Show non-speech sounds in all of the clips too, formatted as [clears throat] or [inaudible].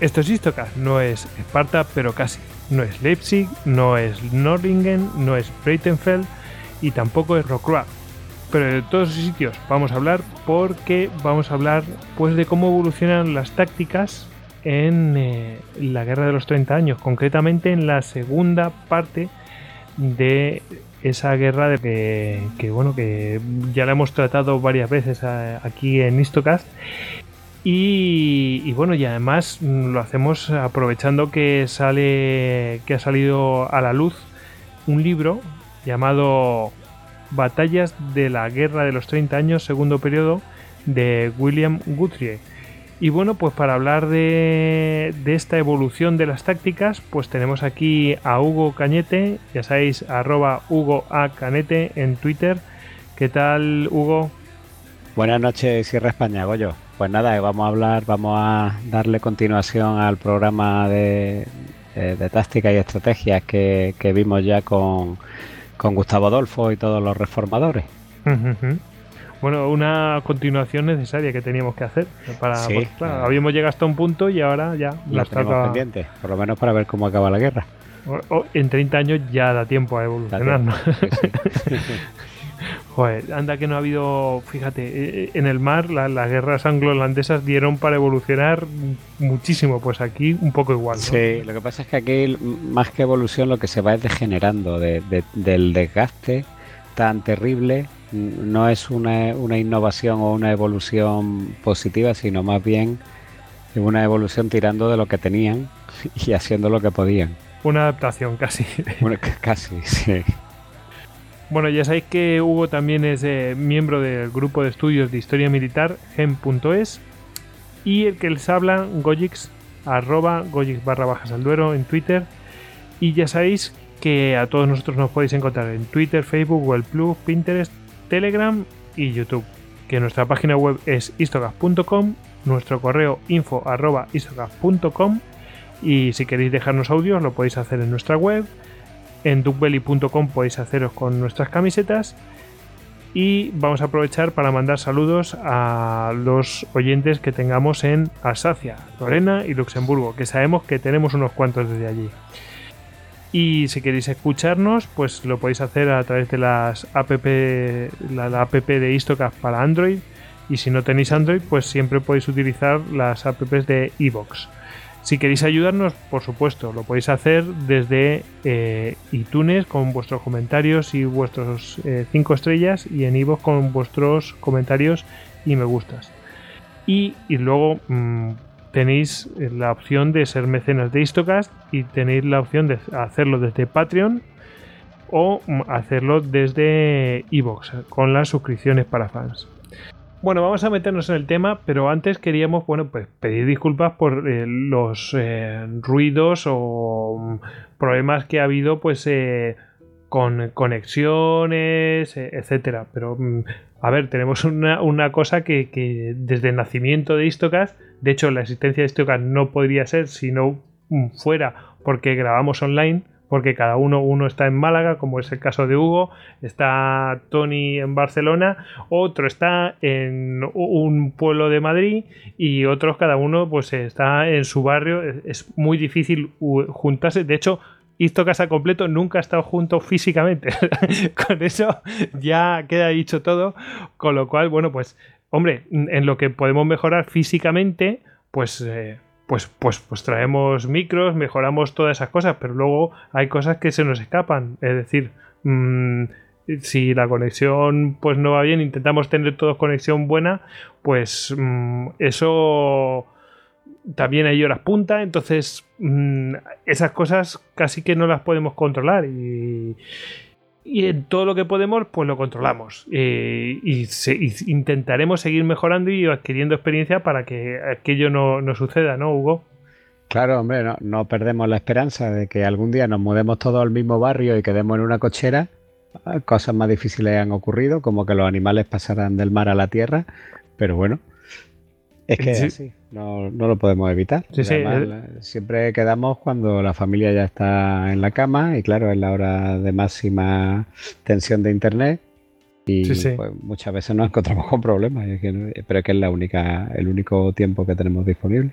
Esto es Istocast, no es Esparta, pero casi. No es Leipzig, no es Nordlingen, no es Breitenfeld y tampoco es Rocroi. Pero de todos esos sitios vamos a hablar porque vamos a hablar pues de cómo evolucionan las tácticas en eh, la Guerra de los 30 años, concretamente en la segunda parte de esa guerra de que, bueno que ya la hemos tratado varias veces eh, aquí en Istocast y, bueno, y además mm, lo hacemos aprovechando que sale. que ha salido a la luz un libro llamado Batallas de la Guerra de los 30 años, segundo periodo, de William Guthrie. Y bueno, pues para hablar de, de, esta evolución de las tácticas, pues tenemos aquí a Hugo Cañete, ya sabéis, arroba Hugo A. Canete en Twitter. ¿Qué tal, Hugo? Buenas noches, Sierra España, Goyo. Pues nada, vamos a hablar, vamos a darle continuación al programa de, de, tácticas y estrategias que, vimos ya con, Gustavo Adolfo y todos los reformadores. Bueno, una continuación necesaria que teníamos que hacer. Para, sí, pues, habíamos llegado hasta un punto y ahora ya la tenemos pendiente, por lo menos para ver cómo acaba la guerra. en 30 años ya da tiempo a evolucionar, ¿no? [laughs] Joder, anda que no ha habido, fíjate, eh, eh, en el mar las guerras anglo-holandesas dieron para evolucionar muchísimo, pues aquí un poco igual. Sí, lo que pasa es que aquí más que evolución lo que se va es degenerando del desgaste tan terrible. No es una, una innovación o una evolución positiva, sino más bien una evolución tirando de lo que tenían [laughs] y haciendo lo que podían. Una adaptación casi. casi, [laughs] sí. Bueno, ya sabéis que Hugo también es eh, miembro del grupo de estudios de historia militar gem.es y el que les habla, Gojix, arroba Gojix barra bajas al duero en Twitter. Y ya sabéis que a todos nosotros nos podéis encontrar en Twitter, Facebook, Google Plus, Pinterest, Telegram y YouTube. Que nuestra página web es istocast.com, nuestro correo info y si queréis dejarnos audios lo podéis hacer en nuestra web en duckbelly.com podéis haceros con nuestras camisetas. Y vamos a aprovechar para mandar saludos a los oyentes que tengamos en Alsacia, Lorena y Luxemburgo, que sabemos que tenemos unos cuantos desde allí. Y si queréis escucharnos, pues lo podéis hacer a través de las app, la, app de Istocast para Android. Y si no tenéis Android, pues siempre podéis utilizar las apps de Evox. Si queréis ayudarnos, por supuesto, lo podéis hacer desde eh, iTunes con vuestros comentarios y vuestros 5 eh, estrellas y en iVoox con vuestros comentarios y me gustas. Y, luego mm, tenéis la opción de ser mecenas de Istocast y tenéis la opción de hacerlo desde Patreon o mm, hacerlo desde iVoox con las suscripciones para fans. Bueno, vamos a meternos en el tema, pero antes queríamos, bueno, pues pedir disculpas por eh, los eh, ruidos o mm, problemas que ha habido, pues, eh, con conexiones, etcétera. Pero, mm, a ver, tenemos una, cosa que, desde el nacimiento de Istocast, de hecho, la existencia de Istocast no podría ser si no mm, fuera porque grabamos online porque cada uno, uno está en Málaga, como es el caso de Hugo, está Tony en Barcelona, otro está en un pueblo de Madrid y otros cada uno pues está en su barrio. Es muy difícil juntarse. De hecho, Isto Casa Completo nunca ha estado junto físicamente. [laughs] Con eso ya queda dicho todo. Con lo cual, bueno, pues, hombre, en lo que podemos mejorar físicamente, pues... Eh, pues, pues, pues traemos micros, mejoramos todas esas cosas, pero luego hay cosas que se nos escapan. Es decir, mm, si la conexión pues no va bien, intentamos tener todos conexión buena, pues mm, eso también hay horas punta, entonces mm, esas cosas casi que no las podemos controlar y en todo lo que podemos pues lo controlamos y, intentaremos seguir mejorando y adquiriendo experiencia para que aquello no, no suceda, ¿no, Hugo? Claro, hombre, no, no, perdemos la esperanza de que algún día nos mudemos todos al mismo barrio y quedemos en una cochera. Cosas más difíciles han ocurrido, como que los animales pasarán del mar a la tierra, pero bueno, es que sí. No, no, lo podemos evitar. siempre quedamos cuando la familia ya está en la cama y claro, es la hora de máxima tensión de internet y pues, muchas veces nos encontramos con problemas, pero es que es la única, el único tiempo que tenemos disponible.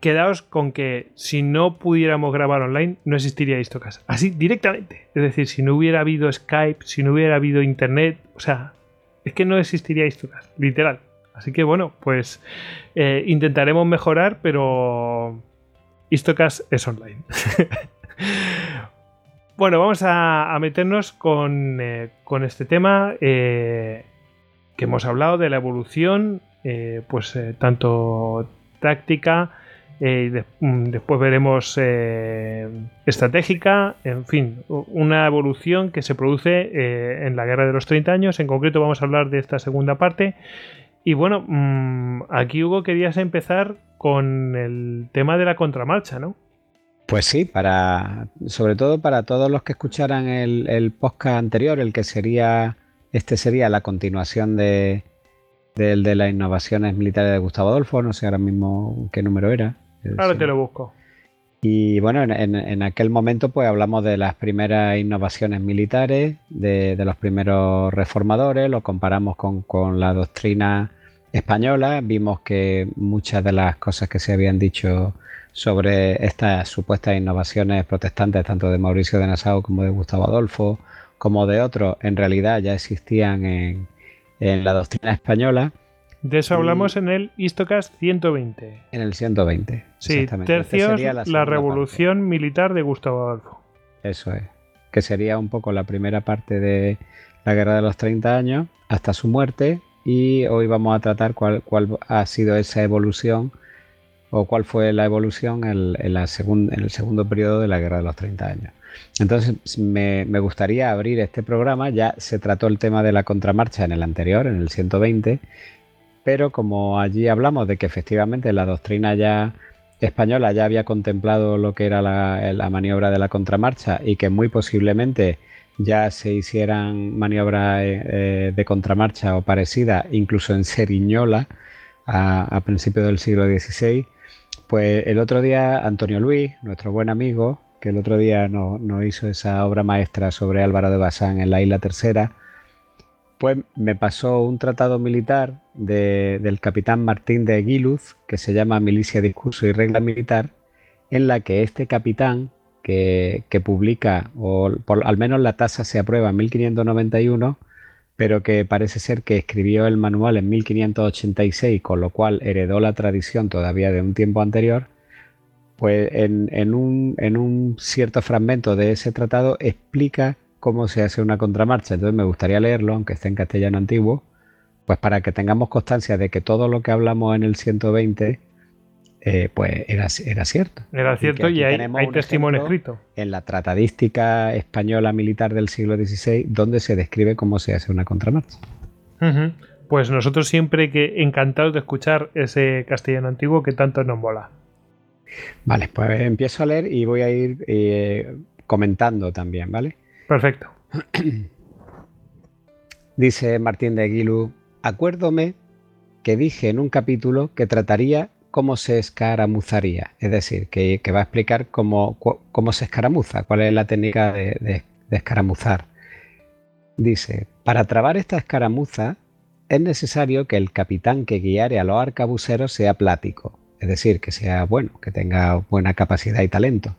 Quedaos con que si no pudiéramos grabar online, no existiría Histocast. Así, directamente. Es decir, si no hubiera habido Skype, si no hubiera habido Internet, o sea, es que no existiría Histocast, literal. Así que bueno, pues eh, intentaremos mejorar, pero Istocast es online. [laughs] bueno, vamos a, meternos con, eh, este tema eh, que hemos hablado de la evolución, pues tanto táctica, mm, después veremos estratégica, en fin, una evolución que se produce en la Guerra de los 30 años. En concreto vamos a hablar de esta segunda parte y bueno, mm, aquí Hugo querías empezar con el tema de la contramarcha, ¿no? Pues sí, para, sobre todo para todos los que escucharan el, podcast anterior, el que sería, este sería la continuación de, de las innovaciones militares de Gustavo Adolfo, no sé ahora mismo qué número era. Ahora te lo busco. Y bueno, en, aquel momento pues hablamos de las primeras innovaciones militares, de, los primeros reformadores, lo comparamos con, la doctrina española, vimos que muchas de las cosas que se habían dicho sobre estas supuestas innovaciones protestantes, tanto de Mauricio de Nassau como de Gustavo Adolfo, como de otros, en realidad ya existían en, en la doctrina española de eso hablamos en el Histocast 120. En el 120. Sí, tercios, la, revolución militar de Gustavo Adolfo. Eso es. Que sería un poco la primera parte de la guerra de los 30 años hasta su muerte. Y hoy vamos a tratar cuál, cuál ha sido esa evolución o cuál fue la evolución en, la en el segundo periodo de la guerra de los 30 años. Entonces me, me, gustaría abrir este programa, ya se trató el tema de la contramarcha en el anterior, en el 120, pero como allí hablamos de que efectivamente la doctrina ya española ya había contemplado lo que era la, maniobra de la contramarcha y que muy posiblemente ya se hicieran maniobras eh, eh, de contramarcha o parecida incluso en Seriñola a, principios del siglo XVI, pues el otro día Antonio Luis, nuestro buen amigo, que el otro día nos no hizo esa obra maestra sobre Álvaro de Bazán en la isla tercera, pues me pasó un tratado militar del capitán Martín de Aguiluz, que se llama Milicia, Discurso y Regla Militar, en la que este capitán, que, publica, o al menos la tasa se aprueba en 1591, pero que parece ser que escribió el manual en 1586, con lo cual heredó la tradición todavía de un tiempo anterior, pues en, un, en un cierto fragmento de ese tratado explica cómo se hace una contramarcha. Entonces me gustaría leerlo, aunque esté en castellano antiguo, pues para que tengamos constancia de que todo lo que hablamos en el 120 eh, pues era, era, cierto. Era cierto y, hay, testimonio escrito. En la tratadística española militar del siglo XVI, donde se describe cómo se hace una contramarcha. Pues nosotros siempre que encantados de escuchar ese castellano antiguo que tanto nos mola. Vale, pues empiezo a leer y voy a ir eh, comentando también, ¿vale? Perfecto. [clears throat] Dice Martín de Aguilú, acuérdome que dije en un capítulo que trataría cómo se escaramuzaría, es decir, que, va a explicar cómo, se escaramuza, cuál es la técnica de, escaramuzar. Dice, para trabar esta escaramuza es necesario que el capitán que guiare a los arcabuceros sea plático, es decir, que sea bueno, que tenga buena capacidad y talento.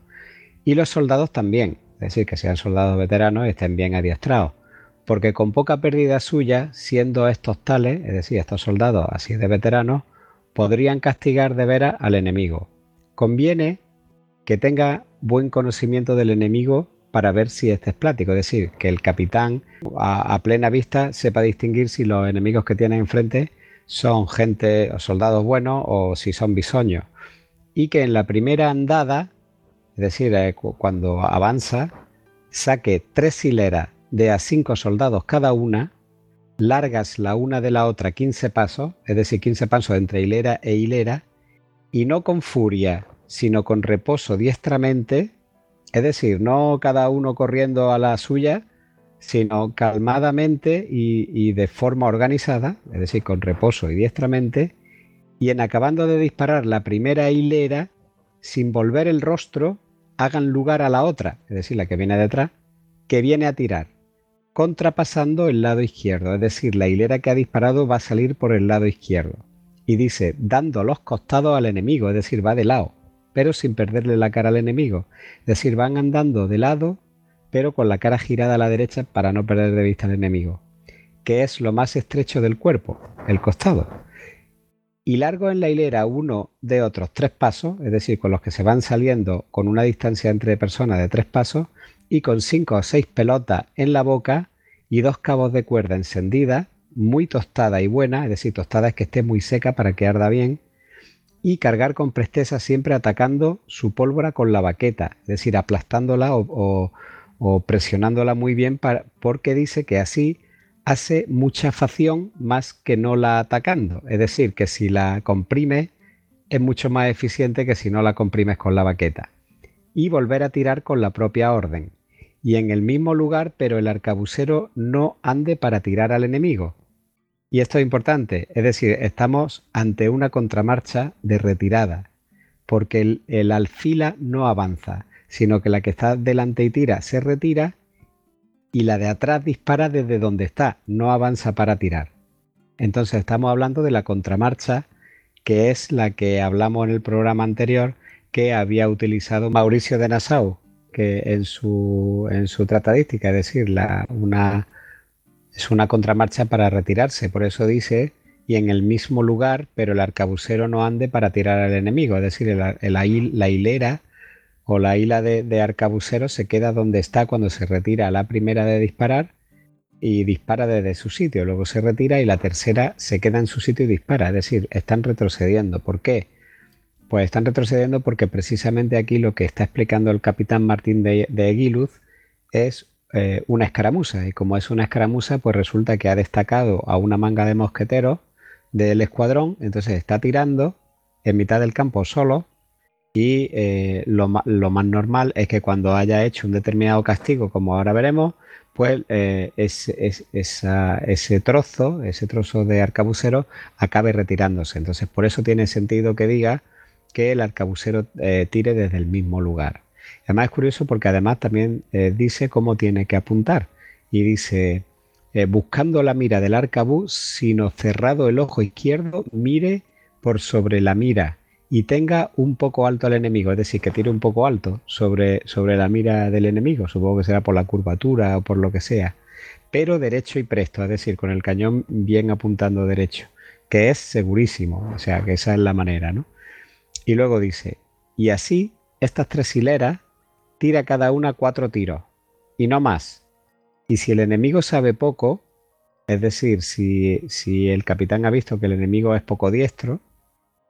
Y los soldados también, es decir, que sean soldados veteranos y estén bien adiestrados, porque con poca pérdida suya, siendo estos tales, es decir, estos soldados así de veteranos, podrían castigar de veras al enemigo. conviene que tenga buen conocimiento del enemigo para ver si este es plático, es decir, que el capitán a, plena vista sepa distinguir si los enemigos que tiene enfrente son gente o soldados buenos o si son bisoños. Y que en la primera andada, es decir, eh, cuando avanza, saque tres hileras de a cinco soldados cada una, largas la una de la otra 15 pasos, es decir, 15 pasos entre hilera e hilera, y no con furia, sino con reposo diestramente, es decir, no cada uno corriendo a la suya, sino calmadamente y, de forma organizada, es decir, con reposo y diestramente, y en acabando de disparar la primera hilera, sin volver el rostro, hagan lugar a la otra, es decir, la que viene detrás, que viene a tirar, contrapasando el lado izquierdo, es decir, la hilera que ha disparado va a salir por el lado izquierdo. Y dice, dando los costados al enemigo, es decir, va de lado pero sin perderle la cara al enemigo. Es decir, van andando de lado, pero con la cara girada a la derecha para no perder de vista al enemigo, que es lo más estrecho del cuerpo, el costado. Y largo en la hilera uno de otros tres pasos, es decir, con los que se van saliendo con una distancia entre personas de tres pasos, y con cinco o seis pelotas en la boca y dos cabos de cuerda encendida, muy tostada y buena, es decir, tostada es que esté muy seca para que arda bien, y cargar con presteza siempre atacando su pólvora con la baqueta, es decir, aplastándola o, presionándola muy bien porque dice que así hace mucha facción más que no la atacando. Es decir, que si la comprime es mucho más eficiente que si no la comprimes con la baqueta. Y volver a tirar con la propia orden. Y en el mismo lugar, pero el arcabucero no ande para tirar al enemigo, y esto es importante, es decir, estamos ante una contramarcha de retirada, porque el, alfila no avanza, sino que la que está delante y tira se retira y la de atrás dispara desde donde está, no avanza para tirar. Entonces estamos hablando de la contramarcha, que es la que hablamos en el programa anterior que había utilizado Mauricio de Nassau, que en su, en su tratadística, es decir, una es una contramarcha para retirarse, por eso dice, y en el mismo lugar, pero el arcabucero no ande para tirar al enemigo, es decir, la hilera o la hila de, de se queda donde está cuando se retira la primera de disparar y dispara desde su sitio, luego se retira y la tercera se queda en su sitio y dispara, es decir, están retrocediendo. ¿Por qué? Pues están retrocediendo porque precisamente aquí lo que está explicando el capitán Martín de, de es eh, una escaramuza. Y como es una escaramuza, pues resulta que ha destacado a una manga de mosqueteros del escuadrón, entonces está tirando en mitad del campo solo. Y eh, lo, más normal es que cuando haya hecho un determinado castigo, como ahora veremos, pues eh, ese trozo, ese trozo de arcabucero, acabe retirándose. Entonces, por eso tiene sentido que diga que el arcabucero tire desde el mismo lugar. Además es curioso porque además también eh, dice cómo tiene que apuntar. Y dice, eh, buscando la mira del arcabuz, sino cerrado el ojo izquierdo, mire por sobre la mira y tenga un poco alto al enemigo, es decir, que tire un poco alto sobre, sobre la mira del enemigo, supongo que será por la curvatura o por lo que sea, pero derecho y presto, es decir, con el cañón bien apuntando derecho, que es segurísimo, o sea, que esa es la manera, ¿no? Y luego dice, y así estas tres hileras tira cada una cuatro tiros y no más. Y si el enemigo sabe poco, es decir, si, el capitán ha visto que el enemigo es poco diestro,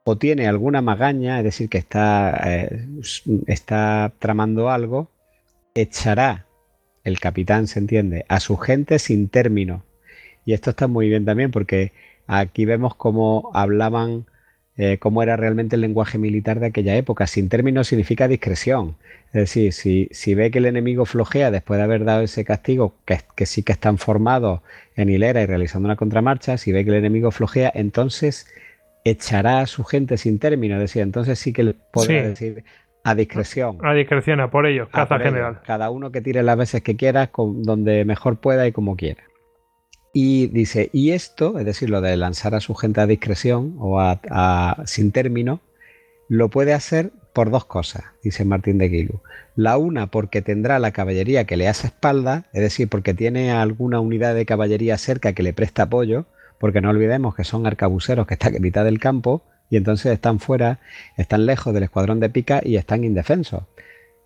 o tiene alguna magaña, es decir, que está, eh, está tramando algo, echará el capitán, se entiende, a su gente sin término. Y esto está muy bien también porque aquí vemos cómo hablaban eh, cómo era realmente el lenguaje militar de aquella época. Sin término significa discreción. Es decir, si, ve que el enemigo flojea después de haber dado ese castigo, que, sí que están formados en hilera y realizando una contramarcha, si ve que el enemigo flojea, entonces echará a su gente sin término. Es decir, entonces sí que le podrá decir a discreción. A discreción, a por ellos, caza general. Cada uno que tire las veces que quiera, donde mejor pueda y como quiera. Y dice, y esto, es decir, lo de lanzar a su gente a discreción o a, sin término, lo puede hacer por dos cosas, dice Martín de Guilu. La una, porque tendrá la caballería que le hace espalda, es decir, porque tiene alguna unidad de caballería cerca que le presta apoyo, porque no olvidemos que son arcabuceros que están en mitad del campo y entonces están fuera, están lejos del escuadrón de pica y están indefensos.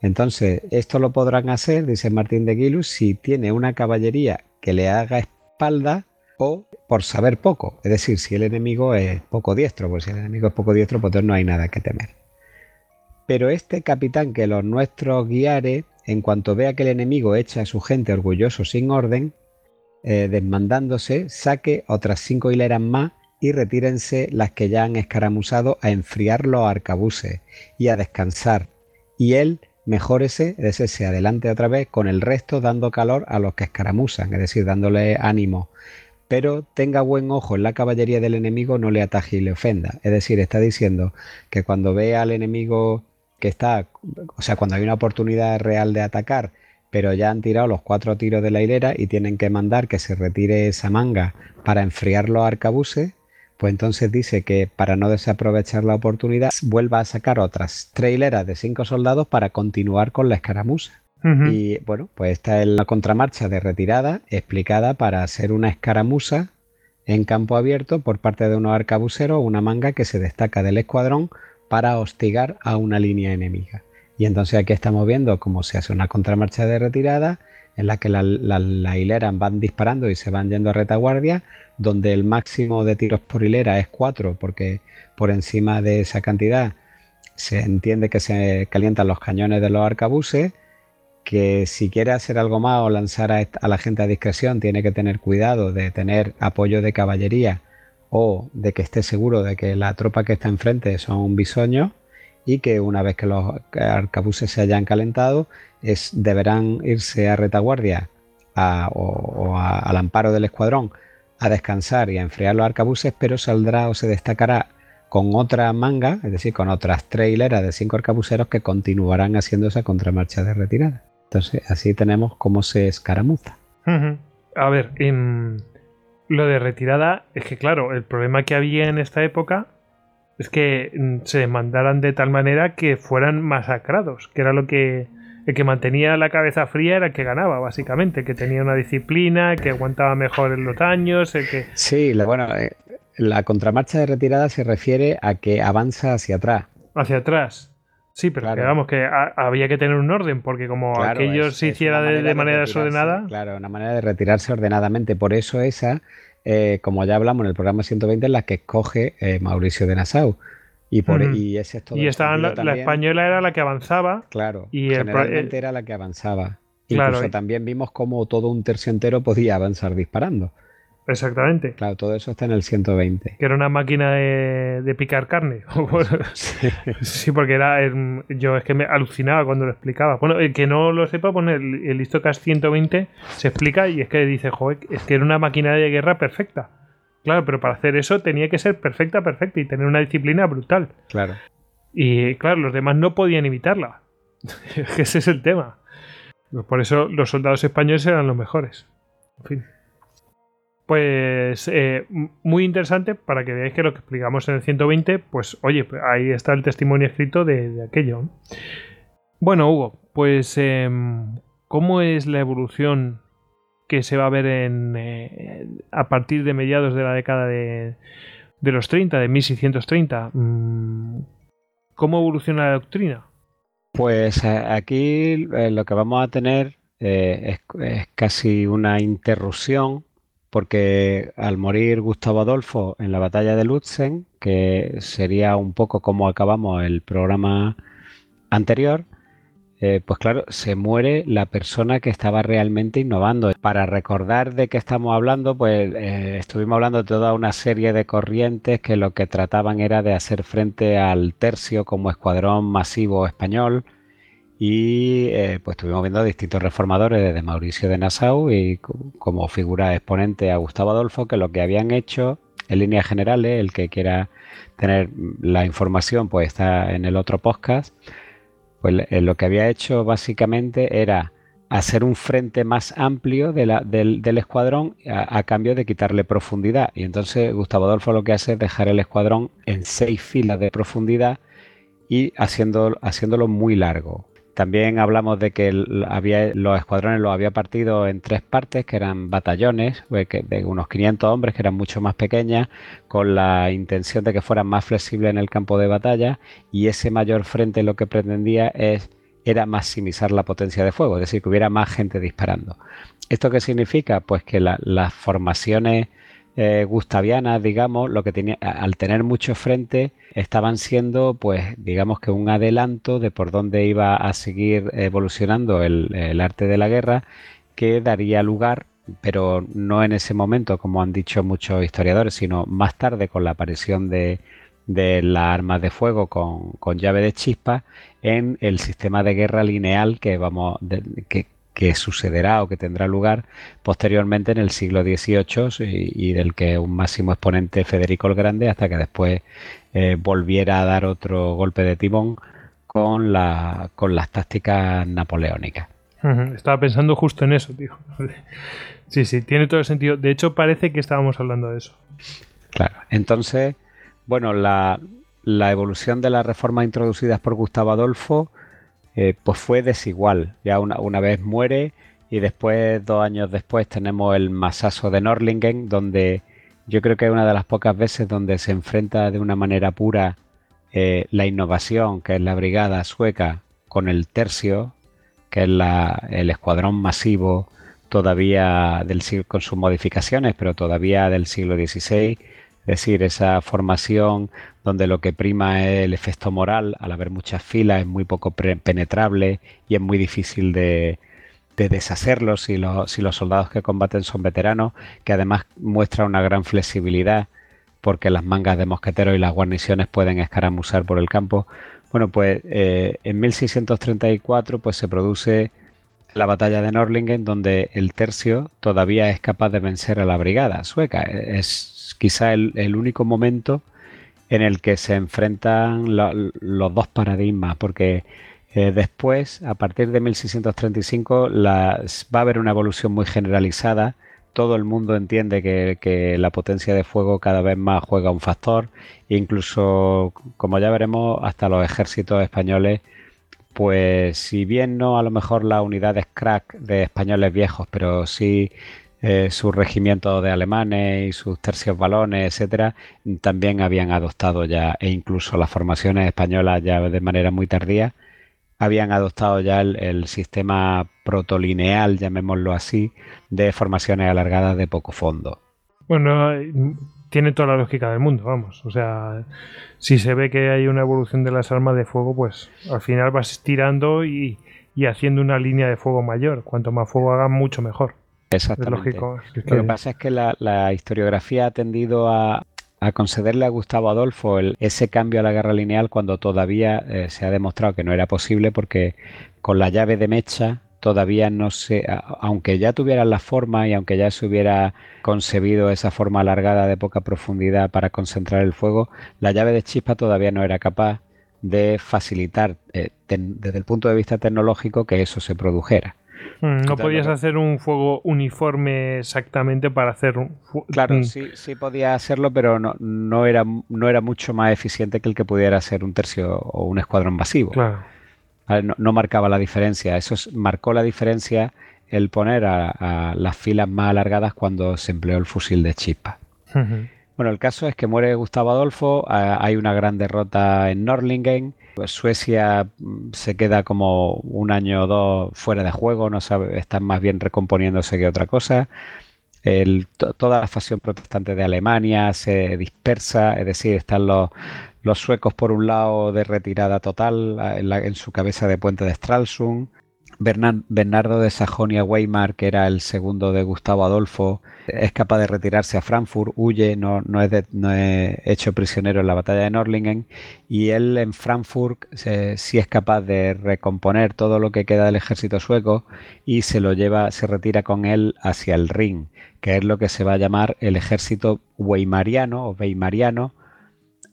Entonces, esto lo podrán hacer, dice Martín de Guilus, si tiene una caballería que le haga espalda o por saber poco. Es decir, si el enemigo es poco diestro, pues si el enemigo es poco diestro, pues no hay nada que temer. Pero este capitán que los nuestros guiare, en cuanto vea que el enemigo echa a su gente orgulloso sin orden, eh, desmandándose, saque otras cinco hileras más y retírense las que ya han escaramuzado a enfriar los arcabuces y a descansar. Y él mejórese, es decir, se adelante otra vez con el resto dando calor a los que escaramuzan, es decir, dándole ánimo. Pero tenga buen ojo en la caballería del enemigo, no le ataje y le ofenda. Es decir, está diciendo que cuando vea al enemigo que está, o sea, cuando hay una oportunidad real de atacar, pero ya han tirado los cuatro tiros de la hilera y tienen que mandar que se retire esa manga para enfriar los arcabuces, pues entonces dice que para no desaprovechar la oportunidad, vuelva a sacar otras tres hileras de cinco soldados para continuar con la escaramuza. Y bueno, pues esta es la contramarcha de retirada explicada para hacer una escaramuza en campo abierto por parte de unos arcabuceros, una manga que se destaca del escuadrón para hostigar a una línea enemiga. Y entonces aquí estamos viendo cómo se hace una contramarcha de retirada en la que las la, hileras van disparando y se van yendo a retaguardia, donde el máximo de tiros por hilera es 4, porque por encima de esa cantidad se entiende que se calientan los cañones de los arcabuces, que si quiere hacer algo más o lanzar a, la gente a discreción, tiene que tener cuidado de tener apoyo de caballería o de que esté seguro de que la tropa que está enfrente son bisoños y que una vez que los arcabuces se hayan calentado, deberán irse a retaguardia o, al amparo del escuadrón a descansar y a enfriar los arcabuces, pero saldrá o se destacará con otra manga, es decir, con otras tres hileras de cinco arcabuceros que continuarán haciendo esa contramarcha de retirada. Entonces, así tenemos cómo se escaramuza. A ver, lo de retirada es que, claro, el problema que había en esta época es que mm, se mandaran de tal manera que fueran masacrados, que era lo que el que mantenía la cabeza fría era el que ganaba, básicamente, que tenía una disciplina, que aguantaba mejor en los años, el que... Sí, bueno, eh, la contramarcha de retirada se refiere a que avanza hacia atrás. Hacia atrás. Sí, pero digamos que había que tener un orden, porque como aquello se hiciera de, manera desordenada. Claro, una manera de retirarse ordenadamente. Por eso esa, eh, como ya hablamos en el programa 120, es la que escoge eh, Mauricio de Nassau y, por, y ese es todo. Y la, española era la que avanzaba. Claro, y generalmente era la que avanzaba. Incluso también vimos cómo todo un tercio entero podía avanzar disparando. Exactamente. Claro, todo eso está en el 120. Que era una máquina de, picar carne. [laughs] sí. porque era. Yo es que me alucinaba cuando lo explicaba. Bueno, el que no lo sepa, pues el, el Histocast 120 se explica y es que dice, joder, es que era una máquina de guerra perfecta. Claro, pero para hacer eso tenía que ser perfecta, perfecta y tener una disciplina brutal. Claro. Y claro, los demás no podían imitarla. [laughs] Ese es el tema. Por eso los soldados españoles eran los mejores. En fin. Pues eh, muy interesante para que veáis que lo que explicamos en el 120, pues oye, ahí está el testimonio escrito de, aquello. Bueno, Hugo, pues em, ¿cómo es la evolución que se va a ver en, eh, a partir de mediados de la década de, los 30, de 1630. Mm, ¿Cómo evoluciona la doctrina? Pues eh, aquí lo que vamos a tener es, casi una interrupción porque al morir Gustavo Adolfo en la batalla de Lutzen, que sería un poco como acabamos el programa anterior, eh, pues claro, se muere la persona que estaba realmente innovando. Para recordar de qué estamos hablando, pues eh, estuvimos hablando de toda una serie de corrientes que lo que trataban era de hacer frente al tercio como escuadrón masivo español y eh, pues estuvimos viendo distintos reformadores desde Mauricio de Nassau y como figura exponente a Gustavo Adolfo que lo que habían hecho en líneas generales, el que quiera tener la información pues está en el otro podcast pues eh, lo que había hecho básicamente era hacer un frente más amplio del, escuadrón a, cambio de quitarle profundidad. Y entonces Gustavo Adolfo lo que hace es dejar el escuadrón en seis filas de profundidad y haciendo, haciéndolo muy largo. También hablamos de que había, los escuadrones los había partido en tres partes, que eran batallones pues, de unos 500 hombres, que eran mucho más pequeñas, con la intención de que fueran más flexibles en el campo de batalla. Y ese mayor frente lo que pretendía es era maximizar la potencia de fuego, es decir, que hubiera más gente disparando. ¿Esto qué significa? Pues que las formaciones eh, gustavianas, digamos, lo que tenía, al tener mucho frente, estaban siendo, pues, digamos que un adelanto de por dónde iba a seguir evolucionando el, arte de la guerra, que daría lugar, pero no en ese momento, como han dicho muchos historiadores, sino más tarde con la aparición de, de las armas de fuego con, con, llave de chispa en el sistema de guerra lineal que vamos que, que sucederá o que tendrá lugar posteriormente en el siglo XVIII y, del que un máximo exponente Federico el Grande hasta que después eh, volviera a dar otro golpe de timón con, la, con las tácticas napoleónicas. Estaba pensando justo en eso, tío. Sí, sí, tiene todo el sentido. De hecho, parece que estábamos hablando de eso. Claro, entonces, bueno, la, la evolución de las reformas introducidas por Gustavo Adolfo eh, pues fue desigual. Ya una, vez muere y después, dos años después, tenemos el masazo de Norlingen, donde yo creo que es una de las pocas veces donde se enfrenta de una manera pura eh, la innovación, que es la brigada sueca, con el tercio, que es el escuadrón masivo todavía del siglo, con sus modificaciones, pero todavía del siglo XVI es decir, esa formación donde lo que prima es el efecto moral, al haber muchas filas es muy poco penetrable y es muy difícil de, deshacerlo si los, si los soldados que combaten son veteranos, que además muestra una gran flexibilidad porque las mangas de mosqueteros y las guarniciones pueden escaramuzar por el campo. Bueno, pues eh, en 1634 pues se produce la batalla de Norlingen donde el tercio todavía es capaz de vencer a la brigada sueca. Es quizá el, único momento en el que se enfrentan los dos paradigmas, porque eh, después, a partir de 1635, va a haber una evolución muy generalizada. Todo el mundo entiende que, la potencia de fuego cada vez más juega un factor. Incluso, como ya veremos, hasta los ejércitos españoles, pues si bien no a lo mejor las unidades crack de españoles viejos, pero sí eh, sus regimientos de alemanes y sus tercios balones, etcétera, también habían adoptado ya, e incluso las formaciones españolas ya de manera muy tardía, habían adoptado ya el, sistema protolineal, llamémoslo así, de formaciones alargadas de poco fondo. Bueno, tiene toda la lógica del mundo, vamos. O sea, si se ve que hay una evolución de las armas de fuego, pues al final vas tirando y, y haciendo una línea de fuego mayor. Cuanto más fuego hagan, mucho mejor. Exactamente. Lo que pasa es que la, historiografía ha tendido a, concederle a Gustavo Adolfo ese cambio a la guerra lineal cuando todavía eh, se ha demostrado que no era posible porque con la llave de mecha todavía no se, aunque ya tuvieran la forma y aunque ya se hubiera concebido esa forma alargada de poca profundidad para concentrar el fuego, la llave de chispa todavía no era capaz de facilitar eh, desde el punto de vista tecnológico que eso se produjera. Mm, no podías hacer un fuego uniforme exactamente para hacer un Claro, sí, sí podía hacerlo, pero no, no, era, no era mucho más eficiente que el que pudiera ser un tercio o un escuadrón masivo. Claro. No, marcaba la diferencia. Eso marcó la diferencia el poner a, las filas más alargadas cuando se empleó el fusil de chispa. Bueno, el caso es que muere Gustavo Adolfo, hay una gran derrota en Norlingen pues Suecia mm, se queda como un año o dos fuera de juego, no sabe, están más bien recomponiéndose que otra cosa. toda la facción protestante de Alemania se dispersa, es decir, están los, los suecos por un lado de retirada total en, en su cabeza de puente de Stralsund, Bernardo de Sajonia-Weimar, que era el segundo de Gustavo Adolfo, es capaz de retirarse a Frankfurt, huye, no, es, hecho prisionero en la batalla de Norlingen, y él en Frankfurt sí es capaz de recomponer todo lo que queda del ejército sueco y se lo lleva, se retira con él hacia el Rin, que es lo que se va a llamar el ejército weimariano o weimariano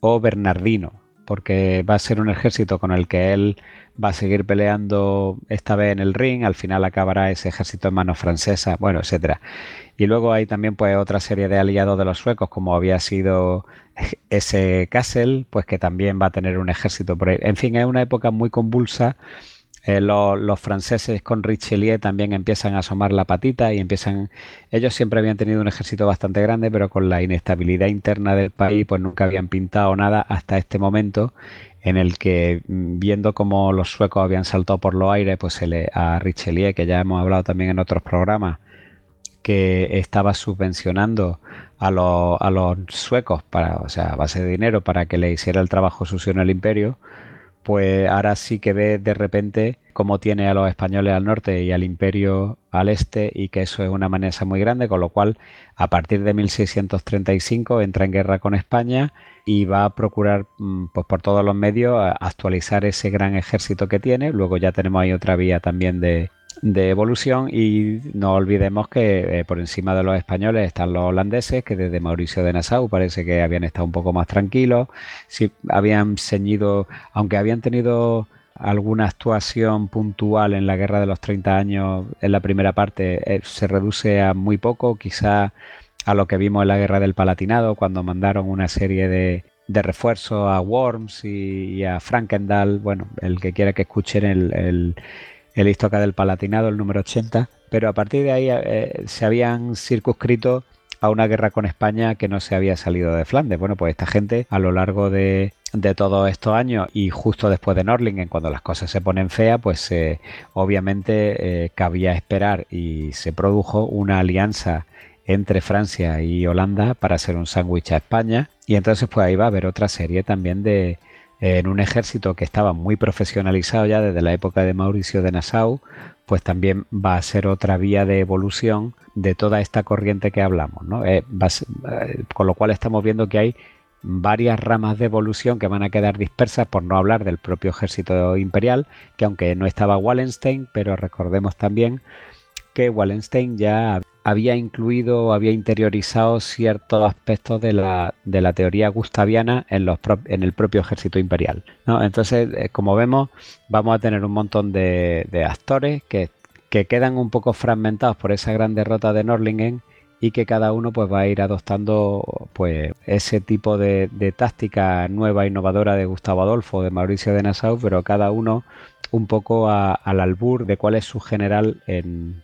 o bernardino, porque va a ser un ejército con el que él va a seguir peleando esta vez en el ring, al final acabará ese ejército en manos francesas, bueno, etcétera. Y luego hay también pues otra serie de aliados de los suecos, como había sido [laughs] ese Kassel, pues que también va a tener un ejército por ahí. En fin, es una época muy convulsa Eh, los franceses con Richelieu también empiezan a asomar la patita y empiezan. Ellos siempre habían tenido un ejército bastante grande, pero con la inestabilidad interna del país, pues nunca habían pintado nada hasta este momento en el que mm, viendo cómo los suecos habían saltado por los aires, pues se le, a Richelieu, que ya hemos hablado también en otros programas, que estaba subvencionando a a los suecos para, o sea, a base de dinero para que le hiciera el trabajo sucio en el imperio, pues ahora sí que ve de repente cómo tiene a los españoles al norte y al imperio al este y que eso es una amenaza muy grande, con lo cual a partir de 1635 entra en guerra con España y va a procurar mm, pues por todos los medios actualizar ese gran ejército que tiene. Luego ya tenemos ahí otra vía también de, de evolución y no olvidemos que eh, por encima de los españoles están los holandeses que desde Mauricio de Nassau parece que habían estado un poco más tranquilos, si habían ceñido, aunque habían tenido alguna actuación puntual en la guerra de los 30 años en la primera parte eh, se reduce a muy poco, quizá a lo que vimos en la guerra del Palatinado cuando mandaron una serie de, de refuerzos a Worms y, a Frankendal, bueno, el que quiera que escuchen el el Istoca del Palatinado, el número 80, pero a partir de ahí eh, se habían circunscrito a una guerra con España que no se había salido de Flandes. Bueno, pues esta gente a lo largo de, todos estos años y justo después de Norlingen, cuando las cosas se ponen feas, pues eh, obviamente eh, cabía esperar y se produjo una alianza entre Francia y Holanda para hacer un sándwich a España. Y entonces pues ahí va a haber otra serie también de, en un ejército que estaba muy profesionalizado ya desde la época de Mauricio de Nassau, pues también va a ser otra vía de evolución de toda esta corriente que hablamos. Eh, eh, con lo cual estamos viendo que hay varias ramas de evolución que van a quedar dispersas, por no hablar del propio ejército imperial, que aunque no estaba Wallenstein, pero recordemos también que Wallenstein ya había incluido, había interiorizado ciertos aspectos de la, de la teoría gustaviana en, los en el propio ejército imperial. Entonces, eh, como vemos, vamos a tener un montón de, actores que, quedan un poco fragmentados por esa gran derrota de Norlingen y que cada uno pues va a ir adoptando pues ese tipo de, táctica nueva innovadora de Gustavo Adolfo de Mauricio de Nassau pero cada uno un poco al albur de cuál es su general en,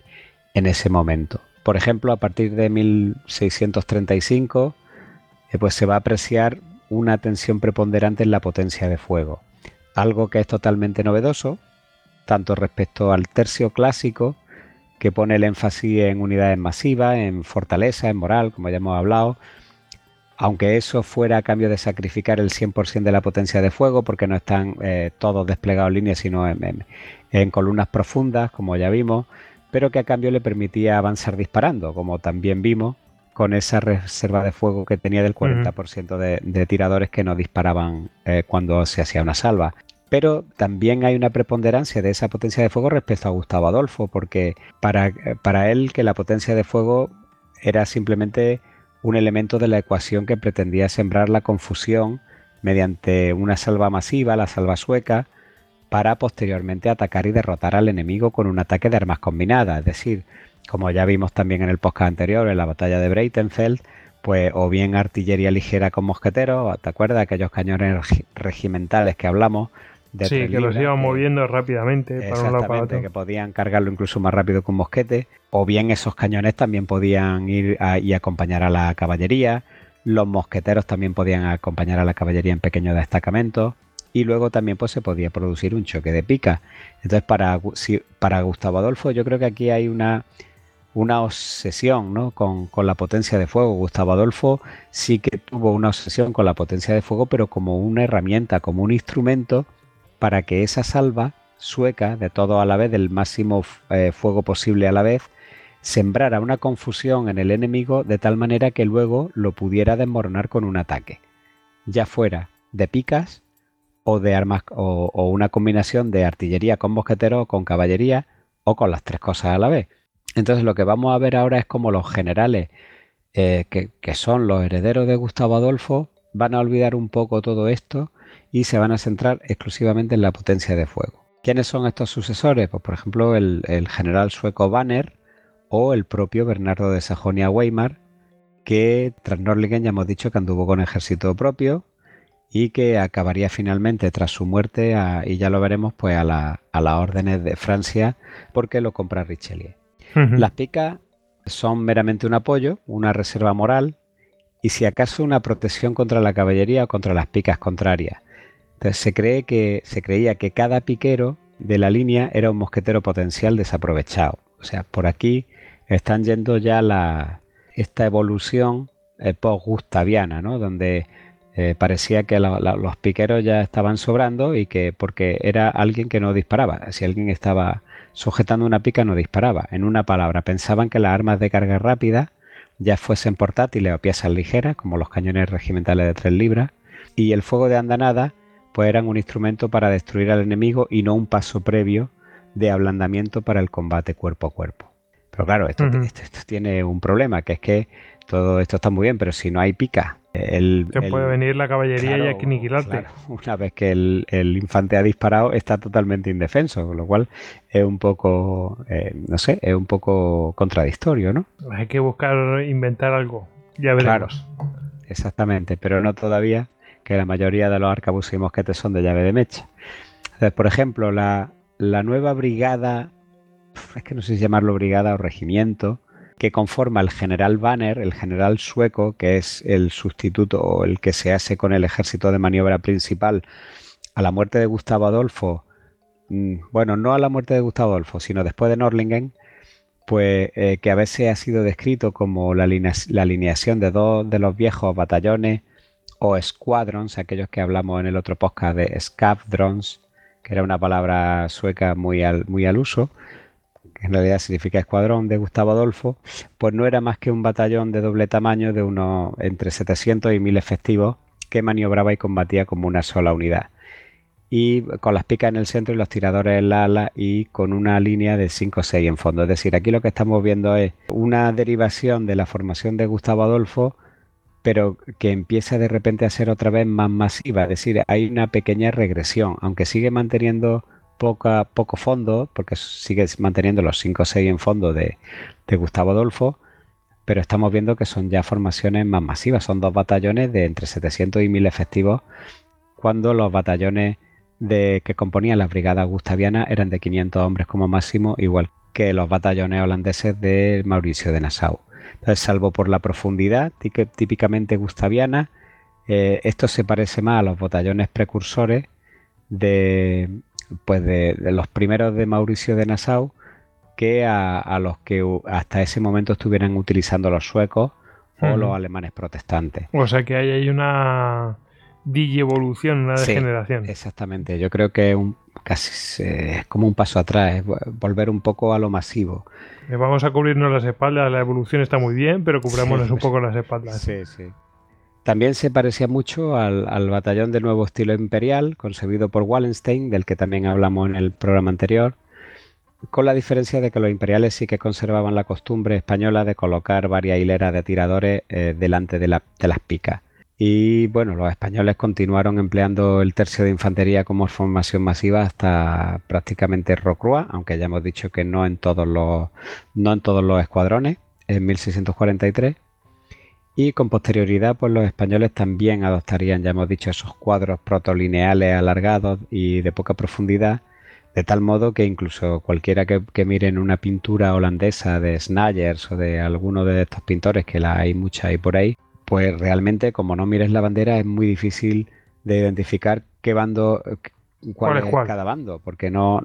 en ese momento. Por ejemplo, a partir de 1635, eh, pues se va a apreciar una tensión preponderante en la potencia de fuego, algo que es totalmente novedoso, tanto respecto al tercio clásico, que pone el énfasis en unidades masivas, en fortaleza, en moral, como ya hemos hablado, aunque eso fuera a cambio de sacrificar el 100% de la potencia de fuego, porque no están eh, todos desplegados en línea, sino en columnas profundas, como ya vimos, pero que a cambio le permitía avanzar disparando, como también vimos con esa reserva de fuego que tenía del 40% de, tiradores que no disparaban eh, cuando se hacía una salva. Pero también hay una preponderancia de esa potencia de fuego respecto a Gustavo Adolfo, porque para, para él que la potencia de fuego era simplemente un elemento de la ecuación que pretendía sembrar la confusión mediante una salva masiva, la salva sueca, para posteriormente atacar y derrotar al enemigo con un ataque de armas combinadas. Es decir, como ya vimos también en el podcast anterior, en la batalla de Breitenfeld, pues o bien artillería ligera con mosqueteros, ¿te acuerdas? Aquellos cañones regimentales que hablamos. De sí, que los iban moviendo rápidamente para un lado para otro. que podían cargarlo incluso más rápido que un mosquete. O bien esos cañones también podían ir y acompañar a la caballería. Los mosqueteros también podían acompañar a la caballería en pequeños destacamentos y luego también pues, se podía producir un choque de pica. Entonces, para, para Gustavo Adolfo, yo creo que aquí hay una, una obsesión ¿no? con, la potencia de fuego. Gustavo Adolfo sí que tuvo una obsesión con la potencia de fuego, pero como una herramienta, como un instrumento para que esa salva sueca, de todo a la vez, del máximo eh, fuego posible a la vez, sembrara una confusión en el enemigo de tal manera que luego lo pudiera desmoronar con un ataque, ya fuera de picas o de armas o, una combinación de artillería con mosqueteros, con caballería o con las tres cosas a la vez. Entonces lo que vamos a ver ahora es cómo los generales eh, que, que, son los herederos de Gustavo Adolfo van a olvidar un poco todo esto y se van a centrar exclusivamente en la potencia de fuego. ¿Quiénes son estos sucesores? Pues por ejemplo el, el general sueco Banner o el propio Bernardo de Sajonia-Weimar que tras Norlingen ya hemos dicho que anduvo con ejército propio y que acabaría finalmente tras su muerte, y ya lo veremos, pues a, las órdenes de Francia porque lo compra Richelieu. Las picas son meramente un apoyo, una reserva moral y si acaso una protección contra la caballería o contra las picas contrarias. Entonces se cree que se creía que cada piquero de la línea era un mosquetero potencial desaprovechado. O sea, por aquí están yendo ya la, esta evolución eh, post-gustaviana, ¿no? Donde eh, parecía que los piqueros ya estaban sobrando y que porque era alguien que no disparaba. Si alguien estaba sujetando una pica no disparaba. En una palabra, pensaban que las armas de carga rápida ya fuesen portátiles o piezas ligeras, como los cañones regimentales de 3 libras, y el fuego de andanada pues eran un instrumento para destruir al enemigo y no un paso previo de ablandamiento para el combate cuerpo a cuerpo. Pero claro, esto, esto tiene un problema, que es que todo esto está muy bien, pero si no hay pica el, Te puede venir la caballería y aniquilarte. Una vez que el, infante ha disparado, está totalmente indefenso, con lo cual es un poco, eh, no sé, es un poco contradictorio, ¿no? Hay que buscar inventar algo, ya veremos. Claro, exactamente, pero no todavía, que la mayoría de los arcabuzos y mosquetes son de llave de mecha. Entonces, por ejemplo, la, la nueva brigada, es que no sé si llamarlo brigada o regimiento, que conforma el general Banner, el general sueco, que es el sustituto o el que se hace con el ejército de maniobra principal a la muerte de Gustavo Adolfo, mm, bueno, no a la muerte de Gustavo Adolfo, sino después de Norlingen, pues eh, que a veces ha sido descrito como la, alineación de dos de los viejos batallones o squadrons, aquellos que hablamos en el otro podcast de scavdrons, que era una palabra sueca muy muy al uso, en realidad significa escuadrón de Gustavo Adolfo, pues no era más que un batallón de doble tamaño de unos entre 700 y 1000 efectivos que maniobraba y combatía como una sola unidad. Y con las picas en el centro y los tiradores en la ala y con una línea de 5 o 6 en fondo. Es decir, aquí lo que estamos viendo es una derivación de la formación de Gustavo Adolfo, pero que empieza de repente a ser otra vez más masiva. Es decir, hay una pequeña regresión, aunque sigue manteniendo poca, poco fondo, porque sigue manteniendo los 5 o 6 en fondo de, Gustavo Adolfo, pero estamos viendo que son ya formaciones más masivas, son dos batallones de entre 700 y 1000 efectivos, cuando los batallones de, que componían las brigadas gustavianas eran de 500 hombres como máximo, igual que los batallones holandeses de Mauricio de Nassau. Entonces, salvo por la profundidad típicamente gustaviana, eh, esto se parece más a los batallones precursores de, pues de, los primeros de Mauricio de Nassau que a, los que hasta ese momento estuvieran utilizando los suecos o los alemanes protestantes. O sea que hay una digievolución, una degeneración. exactamente, yo creo que un, casi es como un paso atrás, volver un poco a lo masivo. Eh, vamos a cubrirnos las espaldas, la evolución está muy bien, pero cubrámonos un poco las espaldas. Sí, sí. También se parecía mucho al, batallón de nuevo estilo imperial, concebido por Wallenstein, del que también hablamos en el programa anterior, con la diferencia de que los imperiales sí que conservaban la costumbre española de colocar varias hileras de tiradores eh, delante de, las picas. Y bueno, los españoles continuaron empleando el tercio de infantería como formación masiva hasta prácticamente Rocroi, aunque ya hemos dicho que no en todos los, no en todos los escuadrones, en 1643 y con posterioridad, pues los españoles también adoptarían, ya hemos dicho, esos cuadros protolineales alargados y de poca profundidad, de tal modo que incluso cualquiera que, mire en una pintura holandesa de Snayers o de alguno de estos pintores, que la hay mucha ahí por ahí, pues realmente como no mires la bandera es muy difícil de identificar qué bando, cuál, es, cada bando, porque no,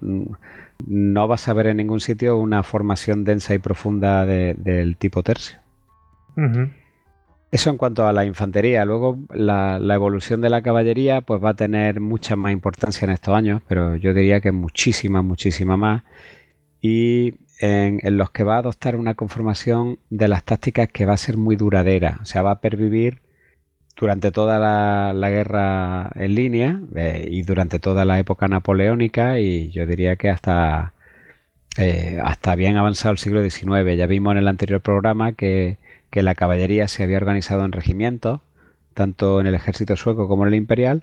no vas a ver en ningún sitio una formación densa y profunda del tipo tercio. Eso en cuanto a la infantería. Luego la, evolución de la caballería pues va a tener mucha más importancia en estos años, pero yo diría que muchísima, muchísima más. Y en, los que va a adoptar una conformación de las tácticas que va a ser muy duradera. O sea, va a pervivir durante toda la, guerra en línea eh, y durante toda la época napoleónica y yo diría que hasta, eh, hasta bien avanzado el siglo XIX. Ya vimos en el anterior programa que que la caballería se había organizado en regimientos, tanto en el ejército sueco como en el imperial,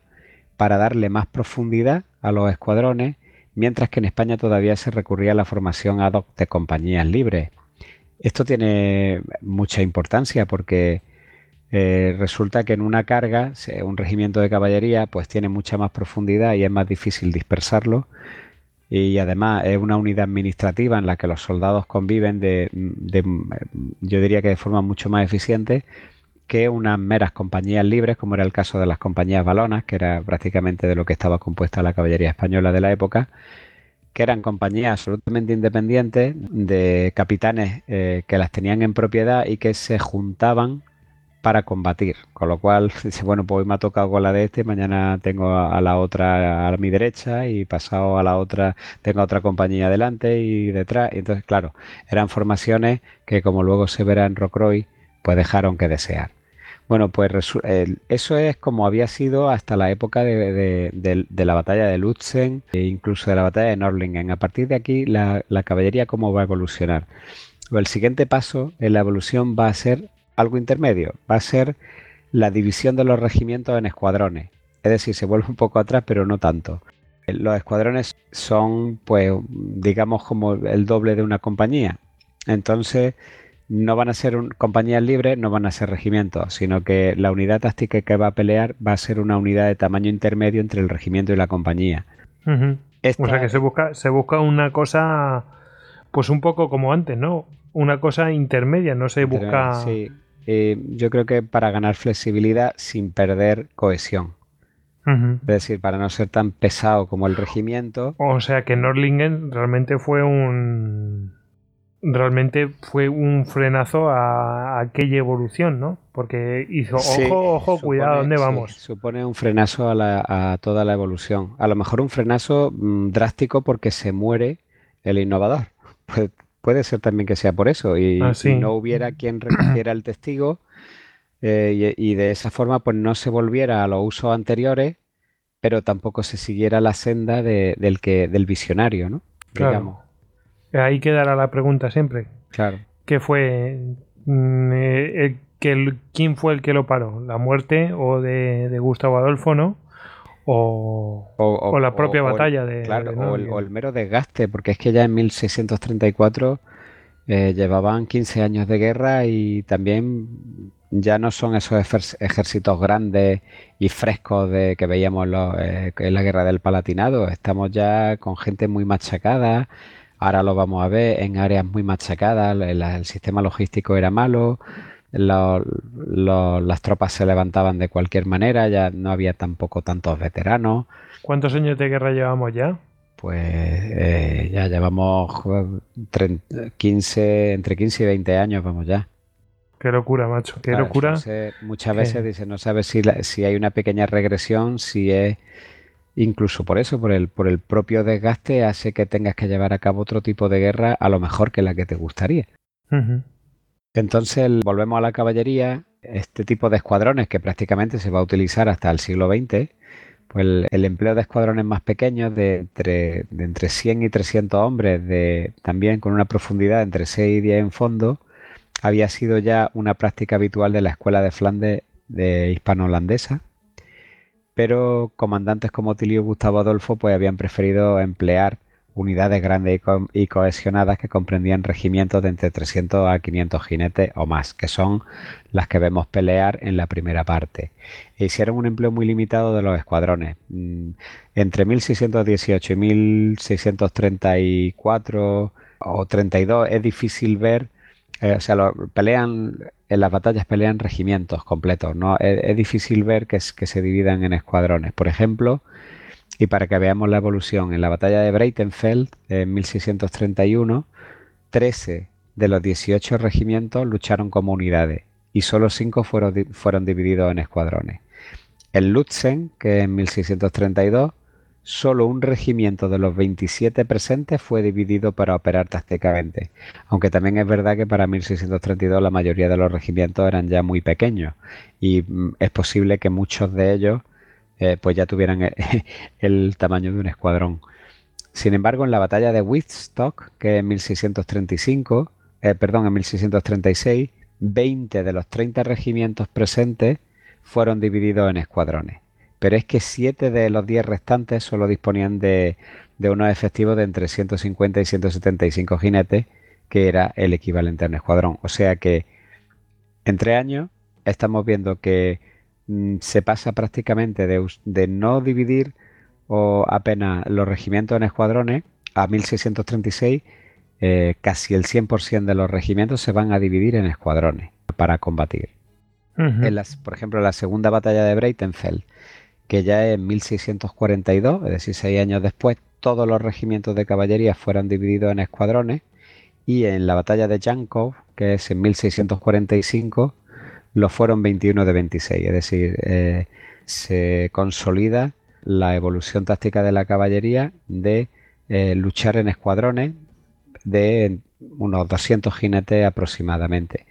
para darle más profundidad a los escuadrones, mientras que en España todavía se recurría a la formación ad hoc de compañías libres. Esto tiene mucha importancia porque eh, resulta que en una carga, un regimiento de caballería, pues tiene mucha más profundidad y es más difícil dispersarlo. Y además es una unidad administrativa en la que los soldados conviven de, yo diría que de forma mucho más eficiente que unas meras compañías libres, como era el caso de las compañías balonas, que era prácticamente de lo que estaba compuesta la caballería española de la época, que eran compañías absolutamente independientes de capitanes eh, que las tenían en propiedad y que se juntaban para combatir. Con lo cual, [laughs] dice, bueno, pues hoy me ha tocado con la de este, mañana tengo a, la otra a mi derecha y pasado a la otra tengo otra compañía delante y detrás. Y entonces, claro, eran formaciones que como luego se verá en Rocroi, pues dejaron que desear. Bueno, pues eso es como había sido hasta la época de, la batalla de Lutzen e incluso de la batalla de Norlingen. A partir de aquí, la, la caballería, ¿cómo va a evolucionar? El siguiente paso en la evolución va a ser algo intermedio. Va a ser la división de los regimientos en escuadrones. Es decir, se vuelve un poco atrás, pero no tanto. Los escuadrones son, pues, digamos, como el doble de una compañía. Entonces, no van a ser compañías libres, no van a ser regimientos, sino que la unidad táctica que va a pelear va a ser una unidad de tamaño intermedio entre el regimiento y la compañía. O sea que se busca, se busca una cosa, pues un poco como antes, ¿no? Una cosa intermedia, no se busca. Sí, eh, yo creo que para ganar flexibilidad sin perder cohesión. Es decir, para no ser tan pesado como el regimiento. O sea que Nordlingen realmente fue un. Realmente fue un frenazo a, aquella evolución, ¿no? Porque hizo, ojo, ojo, cuidado, ¿dónde vamos? supone un frenazo a, toda la evolución. A lo mejor un frenazo mm, drástico porque se muere el innovador. [laughs] Pues puede ser también que sea por eso y, ah, no hubiera [clears throat] quien recogiera el testigo eh, y, de esa forma pues no se volviera a los usos anteriores, pero tampoco se siguiera la senda del que del visionario, ¿no? Claro. Ahí quedará la pregunta siempre. Claro. ¿Qué fue mm, eh, el, que quién fue el que lo paró? ¿La muerte o de, de Gustavo Adolfo, no? O, la propia batalla de. Claro, o, el, mero desgaste, porque es que ya en 1634 eh, llevaban 15 años de guerra y también ya no son esos ejércitos grandes y frescos de que veíamos eh, en la guerra del Palatinado. Estamos ya con gente muy machacada. Ahora lo vamos a ver en áreas muy machacadas. el sistema logístico era malo las tropas se levantaban de cualquier manera, ya no había tampoco tantos veteranos. ¿Cuántos años de guerra llevamos ya? Pues eh, ya llevamos 15, entre 15 y 20 años, vamos ya. Qué locura, macho, qué locura. muchas veces dice, no sabes si, si hay una pequeña regresión, si es incluso por eso, por el, por el propio desgaste, hace que tengas que llevar a cabo otro tipo de guerra a lo mejor que la que te gustaría. Entonces volvemos a la caballería, este tipo de escuadrones que prácticamente se va a utilizar hasta el siglo XX, pues el, empleo de escuadrones más pequeños de entre, de entre 100 y 300 hombres, de, también con una profundidad entre 6 y 10 en fondo, había sido ya una práctica habitual de la Escuela de Flandes de hispano-holandesa, pero comandantes como Tilio Gustavo Adolfo pues habían preferido emplear unidades grandes y, cohesionadas que comprendían regimientos de entre 300 a 500 jinetes o más, que son las que vemos pelear en la primera parte. E hicieron un empleo muy limitado de los escuadrones. Mm, entre 1618 y 1634 o 32 es difícil ver, eh, o sea, pelean en las batallas pelean regimientos completos, ¿no? Es, difícil ver que, que se dividan en escuadrones. Por ejemplo, y para que veamos la evolución, en la batalla de Breitenfeld en 1631, 13 de los 18 regimientos lucharon como unidades y solo 5 fueron, fueron divididos en escuadrones. En Lutzen, que en 1632, solo un regimiento de los 27 presentes fue dividido para operar tácticamente, aunque también es verdad que para 1632 la mayoría de los regimientos eran ya muy pequeños y mm, es posible que muchos de ellos eh, pues ya tuvieran [laughs] el, tamaño de un escuadrón. Sin embargo, en la batalla de Wittstock, que en 1635, eh, perdón, en 1636, 20 de los 30 regimientos presentes fueron divididos en escuadrones. Pero es que 7 de los 10 restantes solo disponían de, de unos efectivos de entre 150 y 175 jinetes, que era el equivalente a un escuadrón. O sea que en tres años estamos viendo que se pasa prácticamente de, de no dividir o apenas los regimientos en escuadrones a 1636 eh, casi el 100% de los regimientos se van a dividir en escuadrones para combatir. en las, por ejemplo, la segunda batalla de Breitenfeld, que ya es en 1642, es decir, seis años después, todos los regimientos de caballería fueron divididos en escuadrones y en la batalla de Jankov, que es en 1645, lo fueron 21 de 26, es decir, eh, se consolida la evolución táctica de la caballería de eh, luchar en escuadrones de unos 200 jinetes aproximadamente,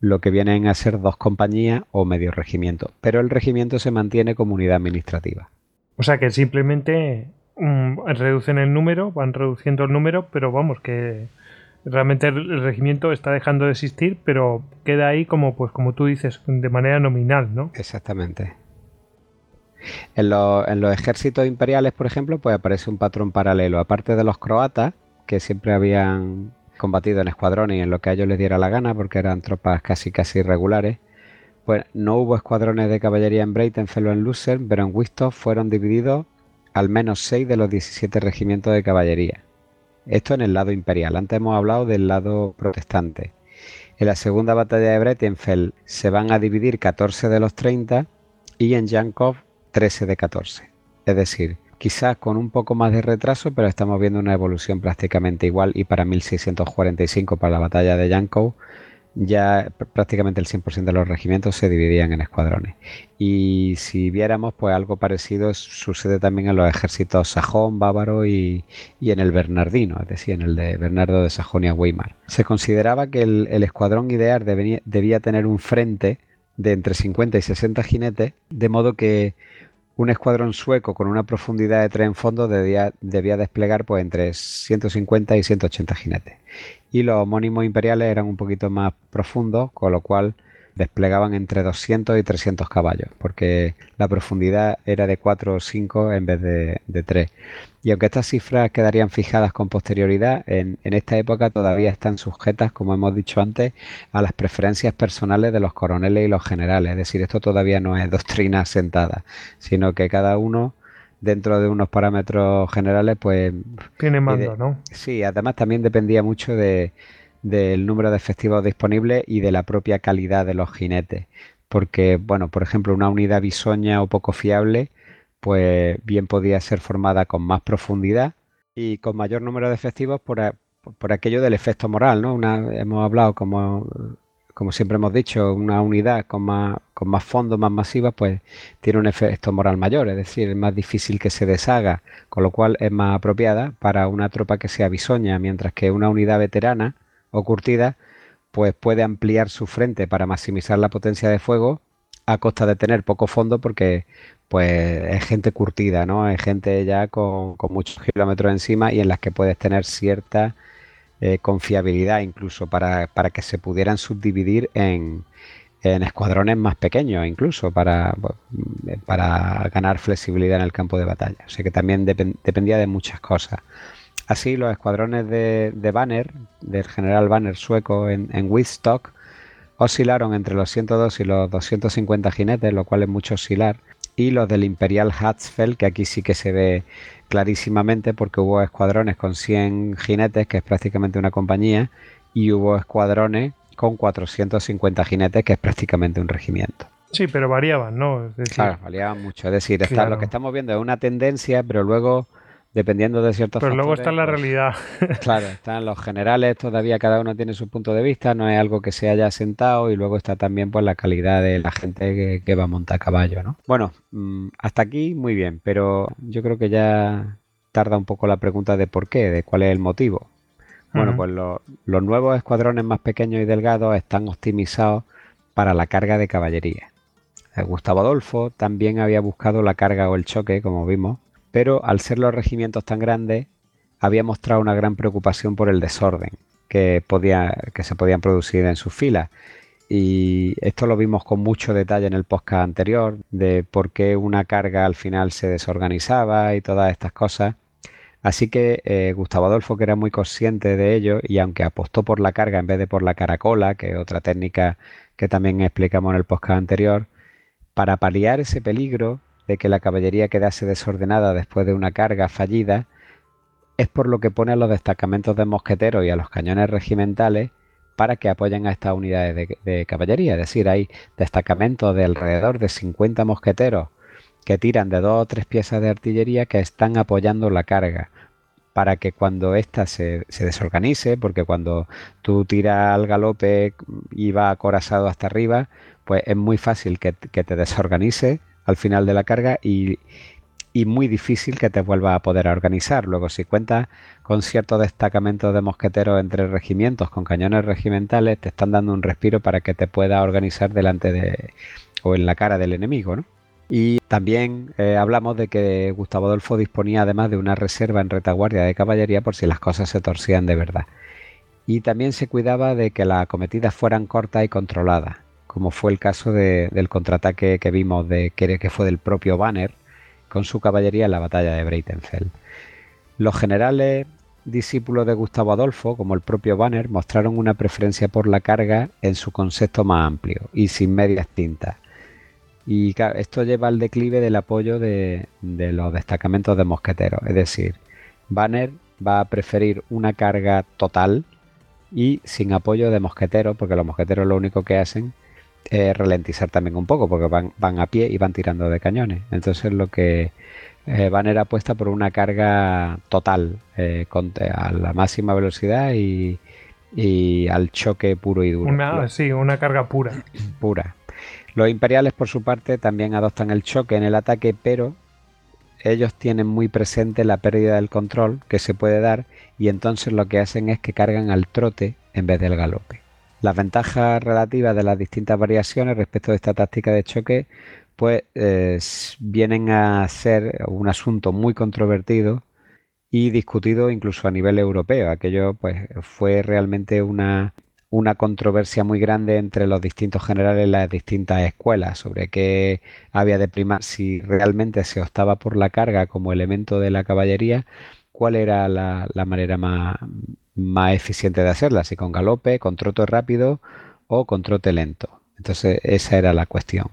lo que vienen a ser dos compañías o medio regimiento, pero el regimiento se mantiene como unidad administrativa. O sea que simplemente mm, reducen el número, van reduciendo el número, pero vamos, que realmente el regimiento está dejando de existir, pero queda ahí como, pues, como tú dices, de manera nominal, ¿no? Exactamente. En, los ejércitos imperiales, por ejemplo, pues aparece un patrón paralelo. Aparte de los croatas, que siempre habían combatido en escuadrones y en lo que a ellos les diera la gana, porque eran tropas casi casi irregulares, pues no hubo escuadrones de caballería en Breitenfeld o en Lucerne, pero en Wistow fueron divididos al menos 6 de los 17 regimientos de caballería. Esto en el lado imperial. Antes hemos hablado del lado protestante. En la segunda batalla de Breitenfeld se van a dividir 14 de los 30 y en Jankov 13 de 14. Es decir, quizás con un poco más de retraso, pero estamos viendo una evolución prácticamente igual y para 1645, para la batalla de Yankou, ya prácticamente el 100% de los regimientos se dividían en escuadrones. Y si viéramos, pues algo parecido sucede también en los ejércitos sajón, bávaro y, en el bernardino, es decir, en el de Bernardo de Sajonia-Weimar. Se consideraba que el, escuadrón ideal debía tener un frente de entre 50 y 60 jinetes, de modo que un escuadrón sueco con una profundidad de 3 en fondo debía, desplegar pues, entre 150 y 180 jinetes. Y los homónimos imperiales eran un poquito más profundos, con lo cual desplegaban entre 200 y 300 caballos, porque la profundidad era de 4 o 5 en vez de, de 3. Y aunque estas cifras quedarían fijadas con posterioridad, en, esta época todavía están sujetas, como hemos dicho antes, a las preferencias personales de los coroneles y los generales. Es decir, esto todavía no es [laughs] doctrina sentada, sino que cada uno dentro de unos parámetros generales, pues... Tiene mando, ¿no? Sí, además también dependía mucho de, del número de efectivos disponibles y de la propia calidad de los jinetes. Porque, bueno, por ejemplo, una unidad bisoña o poco fiable, pues bien podía ser formada con más profundidad y con mayor número de efectivos por, por aquello del efecto moral, ¿no? Una, hemos hablado, como, como siempre hemos dicho, una unidad con más, con más fondo, más masiva, pues tiene un efecto moral mayor, es decir, es más difícil que se deshaga, con lo cual es más apropiada para una tropa que sea bisoña, mientras que una unidad veterana, o curtida, pues puede ampliar su frente para maximizar la potencia de fuego a costa de tener poco fondo porque pues es gente curtida, ¿no? Es gente ya con, muchos kilómetros encima y en las que puedes tener cierta eh, confiabilidad incluso para, para, que se pudieran subdividir en, en escuadrones más pequeños incluso para, para ganar flexibilidad en el campo de batalla. O sea que también dependía de muchas cosas. Así, los escuadrones de, Banner, del general Banner sueco en, en oscilaron entre los 102 y los 250 jinetes, lo cual es mucho oscilar, y los del Imperial Hatzfeld, que aquí sí que se ve clarísimamente porque hubo escuadrones con 100 jinetes, que es prácticamente una compañía, y hubo escuadrones con 450 jinetes, que es prácticamente un regimiento. Sí, pero variaban, ¿no? claro, variaban mucho. Es decir, lo que estamos viendo es una tendencia, pero luego dependiendo de ciertos Pero luego está la pues, realidad. [laughs] claro, están los generales, todavía cada uno tiene su punto de vista, no es algo que se haya sentado y luego está también pues la calidad de la gente que, va a montar caballo, ¿no? Bueno, mm, hasta aquí muy bien, pero yo creo que ya tarda un poco la pregunta de por qué, de cuál es el motivo. Bueno, pues los nuevos escuadrones más pequeños y delgados están optimizados para la carga de caballería. Eh, Gustavo Adolfo también había buscado la carga o el choque, como vimos, pero al ser los regimientos tan grandes, había mostrado una gran preocupación por el desorden que, podía, que se podían producir en sus filas. Y esto lo vimos con mucho detalle en el podcast anterior, de por qué una carga al final se desorganizaba y todas estas cosas. Así que eh, Gustavo Adolfo, que era muy consciente de ello, y aunque apostó por la carga en vez de por la caracola, que es otra técnica que también explicamos en el podcast anterior, para paliar ese peligro de que la caballería quedase desordenada después de una carga fallida, es por lo que pone a los destacamentos de mosqueteros y a los cañones regimentales para que apoyen a estas unidades de, caballería. Es decir, hay destacamentos de alrededor de 50 mosqueteros que tiran de dos o tres piezas de artillería que están apoyando la carga para que cuando ésta se, desorganice, porque cuando tú tiras al galope y va acorazado hasta arriba, pues es muy fácil que, te desorganice al final de la carga y, muy difícil que te vuelva a poder organizar. Luego, si cuentas con ciertos destacamentos de mosqueteros entre regimientos, con cañones regimentales, te están dando un respiro para que te puedas organizar delante de o en la cara del enemigo. Y también eh, hablamos de que Gustavo Adolfo disponía además de una reserva en retaguardia de caballería por si las cosas se torcían de verdad. Y también se cuidaba de que las acometidas fueran cortas y controladas, como fue el caso del contraataque que vimos de que, fue del propio Banner con su caballería en la batalla de Breitenfeld. Los generales discípulos de Gustavo Adolfo, como el propio Banner, mostraron una preferencia por la carga en su concepto más amplio y sin medias tintas y esto lleva al declive del apoyo de, los destacamentos de mosqueteros. Es decir, Banner va a preferir una carga total y sin apoyo de mosqueteros, porque los mosqueteros lo único que hacen es ralentizar también un poco, porque van, van a pie y van tirando de cañones. Entonces lo que eh, Banner apuesta por una carga total, eh, a la máxima velocidad y, al choque puro y duro. Una, sí, una carga pura. [clears throat] Pura. Los imperiales, por su parte, también adoptan el choque en el ataque, pero ellos tienen muy presente la pérdida del control que se puede dar y entonces lo que hacen es que cargan al trote en vez del galope. Las ventajas relativas de las distintas variaciones respecto de esta táctica de choque pues vienen a ser un asunto muy controvertido y discutido incluso a nivel europeo. Aquello pues fue realmente una una controversia muy grande entre los distintos generales y las distintas escuelas sobre qué había de primar, si realmente se optaba por la carga como elemento de la caballería, cuál era la, manera más, más, eficiente de hacerla, si con galope, con trote rápido o con trote lento. Entonces esa era la cuestión.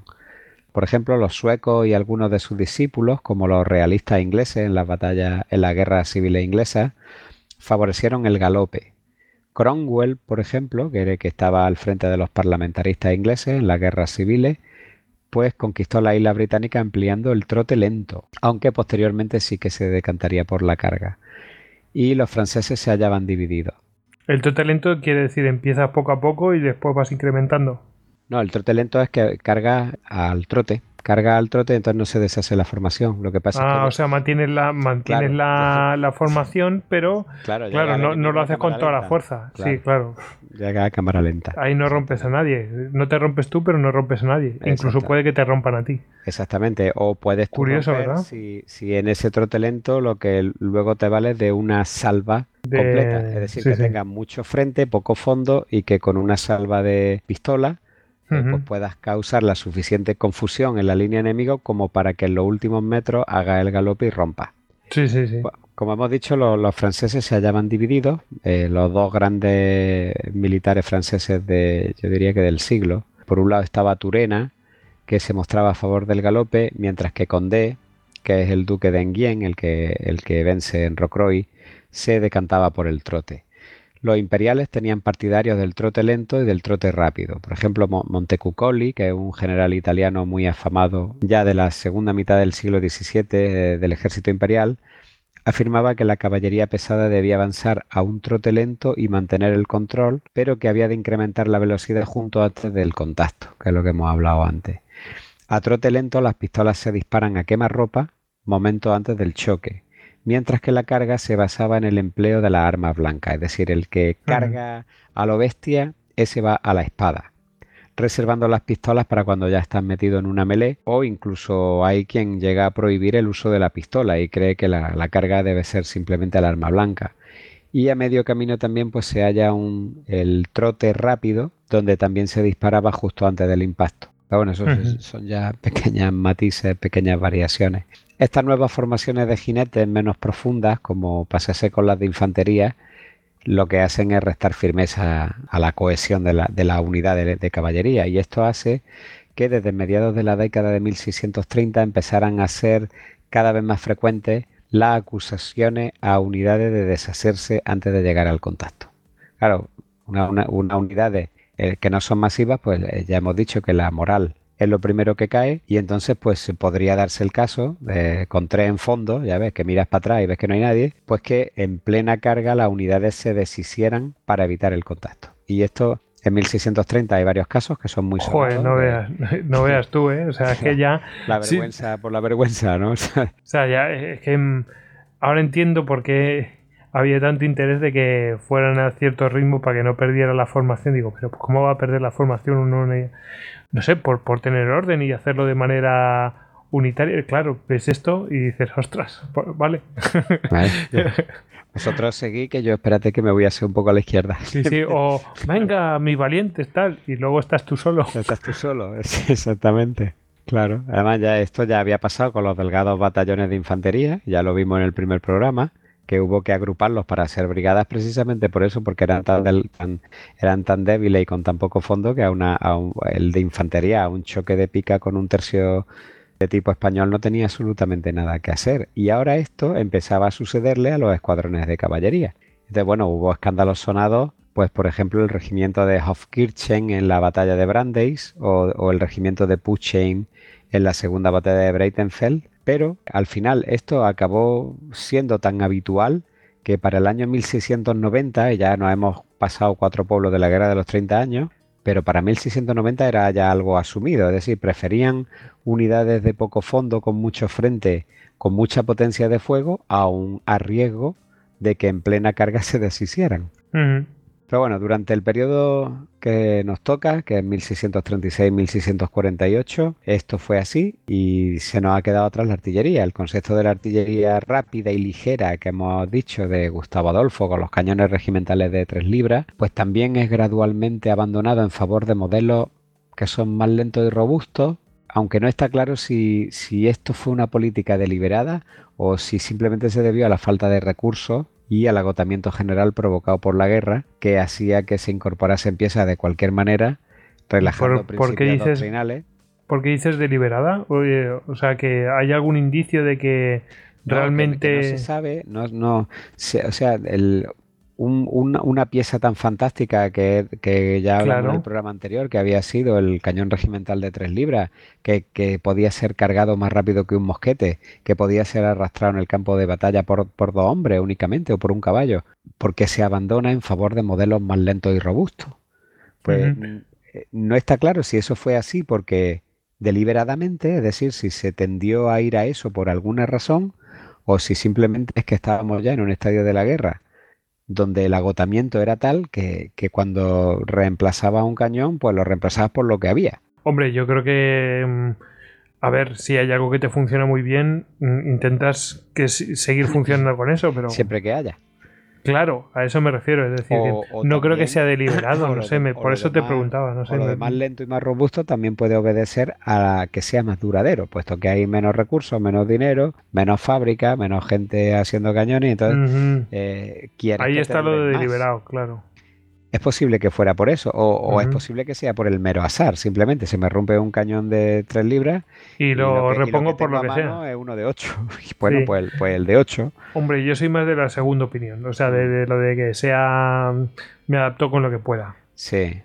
Por ejemplo, los suecos y algunos de sus discípulos, como los realistas ingleses en las batallas, en la guerra civil inglesa, favorecieron el galope, Cromwell, por ejemplo, que, que estaba al frente de los parlamentaristas ingleses en las guerras civiles, pues conquistó la isla británica ampliando el trote lento, aunque posteriormente sí que se decantaría por la carga. Y los franceses se hallaban divididos. El trote lento quiere decir empiezas poco a poco y después vas incrementando. No, el trote lento es que carga al trote carga al trote, entonces no se deshace la formación. Lo que pasa ah, es que o sea, mantienes la, mantienes la, formación, pero claro, no, lo haces con toda la fuerza. Sí, claro. Llega a cámara lenta. Ahí no rompes a nadie. No te rompes tú, pero no rompes a nadie. Incluso puede que te rompan a ti. Exactamente. O puedes Curioso, ¿verdad? Si, si, en ese trote lento lo que luego te vale de una salva completa. Es decir, que tenga mucho frente, poco fondo y que con una salva de pistola pues puedas causar la suficiente confusión en la línea enemigo como para que en los últimos metros haga el galope y rompa. Sí, sí, sí. Como hemos dicho, los, franceses se hallaban divididos. Eh, los dos grandes militares franceses de, yo diría que del siglo. Por un lado estaba Turena, que se mostraba a favor del galope, mientras que Condé, que es el duque de Enghien, el que, el que vence en Rocroi, se decantaba por el trote. Los imperiales tenían partidarios del trote lento y del trote rápido. Por ejemplo, Montecuccoli, que es un general italiano muy afamado ya de la segunda mitad del siglo XVII eh, del ejército imperial, afirmaba que la caballería pesada debía avanzar a un trote lento y mantener el control, pero que había de incrementar la velocidad junto antes del contacto, que es lo que hemos hablado antes. A trote lento las pistolas se disparan a quemarropa momentos antes del choque, mientras que la carga se basaba en el empleo de la arma blanca, es decir, el que carga a lo bestia, ese va a la espada, reservando las pistolas para cuando ya están metido en una melee, o incluso hay quien llega a prohibir el uso de la pistola y cree que la, carga debe ser simplemente el arma blanca. Y a medio camino también pues se halla un, el trote rápido, donde también se disparaba justo antes del impacto. Pero bueno, eso son ya pequeñas matices, pequeñas variaciones. Estas nuevas formaciones de jinetes menos profundas, como pasase con las de infantería, lo que hacen es restar firmeza a la cohesión de la, de unidad de, caballería. Y esto hace que desde mediados de la década de 1630 empezaran a ser cada vez más frecuentes las acusaciones a unidades de deshacerse antes de llegar al contacto. Claro, una, una, unidades eh, que no son masivas, pues eh, ya hemos dicho que la moral es lo primero que cae y entonces pues podría darse el caso de, con tres en fondo, ya ves que miras para atrás y ves que no hay nadie, pues que en plena carga las unidades se deshicieran para evitar el contacto. Y esto en 1630 hay varios casos que son muy Joder, no veas, [laughs] no veas tú, ¿eh? O sea, es que ya... [laughs] la vergüenza por la vergüenza, ¿no? [laughs] o sea, ya es que mm, ahora entiendo por qué había tanto interés de que fueran a cierto ritmo para que no perdiera la formación. Digo, pero ¿cómo va a perder la formación uno? No sé, por, por tener orden y hacerlo de manera unitaria. Claro, ves esto y dices, ostras, vale. [laughs] vale Vosotros seguí que yo espérate que me voy a hacer un poco a la izquierda. Sí, sí, o venga, mi valiente, tal, y luego estás tú solo. [laughs] Estás tú solo, [laughs] exactamente. Claro, además ya esto ya había pasado con los delgados batallones de infantería, ya lo vimos en el primer programa, que hubo que agruparlos para hacer brigadas precisamente por eso, porque eran tan, eran tan débiles y con tan poco fondo que a una, el de infantería, a un choque de pica con un tercio de tipo español no tenía absolutamente nada que hacer. Y ahora esto empezaba a sucederle a los escuadrones de caballería. Entonces, bueno, hubo escándalos sonados, pues por ejemplo el regimiento de Hofkirchen en la batalla de Brandeis o, o el regimiento de Puchheim en la segunda batalla de Breitenfeld pero al final esto acabó siendo tan habitual que para el año 1690, ya nos hemos pasado cuatro pueblos de la guerra de los 30 años, pero para 1690 era ya algo asumido, es decir, preferían unidades de poco fondo con mucho frente, con mucha potencia de fuego, aun a riesgo de que en plena carga [laughs] se deshicieran. Pero bueno, durante el periodo que nos toca, que es 1636-1648, esto fue así y se nos ha quedado atrás la artillería. El concepto de la artillería rápida y ligera que hemos dicho de Gustavo Adolfo con los cañones regimentales de 3 libras, pues también es gradualmente abandonado en favor de modelos que son más lentos y robustos, aunque no está claro si, si esto fue una política deliberada o si simplemente se debió a la falta de recursos y al agotamiento general provocado por la guerra, que hacía que se incorporasen piezas de cualquier manera, relajando por, ¿por qué dices, ¿Por qué dices deliberada? o sea, que hay algún indicio de que realmente... no se sabe, no, no, o sea, el, una pieza tan fantástica que, ya hablamos en el programa anterior, que había sido el cañón regimental de tres libras, que, podía ser cargado más rápido que un mosquete, que podía ser arrastrado en el campo de batalla por, por dos hombres únicamente o por un caballo, porque se abandona en favor de modelos más lentos y robustos. Pues eh, no está claro si eso fue así porque deliberadamente, es decir, si se tendió a ir a eso por alguna razón, o si simplemente es que estábamos ya en un estadio de la guerra donde el agotamiento era tal que, cuando reemplazaba un cañón, pues lo reemplazabas por lo que había. Hombre, yo creo que, mm, a ver, si hay algo que te funciona muy bien, mm, intentas que seguir funcionando con eso, pero... Siempre que haya. Claro, a eso me refiero. Es decir, no creo que sea deliberado, [coughs] no sé, por eso te preguntaba. No sé, lo de más lento y más robusto también puede obedecer a que sea más duradero, puesto que hay menos recursos, menos dinero, menos fábrica, menos gente haciendo cañones, entonces eh, Ahí está lo de deliberado, claro. Es posible que fuera por eso, o, es posible que sea por el mero azar. Simplemente se me rompe un cañón de 3 libras y lo, repongo por lo que sea. Es uno de 8. [laughs] bueno, pues, el, pues el de 8. Hombre, yo soy más de la segunda opinión. O sea, de, lo de que sea. Me adapto con lo que pueda. Sí.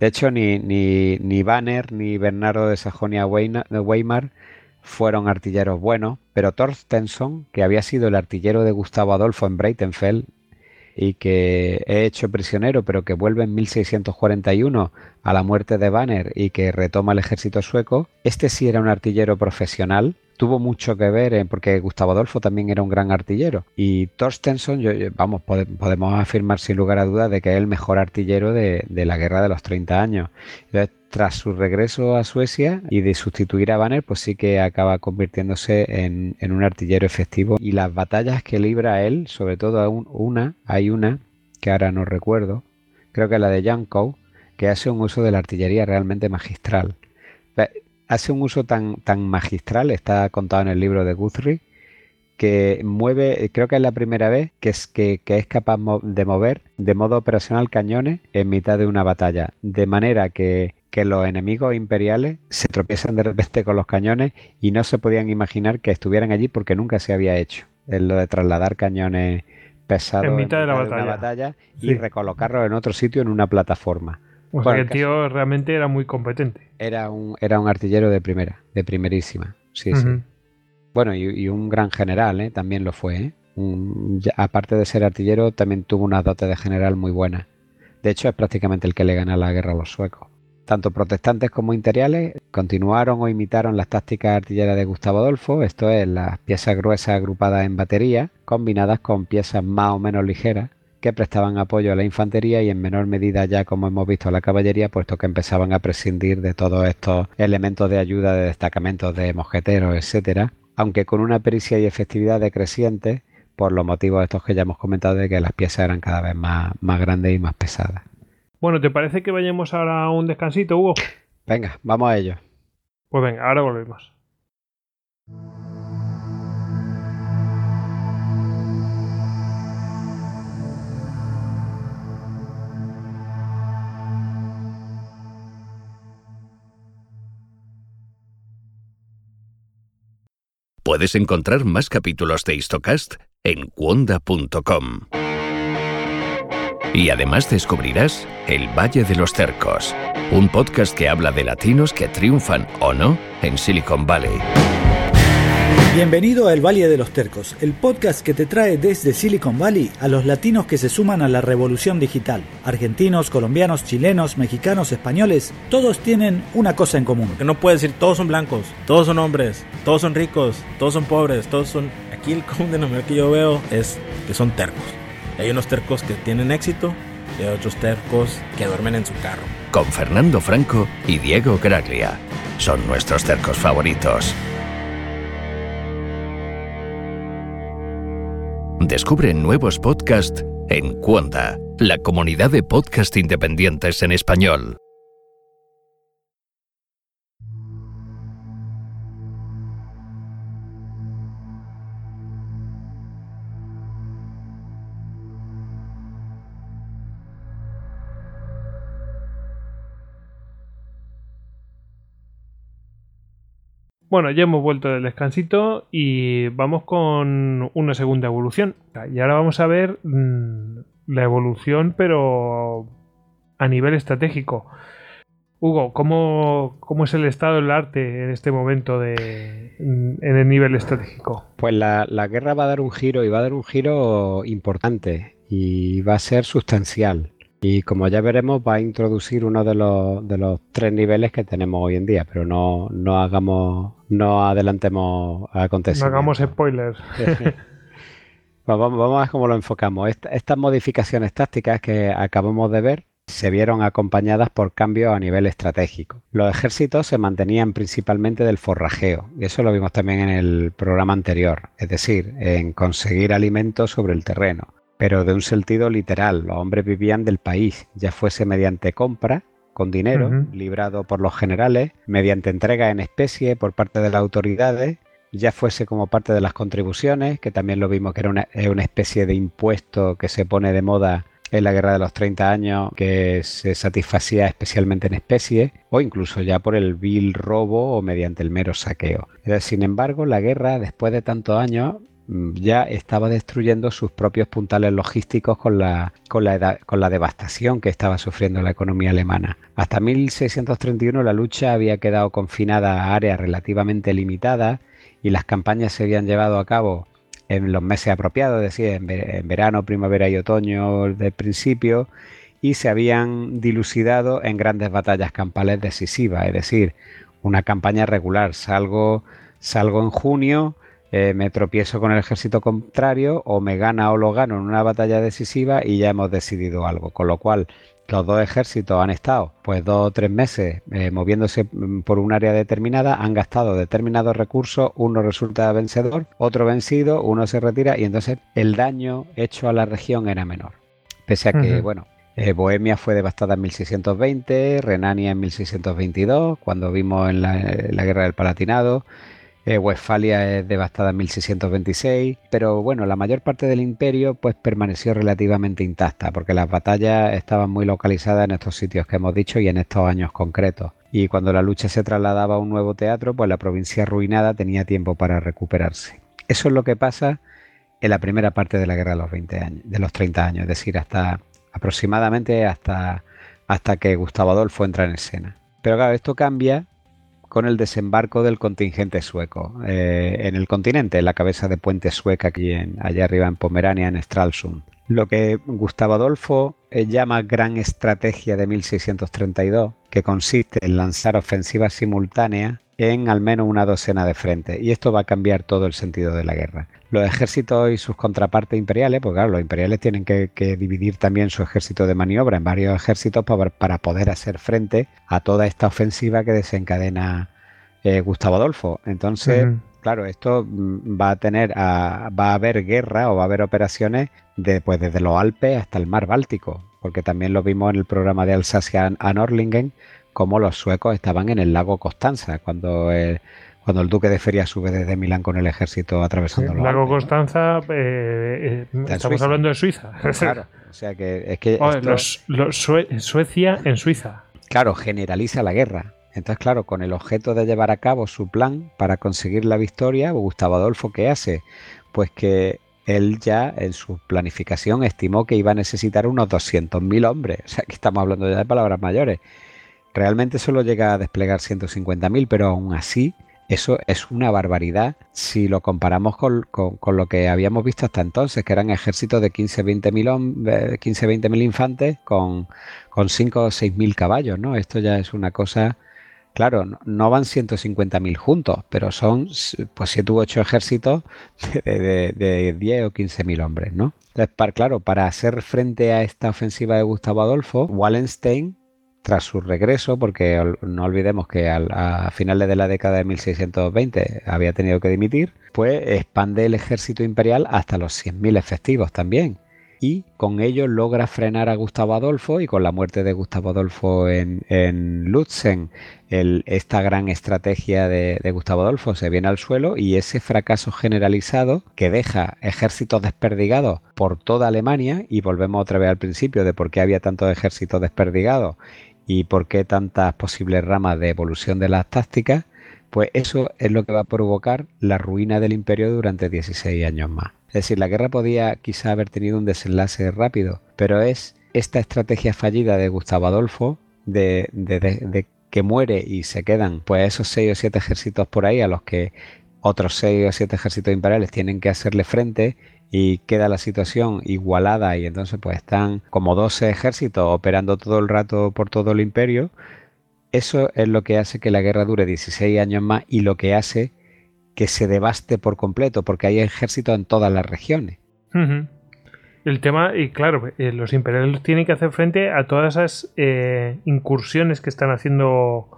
De hecho, ni, ni, ni Banner ni Bernardo de Sajonia-Weimar fueron artilleros buenos, pero Torstenson, que había sido el artillero de Gustavo Adolfo en Breitenfeld, y que he hecho prisionero, pero que vuelve en 1641 a la muerte de Banner y que retoma el ejército sueco, este sí era un artillero profesional. Tuvo mucho que ver porque Gustavo Adolfo también era un gran artillero. Y Torstensson, yo, vamos, podemos afirmar sin lugar a dudas de que es el mejor artillero de, de la guerra de los 30 años. Entonces, tras su regreso a Suecia y de sustituir a Banner, pues sí que acaba convirtiéndose en, un artillero efectivo. Y las batallas que libra él, sobre todo una, hay una que ahora no recuerdo, creo que la de Jankow, que hace un uso de la artillería realmente magistral. Hace un uso tan, tan magistral, está contado en el libro de Guthrie, que mueve, creo que es la primera vez que es, que, es capaz de mover de modo operacional cañones en mitad de una batalla, de manera que, que los enemigos imperiales se tropiezan de repente con los cañones y no se podían imaginar que estuvieran allí porque nunca se había hecho. Es lo de trasladar cañones pesados en mitad, de, la batalla. una batalla y recolocarlos en otro sitio en una plataforma. O sea que el tío realmente era muy competente. Era un, era un artillero de primera, de primerísima. Sí, sí. Bueno, y, un gran general, ¿eh? también lo fue. ¿eh? aparte de ser artillero, también tuvo una dote de general muy buena. De hecho, es prácticamente el que le gana la guerra a los suecos. Tanto protestantes como imperiales continuaron o imitaron las tácticas artilleras de Gustavo Adolfo, esto es, las piezas gruesas agrupadas en batería, combinadas con piezas más o menos ligeras, que prestaban apoyo a la infantería y en menor medida ya como hemos visto a la caballería, puesto que empezaban a prescindir de todos estos elementos de ayuda de destacamentos de mosqueteros, etcétera, aunque con una pericia y efectividad decreciente por los motivos estos que ya hemos comentado de que las piezas eran cada vez más, más grandes y más pesadas. Bueno, ¿te parece que vayamos ahora a un descansito, Hugo? Venga, vamos a ello. Pues venga, ahora volvemos. Puedes encontrar más capítulos de Histocast en cuonda.com. Y además descubrirás El Valle de los Cercos, un podcast que habla de latinos que triunfan o no en Silicon Valley. Bienvenido a El Valle de los Tercos, el podcast que te trae desde Silicon Valley a los latinos que se suman a la revolución digital. Argentinos, colombianos, chilenos, mexicanos, españoles, todos tienen una cosa en común. Que no puedes decir todos son blancos, todos son hombres, todos son ricos, todos son pobres, todos son... Aquí el [laughs] común denominador que yo veo es que son tercos. Hay unos tercos que tienen éxito y hay otros tercos que duermen en su carro. Con Fernando Franco y Diego Graglia. Son nuestros tercos favoritos. Descubre nuevos podcasts en Cuonda, la comunidad de podcast independientes en español. Bueno, ya hemos vuelto del descansito y vamos con una segunda evolución. Y ahora vamos a ver mm, la evolución, pero a nivel estratégico. Hugo, ¿cómo, ¿cómo, es el estado del arte en este momento de, mm, en el nivel estratégico? Pues la, la, guerra va a dar un giro y va a dar un giro importante y va a ser sustancial. Y como ya veremos, va a introducir uno de los, de los tres niveles que tenemos hoy en día, pero no, no hagamos, no adelantemos acontecimientos. No hagamos spoilers. [laughs] vamos, vamos, a ver cómo lo enfocamos. estas modificaciones tácticas que acabamos de ver se vieron acompañadas por cambios a nivel estratégico. Los ejércitos se mantenían principalmente del forrajeo, y eso lo vimos también en el programa anterior, es decir, en conseguir alimentos sobre el terreno pero de un sentido literal. Los hombres vivían del país, ya fuese mediante compra con dinero, librado por los generales, mediante entrega en especie por parte de las autoridades, ya fuese como parte de las contribuciones, que también lo vimos que era una, una especie de impuesto que se pone de moda en la guerra de los 30 años que se satisfacía especialmente en especie o incluso ya por el vil robo o mediante el mero saqueo. Sin embargo, la guerra, después de tantos años, ya estaba destruyendo sus propios puntales logísticos con la, con la, con la devastación que estaba sufriendo la economía alemana. Hasta 1631 la lucha había quedado confinada a áreas relativamente limitadas y las campañas se habían llevado a cabo en los meses apropiados, es decir, en, verano, primavera y otoño de principio, y se habían dilucidado en grandes batallas campales decisivas, es decir, una campaña regular. Salgo, salgo en junio, eh, me tropiezo con el ejército contrario o me gana o lo gano en una batalla decisiva y ya hemos decidido algo. Con lo cual, los dos ejércitos han estado pues dos o tres meses eh, moviéndose mm, por un área determinada, han gastado determinados recursos, uno resulta vencedor, otro vencido, uno se retira y entonces el daño hecho a la región era menor. Pese a que, bueno, Eh, Bohemia fue devastada en 1620, Renania en 1622, cuando vimos en la, Guerra del Palatinado. Eh, Westfalia es devastada en 1626, pero bueno, la mayor parte del imperio pues permaneció relativamente intacta, porque las batallas estaban muy localizadas en estos sitios que hemos dicho y en estos años concretos. Y cuando la lucha se trasladaba a un nuevo teatro, pues la provincia arruinada tenía tiempo para recuperarse. Eso es lo que pasa en la primera parte de la guerra de los 20 años, de los 30 años, es decir, hasta aproximadamente hasta, hasta que Gustavo Adolfo entra en escena. Pero claro, esto cambia con el desembarco del contingente sueco eh, en el continente, en la cabeza de puente sueca aquí en, allá arriba en Pomerania, en Stralsund. Lo que Gustavo Adolfo eh, llama gran estrategia de 1632, que consiste en lanzar ofensivas simultáneas en al menos una docena de frentes, y esto va a cambiar todo el sentido de la guerra. Los ejércitos y sus contrapartes imperiales, pues claro, los imperiales tienen que, dividir también su ejército de maniobra en varios ejércitos para, poder hacer frente a toda esta ofensiva que desencadena eh, Gustavo Adolfo. Entonces, claro, esto mm, va a tener, va a haber guerra o va a haber operaciones de, pues, desde los Alpes hasta el mar Báltico, porque también lo vimos en el programa de Alsacia a Norlingen, como los suecos estaban en el lago Constanza, cuando... el cuando el duque de Feria sube desde Milán con el ejército atravesando el lago Constanza, eh, eh, estamos hablando de Suiza. Claro, [laughs] o sea que es que Suecia en Suiza. Claro, generaliza la guerra. Entonces, claro, con el objeto de llevar a cabo su plan para conseguir la victoria, Gustavo Adolfo, ¿qué hace? Pues que él ya en su planificación estimó que iba a necesitar unos 200.000 hombres. O sea, que estamos hablando ya de palabras mayores. Realmente solo llega a desplegar 150.000, pero aún así eso es una barbaridad si lo comparamos con, lo que habíamos visto hasta entonces, que eran ejércitos de 15-20 mil 15, mil infantes con, con 5 o 6 mil caballos, ¿no? Esto ya es una cosa... Claro, no van 150.000 juntos, pero son pues 7 u 8 ejércitos de, de, 10 o 15.000 hombres, ¿no? Entonces, para, claro, para hacer frente a esta ofensiva de Gustavo Adolfo, Wallenstein tras su regreso, porque no olvidemos que a finales de la década de 1620 había tenido que dimitir, pues expande el ejército imperial hasta los 100.000 efectivos también. Y con ello logra frenar a Gustavo Adolfo y con la muerte de Gustavo Adolfo en, en Lutzen, esta gran estrategia de Gustavo Adolfo se viene al suelo y ese fracaso generalizado que deja ejércitos desperdigados por toda Alemania, y volvemos otra vez al principio de por qué había tantos ejércitos desperdigados y por qué tantas posibles ramas de evolución de las tácticas, pues eso es lo que va a provocar la ruina del imperio durante 16 años más. Es decir, la guerra podía quizá haber tenido un desenlace rápido, pero es esta estrategia fallida de Gustavo Adolfo de, de, que muere y se quedan pues esos seis o siete ejércitos por ahí a los que otros seis o siete ejércitos imperiales tienen que hacerle frente y queda la situación igualada y entonces pues están como 12 ejércitos operando todo el rato por todo el imperio, eso es lo que hace que la guerra dure 16 años más y lo que hace que se devaste por completo, porque hay ejércitos en todas las regiones. El tema, y claro, eh, los imperiales tienen que hacer frente a todas esas eh, incursiones que están haciendo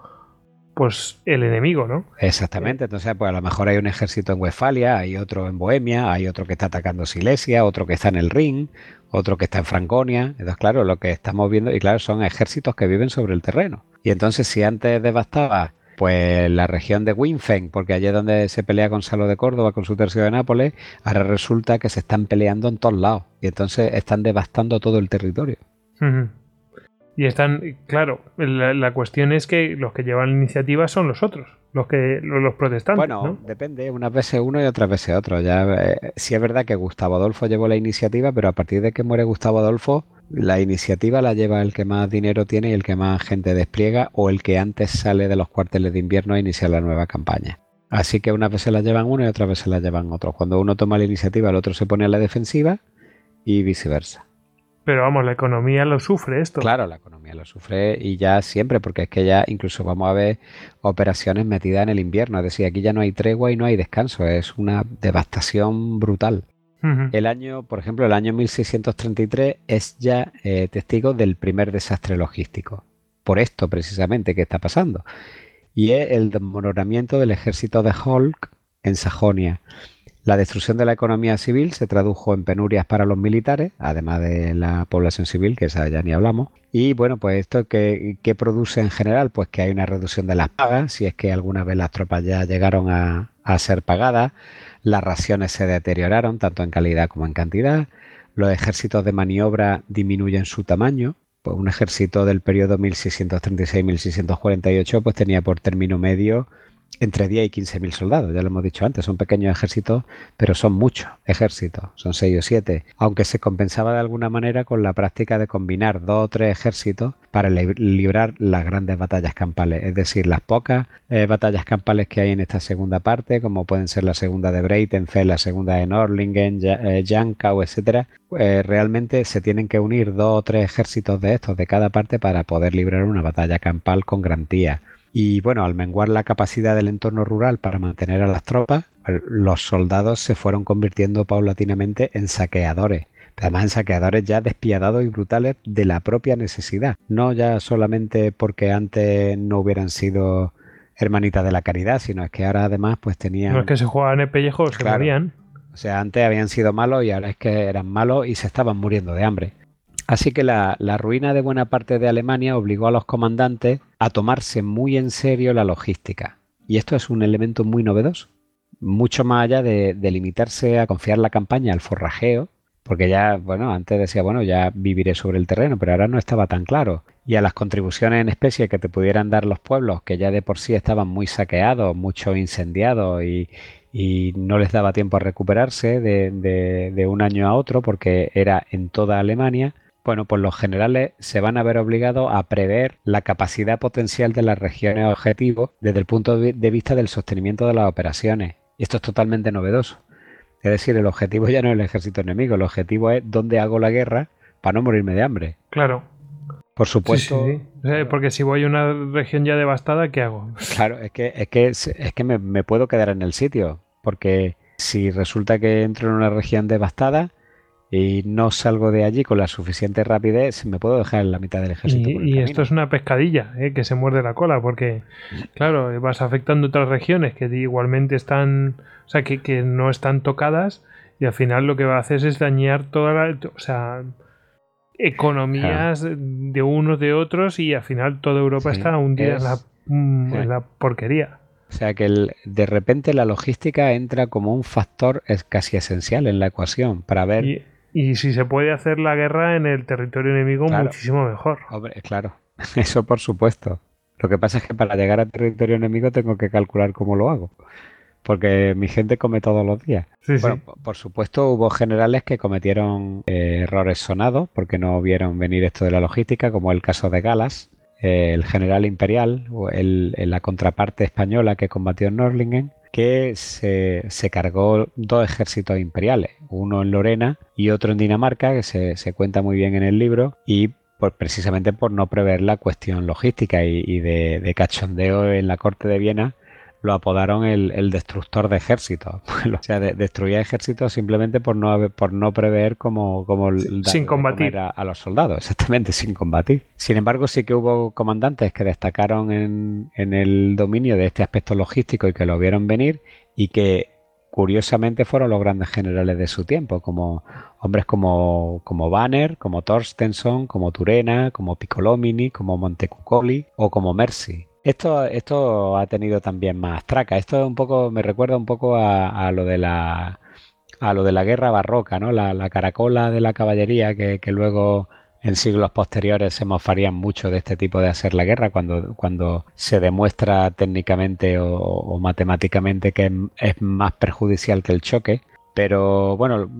pues el enemigo, ¿no? Exactamente, entonces pues a lo mejor hay un ejército en Westfalia, hay otro en Bohemia, hay otro que está atacando Silesia, otro que está en el Rin, otro que está en Franconia, entonces claro, lo que estamos viendo, y claro, son ejércitos que viven sobre el terreno. Y entonces si antes devastaba pues la región de Winfen, porque allí es donde se pelea con Salo de Córdoba, con su tercio de Nápoles, ahora resulta que se están peleando en todos lados, y entonces están devastando todo el territorio. Y están, claro, la, cuestión es que los que llevan la iniciativa son los otros, los que los, protestantes. Bueno, depende, unas veces uno y otras veces otro. Ya eh, sí es verdad que Gustavo Adolfo llevó la iniciativa, pero a partir de que muere Gustavo Adolfo, la iniciativa la lleva el que más dinero tiene y el que más gente despliega, o el que antes sale de los cuarteles de invierno a iniciar la nueva campaña. Así que unas veces la llevan uno y otras veces la llevan otros. Cuando uno toma la iniciativa, el otro se pone a la defensiva y viceversa. Pero vamos, la economía lo sufre esto. Claro, la economía lo sufre y ya siempre, porque es que ya incluso vamos a ver operaciones metidas en el invierno. Es decir, aquí ya no hay tregua y no hay descanso. Es una devastación brutal. El año, por ejemplo, el año 1633 es ya eh, testigo del primer desastre logístico. Por esto precisamente que está pasando. Y es el desmoronamiento del ejército de Hulk en Sajonia. La destrucción de la economía civil se tradujo en penurias para los militares, además de la población civil, que esa ya ni hablamos. Y bueno, pues esto que, produce en general, pues que hay una reducción de las pagas, si es que alguna vez las tropas ya llegaron a, a ser pagadas, las raciones se deterioraron tanto en calidad como en cantidad, los ejércitos de maniobra disminuyen su tamaño, pues un ejército del periodo 1636-1648 pues tenía por término medio entre 10 y 15 mil soldados, ya lo hemos dicho antes, son pequeños ejércitos, pero son muchos ejércitos, son 6 o 7, aunque se compensaba de alguna manera con la práctica de combinar dos o tres ejércitos para librar las grandes batallas campales, es decir, las pocas eh, batallas campales que hay en esta segunda parte, como pueden ser la segunda de Breitenfeld, la segunda de Norlingen, eh, Jankau, etcétera, pues realmente se tienen que unir dos o tres ejércitos de estos de cada parte para poder librar una batalla campal con garantía. Y bueno, al menguar la capacidad del entorno rural para mantener a las tropas, los soldados se fueron convirtiendo paulatinamente en saqueadores. Además, en saqueadores ya despiadados y brutales de la propia necesidad. No ya solamente porque antes no hubieran sido hermanitas de la caridad, sino es que ahora además pues tenían... No es que se jugaban el pellejo, se morían. O sea, antes habían sido malos y ahora es que eran malos y se estaban muriendo de hambre. Así que la, ruina de buena parte de Alemania obligó a los comandantes a tomarse muy en serio la logística. Y esto es un elemento muy novedoso, mucho más allá de, limitarse a confiar la campaña al forrajeo, porque ya, bueno, antes decía, bueno, ya viviré sobre el terreno, pero ahora no estaba tan claro. Y a las contribuciones en especie que te pudieran dar los pueblos, que ya de por sí estaban muy saqueados, mucho incendiados y, no les daba tiempo a recuperarse de, un año a otro, porque era en toda Alemania, bueno, pues los generales se van a ver obligados a prever la capacidad potencial de las regiones objetivo desde el punto de vista del sostenimiento de las operaciones. Y esto es totalmente novedoso. Es decir, el objetivo ya no es el ejército enemigo, el objetivo es dónde hago la guerra para no morirme de hambre. Claro. Por supuesto. porque si voy a una región ya devastada, ¿qué hago? Claro, es que, es que, es que me, me puedo quedar en el sitio. Porque si resulta que entro en una región devastada, y no salgo de allí con la suficiente rapidez, me puedo dejar en la mitad del ejército. Y, esto es una pescadilla ¿eh? que se muerde la cola, porque, claro, vas afectando otras regiones que igualmente están, o sea, que, que no están tocadas, y al final lo que va a hacer es dañar toda la, o sea, economías de unos de otros, y al final toda Europa está hundida en, la, mm, en la porquería. O sea que el, de repente la logística entra como un factor es casi esencial en la ecuación para ver. Y si se puede hacer la guerra en el territorio enemigo, muchísimo mejor. Hombre, claro, [laughs] eso por supuesto. Lo que pasa es que para llegar al territorio enemigo tengo que calcular cómo lo hago. Porque mi gente come todos los días. bueno, por supuesto hubo generales que cometieron eh, errores sonados porque no vieron venir esto de la logística, como el caso de Galas, el general imperial, o el, la contraparte española que combatió en Norlingen, que se, cargó dos ejércitos imperiales, uno en Lorena y otro en Dinamarca, que se, cuenta muy bien en el libro, y precisamente por no prever la cuestión logística y, de, cachondeo en la corte de Viena, lo apodaron el, destructor de ejércitos. [laughs] o sea, destruía ejércitos simplemente por no, por no prever cómo, sin combatir a, los soldados, [laughs] exactamente, sin combatir. Sin embargo, sí que hubo comandantes que destacaron en, en el dominio de este aspecto logístico y que lo vieron venir y que curiosamente fueron los grandes generales de su tiempo, como hombres como, como Banner, como Torstenson, como Turena, como Piccolomini, como Montecuccoli o como Mercy. Esto, esto ha tenido también más traca. Esto un poco me recuerda un poco a, lo de la a lo de la guerra barroca, ¿no? La, caracola de la caballería que, luego en siglos posteriores se mofarían mucho de este tipo de hacer la guerra cuando, cuando se demuestra técnicamente o, matemáticamente que es, más perjudicial que el choque. Pero bueno,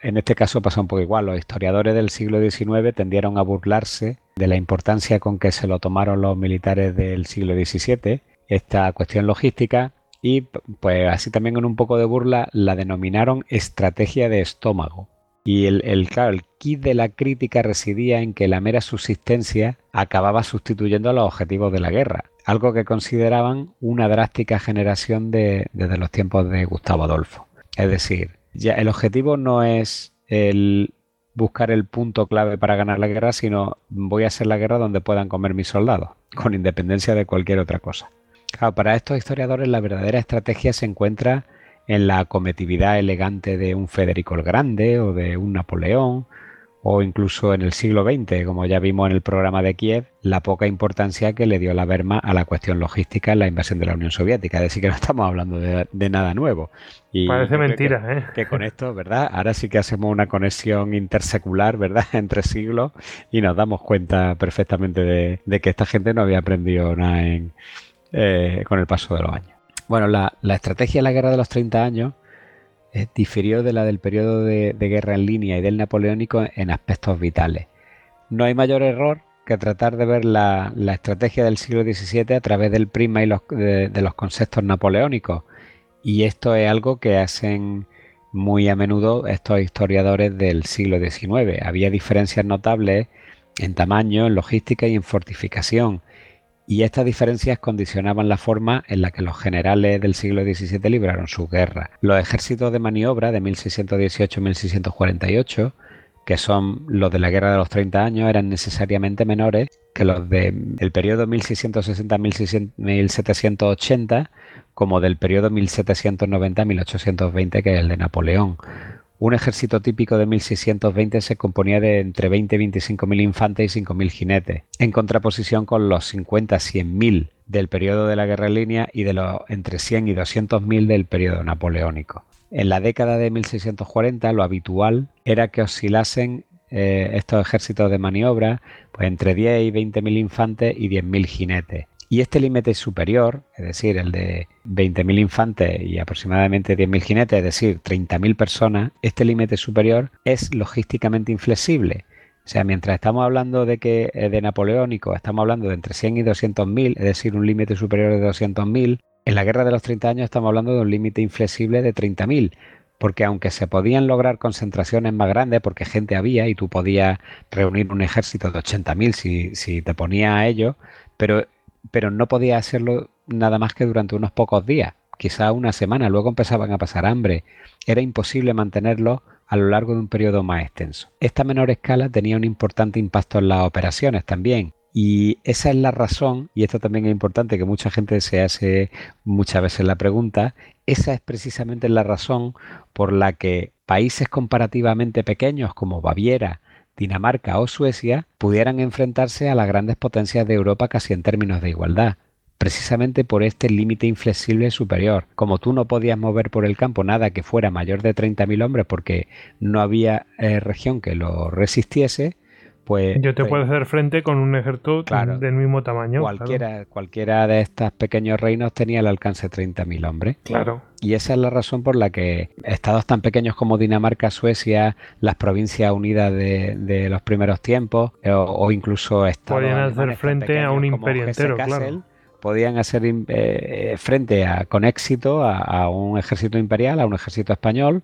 en este caso pasa un poco igual. Los historiadores del siglo XIX tendieron a burlarse de la importancia con que se lo tomaron los militares del siglo XVII, esta cuestión logística, y pues así también en un poco de burla la denominaron estrategia de estómago. Y el, el, el kit de la crítica residía en que la mera subsistencia acababa sustituyendo a los objetivos de la guerra, algo que consideraban una drástica generación de, desde los tiempos de Gustavo Adolfo. Es decir, ya el objetivo no es el buscar el punto clave para ganar la guerra, sino voy a hacer la guerra donde puedan comer mis soldados, con independencia de cualquier otra cosa. para estos historiadores la verdadera estrategia se encuentra en la cometividad elegante de un Federico el Grande o de un Napoleón o incluso en el siglo XX, como ya vimos en el programa de Kiev, la poca importancia que le dio la Wehrmacht a la cuestión logística en la invasión de la Unión Soviética. Es decir, que no estamos hablando de, nada nuevo. Y Parece mentira, ¿eh? Que con esto, ¿verdad? Ahora sí que hacemos una conexión intersecular, ¿verdad? [laughs] Entre siglos y nos damos cuenta perfectamente de, que esta gente no había aprendido nada eh, con el paso de los años. Bueno, la, la estrategia de la guerra de los 30 años difirió de la del periodo de, guerra en línea y del napoleónico en aspectos vitales. No hay mayor error que tratar de ver la, estrategia del siglo XVII a través del prisma y los, de, los conceptos napoleónicos. Y esto es algo que hacen muy a menudo estos historiadores del siglo XIX. Había diferencias notables en tamaño, en logística y en fortificación y estas diferencias condicionaban la forma en la que los generales del siglo XVII libraron su guerra. Los ejércitos de maniobra de 1618-1648, que son los de la Guerra de los 30 años, eran necesariamente menores que los del periodo 1660-1780, como del periodo 1790-1820, que es el de Napoleón. Un ejército típico de 1620 se componía de entre 20 y 25 mil infantes y 5 mil jinetes, en contraposición con los 50 100 mil del periodo de la guerra en línea y de los entre 100 y 200 mil del periodo napoleónico. En la década de 1640 lo habitual era que oscilasen eh, estos ejércitos de maniobra pues entre 10 y 20 mil infantes y 10 mil jinetes, y este límite superior, es decir, el de 20.000 infantes y aproximadamente 10.000 jinetes, es decir, 30.000 personas, este límite superior es logísticamente inflexible. O sea, mientras estamos hablando de que de napoleónico, estamos hablando de entre 100 y 200.000, es decir, un límite superior de 200.000, en la guerra de los 30 años estamos hablando de un límite inflexible de 30.000 porque aunque se podían lograr concentraciones más grandes, porque gente había y tú podías reunir un ejército de 80.000 si, si te ponías a ello, pero pero no podía hacerlo nada más que durante unos pocos días, quizá una semana, luego empezaban a pasar hambre. Era imposible mantenerlo a lo largo de un periodo más extenso. Esta menor escala tenía un importante impacto en las operaciones también. Y esa es la razón, y esto también es importante que mucha gente se hace muchas veces la pregunta, esa es precisamente la razón por la que países comparativamente pequeños como Baviera, Dinamarca o Suecia pudieran enfrentarse a las grandes potencias de Europa casi en términos de igualdad, precisamente por este límite inflexible superior. Como tú no podías mover por el campo nada que fuera mayor de 30.000 hombres porque no había eh, región que lo resistiese, pues, Yo te pues puedo hacer frente con un ejército del mismo tamaño. Cualquiera, cualquiera de estos pequeños reinos tenía el alcance de 30.000 hombres. Claro. Y esa es la razón por la que estados tan pequeños como Dinamarca, Suecia, las provincias unidas de, los primeros tiempos, o, incluso estados. Podían hacer frente a un imperio entero, claro. Podían hacer eh, frente a, con éxito a, un ejército imperial, a un ejército español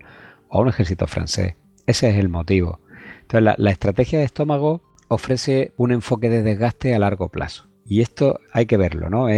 o a un ejército francés. Ese es el motivo. Entonces, la, estrategia de estómago ofrece un enfoque de desgaste a largo plazo. Y esto hay que verlo, ¿no?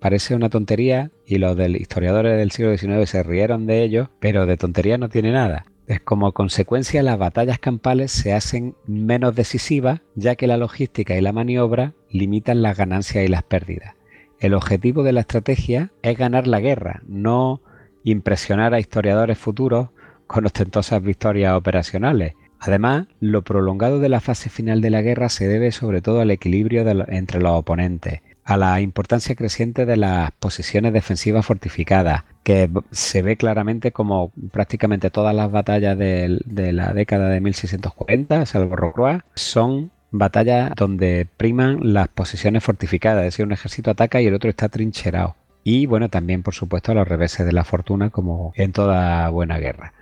Parece una tontería y los historiadores del siglo XIX se rieron de ello, pero de tontería no tiene nada. Es como consecuencia las batallas campales se hacen menos decisivas ya que la logística y la maniobra limitan las ganancias y las pérdidas. El objetivo de la estrategia es ganar la guerra, no impresionar a historiadores futuros con ostentosas victorias operacionales, Además, lo prolongado de la fase final de la guerra se debe sobre todo al equilibrio entre los oponentes, a la importancia creciente de las posiciones defensivas fortificadas, que se ve claramente como prácticamente todas las batallas de, la década de 1640, salvo Rocroi, son batallas donde priman las posiciones fortificadas, es decir, un ejército ataca y el otro está trincherado. Y bueno, también por supuesto a los reveses de la fortuna como en toda buena guerra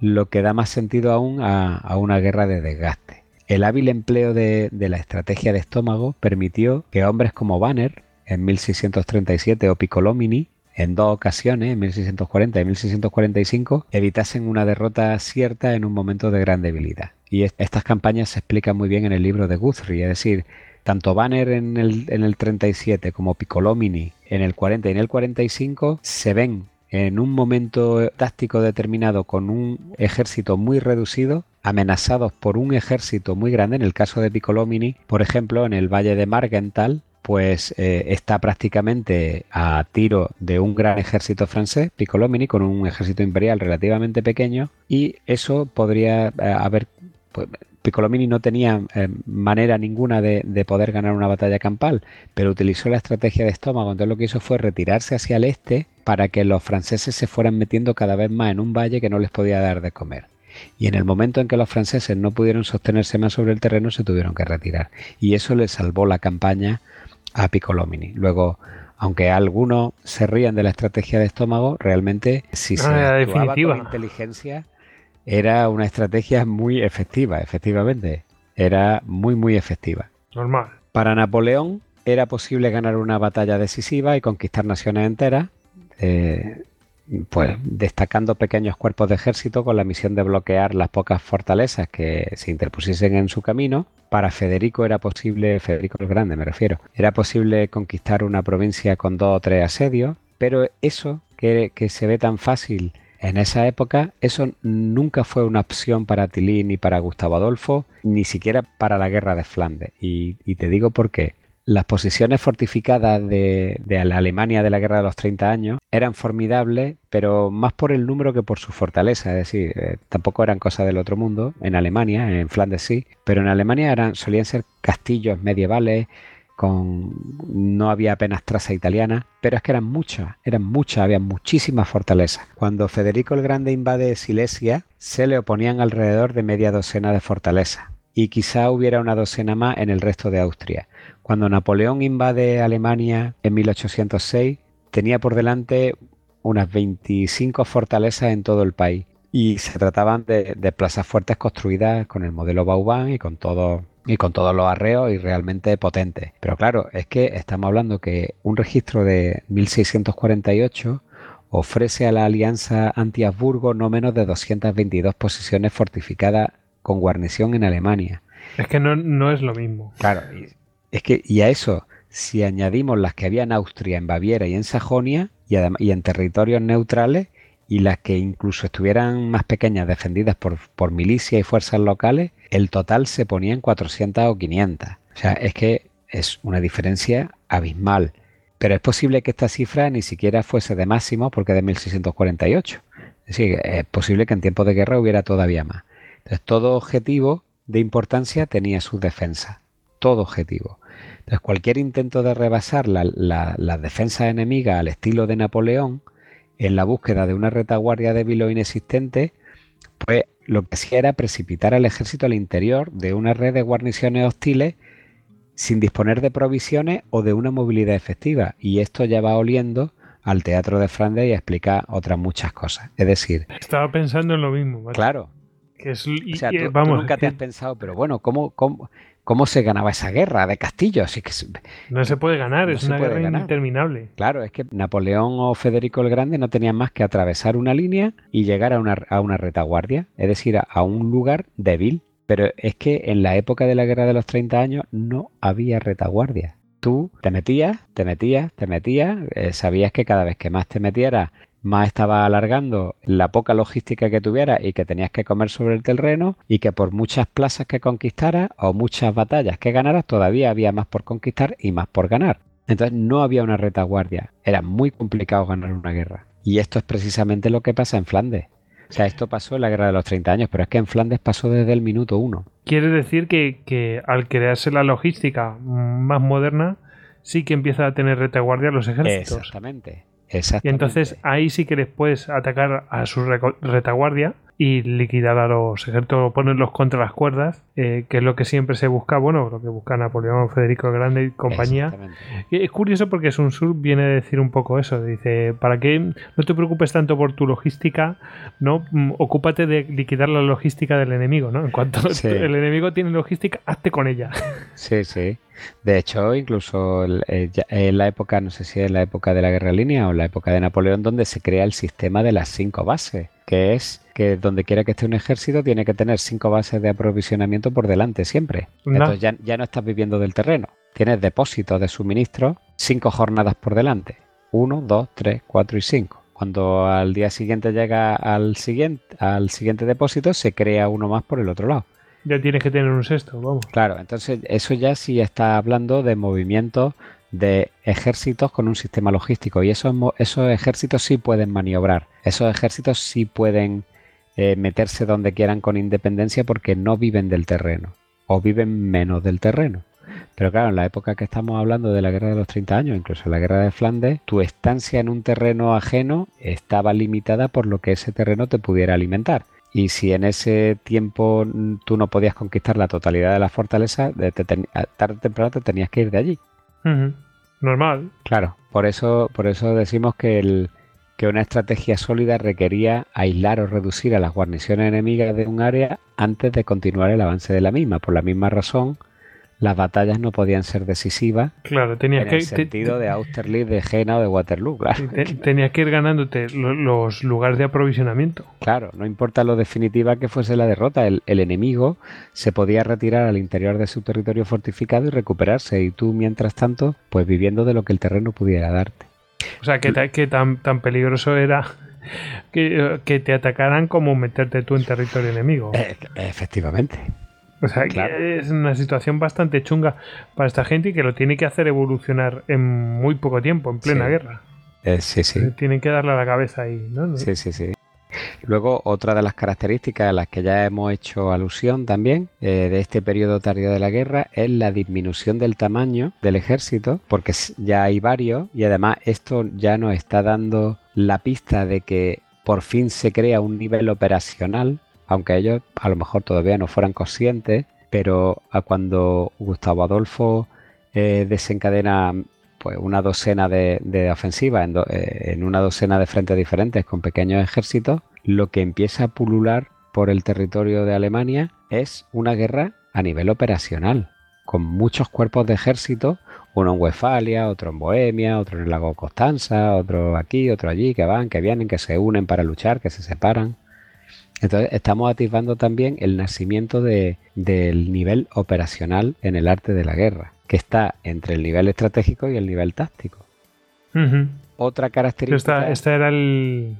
lo que da más sentido aún a, una guerra de desgaste. El hábil empleo de, la estrategia de estómago permitió que hombres como Banner en 1637 o Piccolomini en dos ocasiones, en 1640 y 1645, evitasen una derrota cierta en un momento de gran debilidad. Y estas campañas se explican muy bien en el libro de Guthrie, es decir, tanto Banner en el, en el 37 como Piccolomini en el 40 y en el 45 se ven en un momento táctico determinado con un ejército muy reducido, amenazados por un ejército muy grande, en el caso de Piccolomini, por ejemplo, en el valle de Margental, pues eh, está prácticamente a tiro de un gran ejército francés, Piccolomini, con un ejército imperial relativamente pequeño, y eso podría eh, haber... Pues, Piccolomini no tenía eh, manera ninguna de, de, poder ganar una batalla campal, pero utilizó la estrategia de estómago. Entonces lo que hizo fue retirarse hacia el este para que los franceses se fueran metiendo cada vez más en un valle que no les podía dar de comer. Y en el momento en que los franceses no pudieron sostenerse más sobre el terreno, se tuvieron que retirar. Y eso les salvó la campaña a Piccolomini. Luego, aunque algunos se rían de la estrategia de estómago, realmente si se Ah, actuaba definitiva. con inteligencia era una estrategia muy efectiva, efectivamente. Era muy, muy efectiva. Normal. Para Napoleón era posible ganar una batalla decisiva y conquistar naciones enteras, eh, pues destacando pequeños cuerpos de ejército con la misión de bloquear las pocas fortalezas que se interpusiesen en su camino. Para Federico era posible, Federico el Grande me refiero, era posible conquistar una provincia con dos o tres asedios, pero eso que, que se ve tan fácil en esa época, eso nunca fue una opción para Tilly ni para Gustavo Adolfo, ni siquiera para la guerra de Flandes. Y, te digo por qué. Las posiciones fortificadas de, de, la Alemania de la Guerra de los 30 años eran formidables, pero más por el número que por su fortaleza. Es decir, eh, tampoco eran cosas del otro mundo. En Alemania, en Flandes sí, pero en Alemania eran, solían ser castillos medievales, no había apenas traza italiana, pero es que eran muchas, eran muchas, había muchísimas fortalezas. Cuando Federico el Grande invade Silesia, se le oponían alrededor de media docena de fortalezas y quizá hubiera una docena más en el resto de Austria. Cuando Napoleón invade Alemania en 1806, tenía por delante unas 25 fortalezas en todo el país y se trataban de, de plazas fuertes construidas con el modelo Vauban y con todo y con todos los arreos y realmente potentes. Pero claro, es que estamos hablando que un registro de 1648 ofrece a la alianza anti-Habsburgo no menos de 222 posiciones fortificadas con guarnición en Alemania. Es que no, no es lo mismo. Claro, es que y a eso, si añadimos las que había en Austria, en Baviera y en Sajonia, y, y en territorios neutrales, y las que incluso estuvieran más pequeñas, defendidas por, por milicia y fuerzas locales, el total se ponía en 400 o 500. O sea, es que es una diferencia abismal. Pero es posible que esta cifra ni siquiera fuese de máximo porque de 1648. Es decir, es posible que en tiempos de guerra hubiera todavía más. Entonces, todo objetivo de importancia tenía su defensa. Todo objetivo. Entonces, cualquier intento de rebasar las la, la defensas enemigas al estilo de Napoleón, en la búsqueda de una retaguardia débil o inexistente, pues lo que hacía era precipitar al ejército al interior de una red de guarniciones hostiles sin disponer de provisiones o de una movilidad efectiva. Y esto ya va oliendo al teatro de Flandes y explica otras muchas cosas. Es decir, estaba pensando en lo mismo. ¿vale? Claro. Que es, y, o sea, tú, vamos, tú nunca te has [laughs] pensado, pero bueno, ¿cómo, cómo, cómo se ganaba esa guerra de castillos? Que no se puede ganar, no es una guerra ganar. interminable. Claro, es que Napoleón o Federico el Grande no tenían más que atravesar una línea y llegar a una, a una retaguardia, es decir, a, a, un lugar débil. Pero es que en la época de la guerra de los 30 años no había retaguardia. Tú te metías, te metías, te metías, eh, sabías que cada vez que más te metieras más estaba alargando la poca logística que tuviera y que tenías que comer sobre el terreno y que por muchas plazas que conquistaras o muchas batallas que ganaras todavía había más por conquistar y más por ganar. Entonces no había una retaguardia, era muy complicado ganar una guerra. Y esto es precisamente lo que pasa en Flandes. O sea, esto pasó en la guerra de los 30 años, pero es que en Flandes pasó desde el minuto uno. Quiere decir que, que al crearse la logística más moderna, sí que empieza a tener retaguardia los ejércitos. Exactamente. Y entonces ahí sí que les puedes atacar a su retaguardia y liquidar a los ejércitos, ponerlos contra las cuerdas, eh, que es lo que siempre se busca, bueno, lo que busca Napoleón, Federico el Grande y compañía. Y es curioso porque Sun Tzu viene a decir un poco eso, dice, ¿para qué no te preocupes tanto por tu logística? no Ocúpate de liquidar la logística del enemigo, ¿no? En cuanto sí. [laughs] el enemigo tiene logística, hazte con ella. [laughs] Sí, sí. De hecho, incluso en la época, no sé si es la época de la guerra línea o la época de Napoleón, donde se crea el sistema de las cinco bases, que es que donde quiera que esté un ejército tiene que tener cinco bases de aprovisionamiento por delante siempre. No. Entonces ya, ya, no estás viviendo del terreno. Tienes depósitos de suministro cinco jornadas por delante. Uno, dos, tres, cuatro y cinco. Cuando al día siguiente llega al siguiente, al siguiente depósito, se crea uno más por el otro lado. Ya tienes que tener un sexto, vamos. Claro, entonces eso ya sí está hablando de movimientos de ejércitos con un sistema logístico y esos, esos ejércitos sí pueden maniobrar, esos ejércitos sí pueden eh, meterse donde quieran con independencia porque no viven del terreno o viven menos del terreno. Pero claro, en la época que estamos hablando de la guerra de los 30 años, incluso la guerra de Flandes, tu estancia en un terreno ajeno estaba limitada por lo que ese terreno te pudiera alimentar. Y si en ese tiempo tú no podías conquistar la totalidad de la fortaleza, tarde o temprano te tenías que ir de allí. Normal. Claro, por eso, por eso decimos que, el, que una estrategia sólida requería aislar o reducir a las guarniciones enemigas de un área antes de continuar el avance de la misma. Por la misma razón, las batallas no podían ser decisivas. Claro, tenías en que. el sentido de Austerlitz, de Jena o de Waterloo, claro. tenías que ir ganándote los lugares de aprovisionamiento. Claro, no importa lo definitiva que fuese la derrota, el, enemigo se podía retirar al interior de su territorio fortificado y recuperarse, y tú, mientras tanto, pues viviendo de lo que el terreno pudiera darte. O sea, que, que tan, tan peligroso era que, que, te atacaran como meterte tú en territorio enemigo. Eh, efectivamente. O sea, es una situación bastante chunga para esta gente y que lo tiene que hacer evolucionar en muy poco tiempo, en plena guerra. Eh, sí, sí. Tienen que darle a la cabeza ahí, ¿no? Sí, sí, sí. Luego, otra de las características a las que ya hemos hecho alusión también eh, de este periodo tardío de la guerra es la disminución del tamaño del ejército, porque ya hay varios y además esto ya nos está dando la pista de que por fin se crea un nivel operacional aunque ellos a lo mejor todavía no fueran conscientes, pero a cuando Gustavo Adolfo eh, desencadena pues una docena de, ofensivas eh, en, una docena de frentes diferentes con pequeños ejércitos, lo que empieza a pulular por el territorio de Alemania es una guerra a nivel operacional, con muchos cuerpos de ejército, uno en Westfalia, otro en Bohemia, otro en el lago Constanza, otro aquí, otro allí, que van, que vienen, que se unen para luchar, que se separan. Entonces estamos atisbando también el nacimiento de, del nivel operacional en el arte de la guerra, que está entre el nivel estratégico y el nivel táctico. Otra característica... Este era el...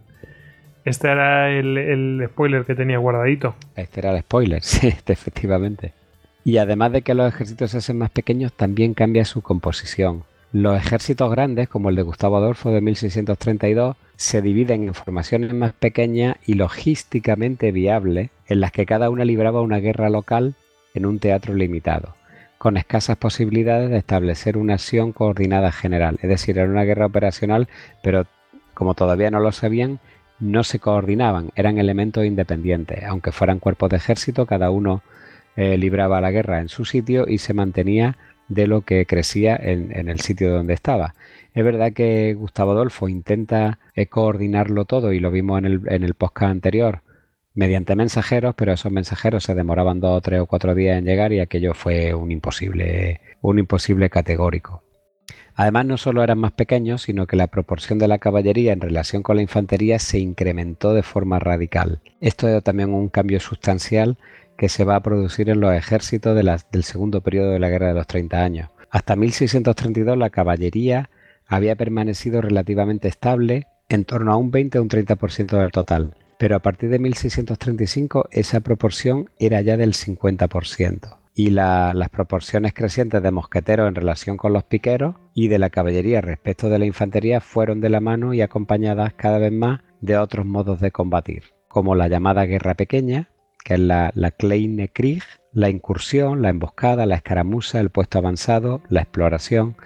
Este era el, spoiler que tenía guardadito. Este era el spoiler, [laughs] sí, efectivamente. Y además de que los ejércitos se hacen más pequeños, también cambia su composición. Los ejércitos grandes, como el de Gustavo Adolfo de 1632, se dividen en formaciones más pequeñas y logísticamente viables, en las que cada una libraba una guerra local en un teatro limitado, con escasas posibilidades de establecer una acción coordinada general. Es decir, era una guerra operacional, pero como todavía no lo sabían, no se coordinaban, eran elementos independientes. Aunque fueran cuerpos de ejército, cada uno eh, libraba la guerra en su sitio y se mantenía de lo que crecía en, el sitio donde estaba. Es verdad que Gustavo Adolfo intenta eh, coordinarlo todo y lo vimos en el, en el podcast anterior mediante mensajeros, pero esos mensajeros se demoraban dos, tres o cuatro días en llegar y aquello fue un imposible, un imposible categórico. Además, no solo eran más pequeños, sino que la proporción de la caballería en relación con la infantería se incrementó de forma radical. Esto es también un cambio sustancial que se va a producir en los ejércitos del segundo periodo de la Guerra de los 30 años. Hasta 1632 la caballería había permanecido relativamente estable en torno a un 20 o un 30% del total, pero a partir de 1635 esa proporción era ya del 50% y las proporciones crecientes de mosqueteros en relación con los piqueros y de la caballería respecto de la infantería fueron de la mano y acompañadas cada vez más de otros modos de combatir, como la llamada guerra pequeña, que es la, Kleine Krieg, la incursión, la emboscada, la escaramuza, el puesto avanzado, la exploración.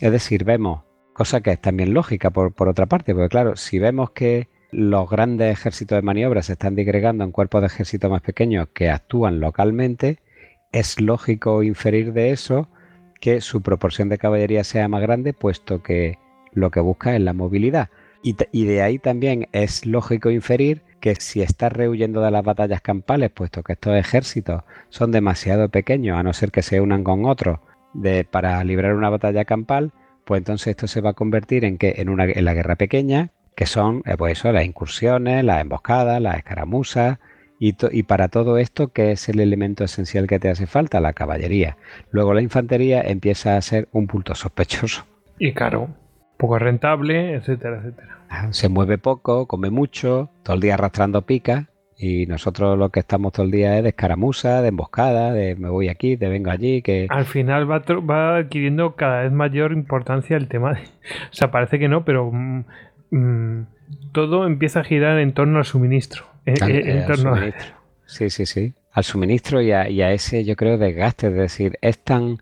Es decir, vemos, cosa que es también lógica por, por otra parte, porque claro, si vemos que los grandes ejércitos de maniobra se están digregando en cuerpos de ejército más pequeños que actúan localmente, es lógico inferir de eso que su proporción de caballería sea más grande, puesto que lo que busca es la movilidad. Y de ahí también es lógico inferir que si estás rehuyendo de las batallas campales, puesto que estos ejércitos son demasiado pequeños, a no ser que se unan con otros de, para librar una batalla campal, pues entonces esto se va a convertir en que en, una, en la guerra pequeña, que son eh, pues eso, las incursiones, las emboscadas, las escaramuzas, y, y, para todo esto, ¿qué es el elemento esencial que te hace falta? La caballería. Luego la infantería empieza a ser un punto sospechoso. Y caro poco rentable, etcétera, etcétera. Ah, se mueve poco, come mucho, todo el día arrastrando pica Y nosotros lo que estamos todo el día es de escaramuza, de emboscada, de me voy aquí, te vengo allí, que... Al final va, va adquiriendo cada vez mayor importancia el tema. De... [laughs] O sea, parece que no, pero mm, mm, todo empieza a girar en torno al suministro. Eh, eh, en, suministro. Sí, sí, sí. Al suministro y a, y a, ese, yo creo, desgaste. Es decir, es tan,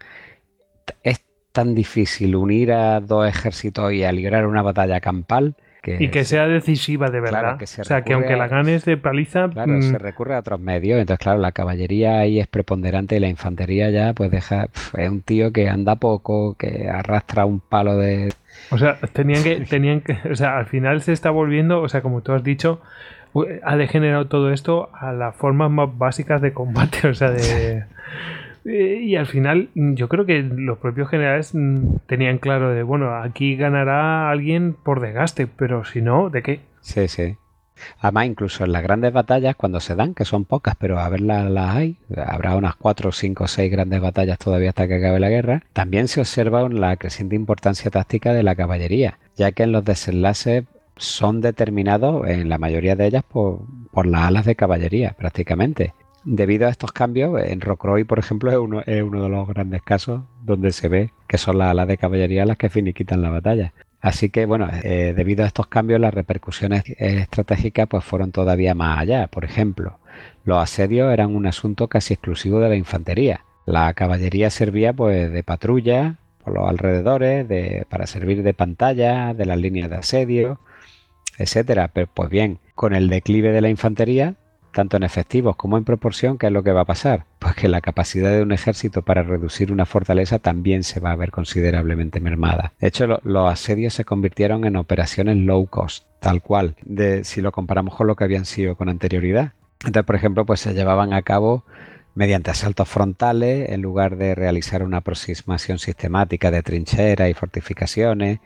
es tan difícil unir a dos ejércitos y a librar una batalla campal y que sea decisiva de verdad. o sea, que aunque la ganes de paliza. Claro, mm, se recurre a otros medios. Entonces, claro, la caballería ahí es preponderante y la infantería ya, pues deja. es un tío que anda poco, que arrastra un palo de. O sea, tenían que, [laughs] tenían que. O sea, al final se está volviendo, o sea, como tú has dicho, ha degenerado todo esto a las formas más básicas de combate. [laughs] O sea, de. Eh, y al final, mm, yo creo que los propios generales mm, tenían claro de, bueno, aquí ganará alguien por desgaste, pero si no, ¿de qué? Sí, sí. Además, incluso en las grandes batallas, cuando se dan, que son pocas, pero a ver las hay, habrá unas cuatro, cinco, seis grandes batallas todavía hasta que acabe la guerra, también se observa la creciente importancia táctica de la caballería, ya que en los desenlaces son determinados, en la mayoría de ellas, por, por las alas de caballería, prácticamente debido a estos cambios, en Rocroi, por ejemplo, es uno, es uno de los grandes casos donde se ve que son las alas de caballería las que finiquitan la batalla. Así que, bueno, eh, debido a estos cambios, las repercusiones estratégicas pues, fueron todavía más allá. Por ejemplo, los asedios eran un asunto casi exclusivo de la infantería. La caballería servía pues, de patrulla por los alrededores, de, para servir de pantalla, de las líneas de asedio, etcétera. Pero, pues bien, con el declive de la infantería, tanto en efectivos como en proporción, ¿qué es lo que va a pasar? Pues que la capacidad de un ejército para reducir una fortaleza también se va a ver considerablemente mermada. De hecho, los asedios se convirtieron en operaciones low cost, tal cual, de, si lo comparamos con lo que habían sido con anterioridad. Entonces, por ejemplo, pues se llevaban a cabo mediante asaltos frontales en lugar de realizar una aproximación sistemática de trincheras y fortificaciones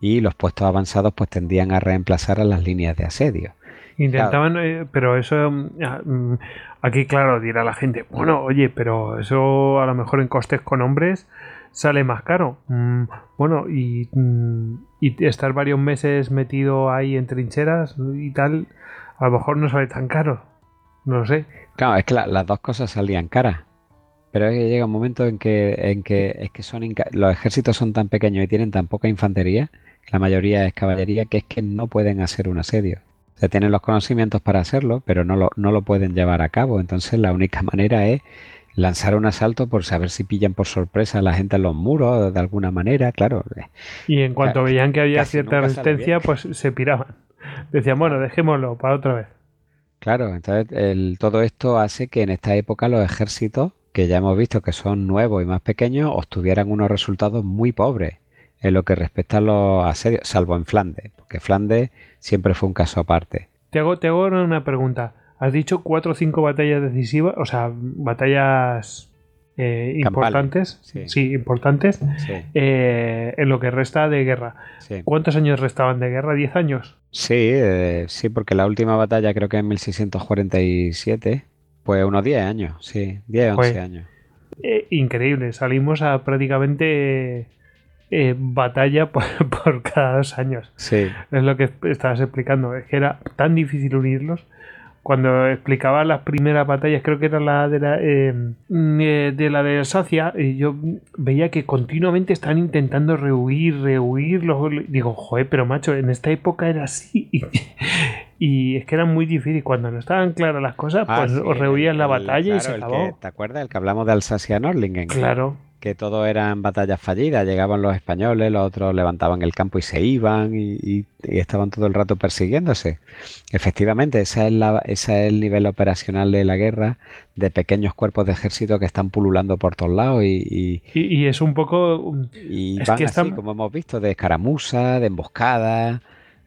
y los puestos avanzados pues tendían a reemplazar a las líneas de asedio. Intentaban, eh, pero eso mm, mm, aquí claro dirá la gente, bueno, oye, pero eso a lo mejor en costes con hombres sale más caro. Mm, bueno, y, y, estar varios meses metido ahí en trincheras y tal, a lo mejor no sale tan caro. No lo sé. Claro, es que las dos cosas salían caras. Pero es que llega un momento en que, en que es que son los ejércitos son tan pequeños y tienen tan poca infantería, la mayoría es caballería, que es que no pueden hacer un asedio. Se tienen los conocimientos para hacerlo, pero no lo, no lo pueden llevar a cabo. Entonces la única [laughs] manera es lanzar un asalto por saber si pillan por sorpresa a la gente en los muros de alguna manera, claro. Y en cuanto veían que había cierta resistencia, pues se piraban. Decían, bueno, dejémoslo para otra vez. Claro, entonces el, todo esto hace que en esta época los ejércitos, que ya hemos visto que son nuevos y más pequeños, obtuvieran unos resultados muy pobres en lo que respecta a los asedios, salvo en Flandes, porque Flandes siempre fue un caso aparte. Te hago, te hago una pregunta. Has dicho cuatro o cinco batallas decisivas, o sea, batallas eh, importantes, sí. importantes, eh, en lo que resta de guerra. ¿Cuántos años restaban de guerra? ¿Diez años? Sí, eh, sí, porque la última batalla creo que en 1647, pues unos 10 años, sí, 10, 11 pues, años. increíble, salimos a prácticamente eh, batalla [laughs] por, cada dos años. Sí. Es lo que estabas explicando. Es que era tan difícil unirlos. Cuando explicaba las primeras batallas, creo que era la de la eh, eh, de la de Alsacia, y yo veía que continuamente estaban intentando rehuir, rehuir. Digo, joder, pero macho, en esta época era así. [laughs] Y, es que era muy difícil. Cuando no estaban claras las cosas, ah, pues os rehuían la batalla y se acabó. ¿Te acuerdas? El que hablamos de Alsacia-Norlingen. Claro que todo eran batallas fallidas, llegaban los españoles, los otros levantaban el campo y se iban y, estaban todo el rato persiguiéndose. Efectivamente, esa es la, ese es el nivel operacional de la guerra, de pequeños cuerpos de ejército que están pululando por todos lados y... Y, es un poco... Y van así, como hemos visto, de escaramuza, de emboscada,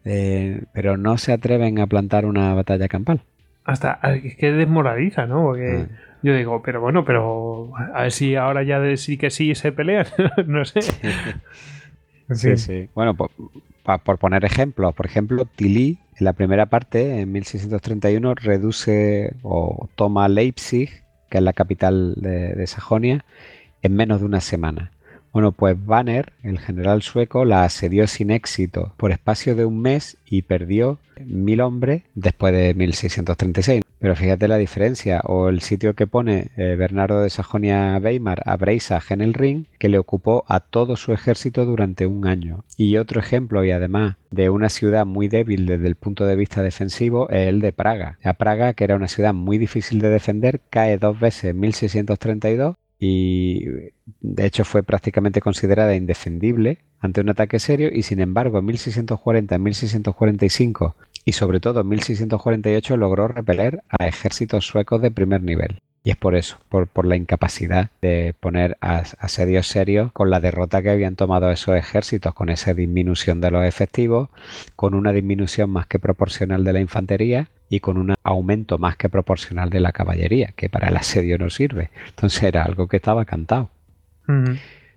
pero no se atreven a plantar una batalla campal. Hasta es que desmoraliza, ¿no? Porque... Ah. Yo digo, pero bueno, pero a ver si ahora ya sí que sí se pelean, [laughs] no sé. [laughs] Sí, sí. Bueno, por, por, poner ejemplos, por ejemplo, Tilly en la primera parte, en 1631, reduce o toma Leipzig, que es la capital de, de Sajonia, en menos de una semana. Bueno, pues Banner, el general sueco, la asedió sin éxito por espacio de un mes y perdió mil hombres después de 1636. Pero fíjate la diferencia, o el sitio que pone eh, Bernardo de Sajonia-Weimar a Breisach en el Ring, que le ocupó a todo su ejército durante un año. Y otro ejemplo, y además de una ciudad muy débil desde el punto de vista defensivo, es el de Praga. A Praga, que era una ciudad muy difícil de defender, cae dos veces en 1632 y de hecho fue prácticamente considerada indefendible ante un ataque serio y sin embargo en 1640, 1645 y sobre todo en 1648 logró repeler a ejércitos suecos de primer nivel. Y es por eso, por, por la incapacidad de poner asedios serios con la derrota que habían tomado esos ejércitos, con esa disminución de los efectivos, con una disminución más que proporcional de la infantería y con un aumento más que proporcional de la caballería, que para el asedio no sirve. Entonces era algo que estaba cantado.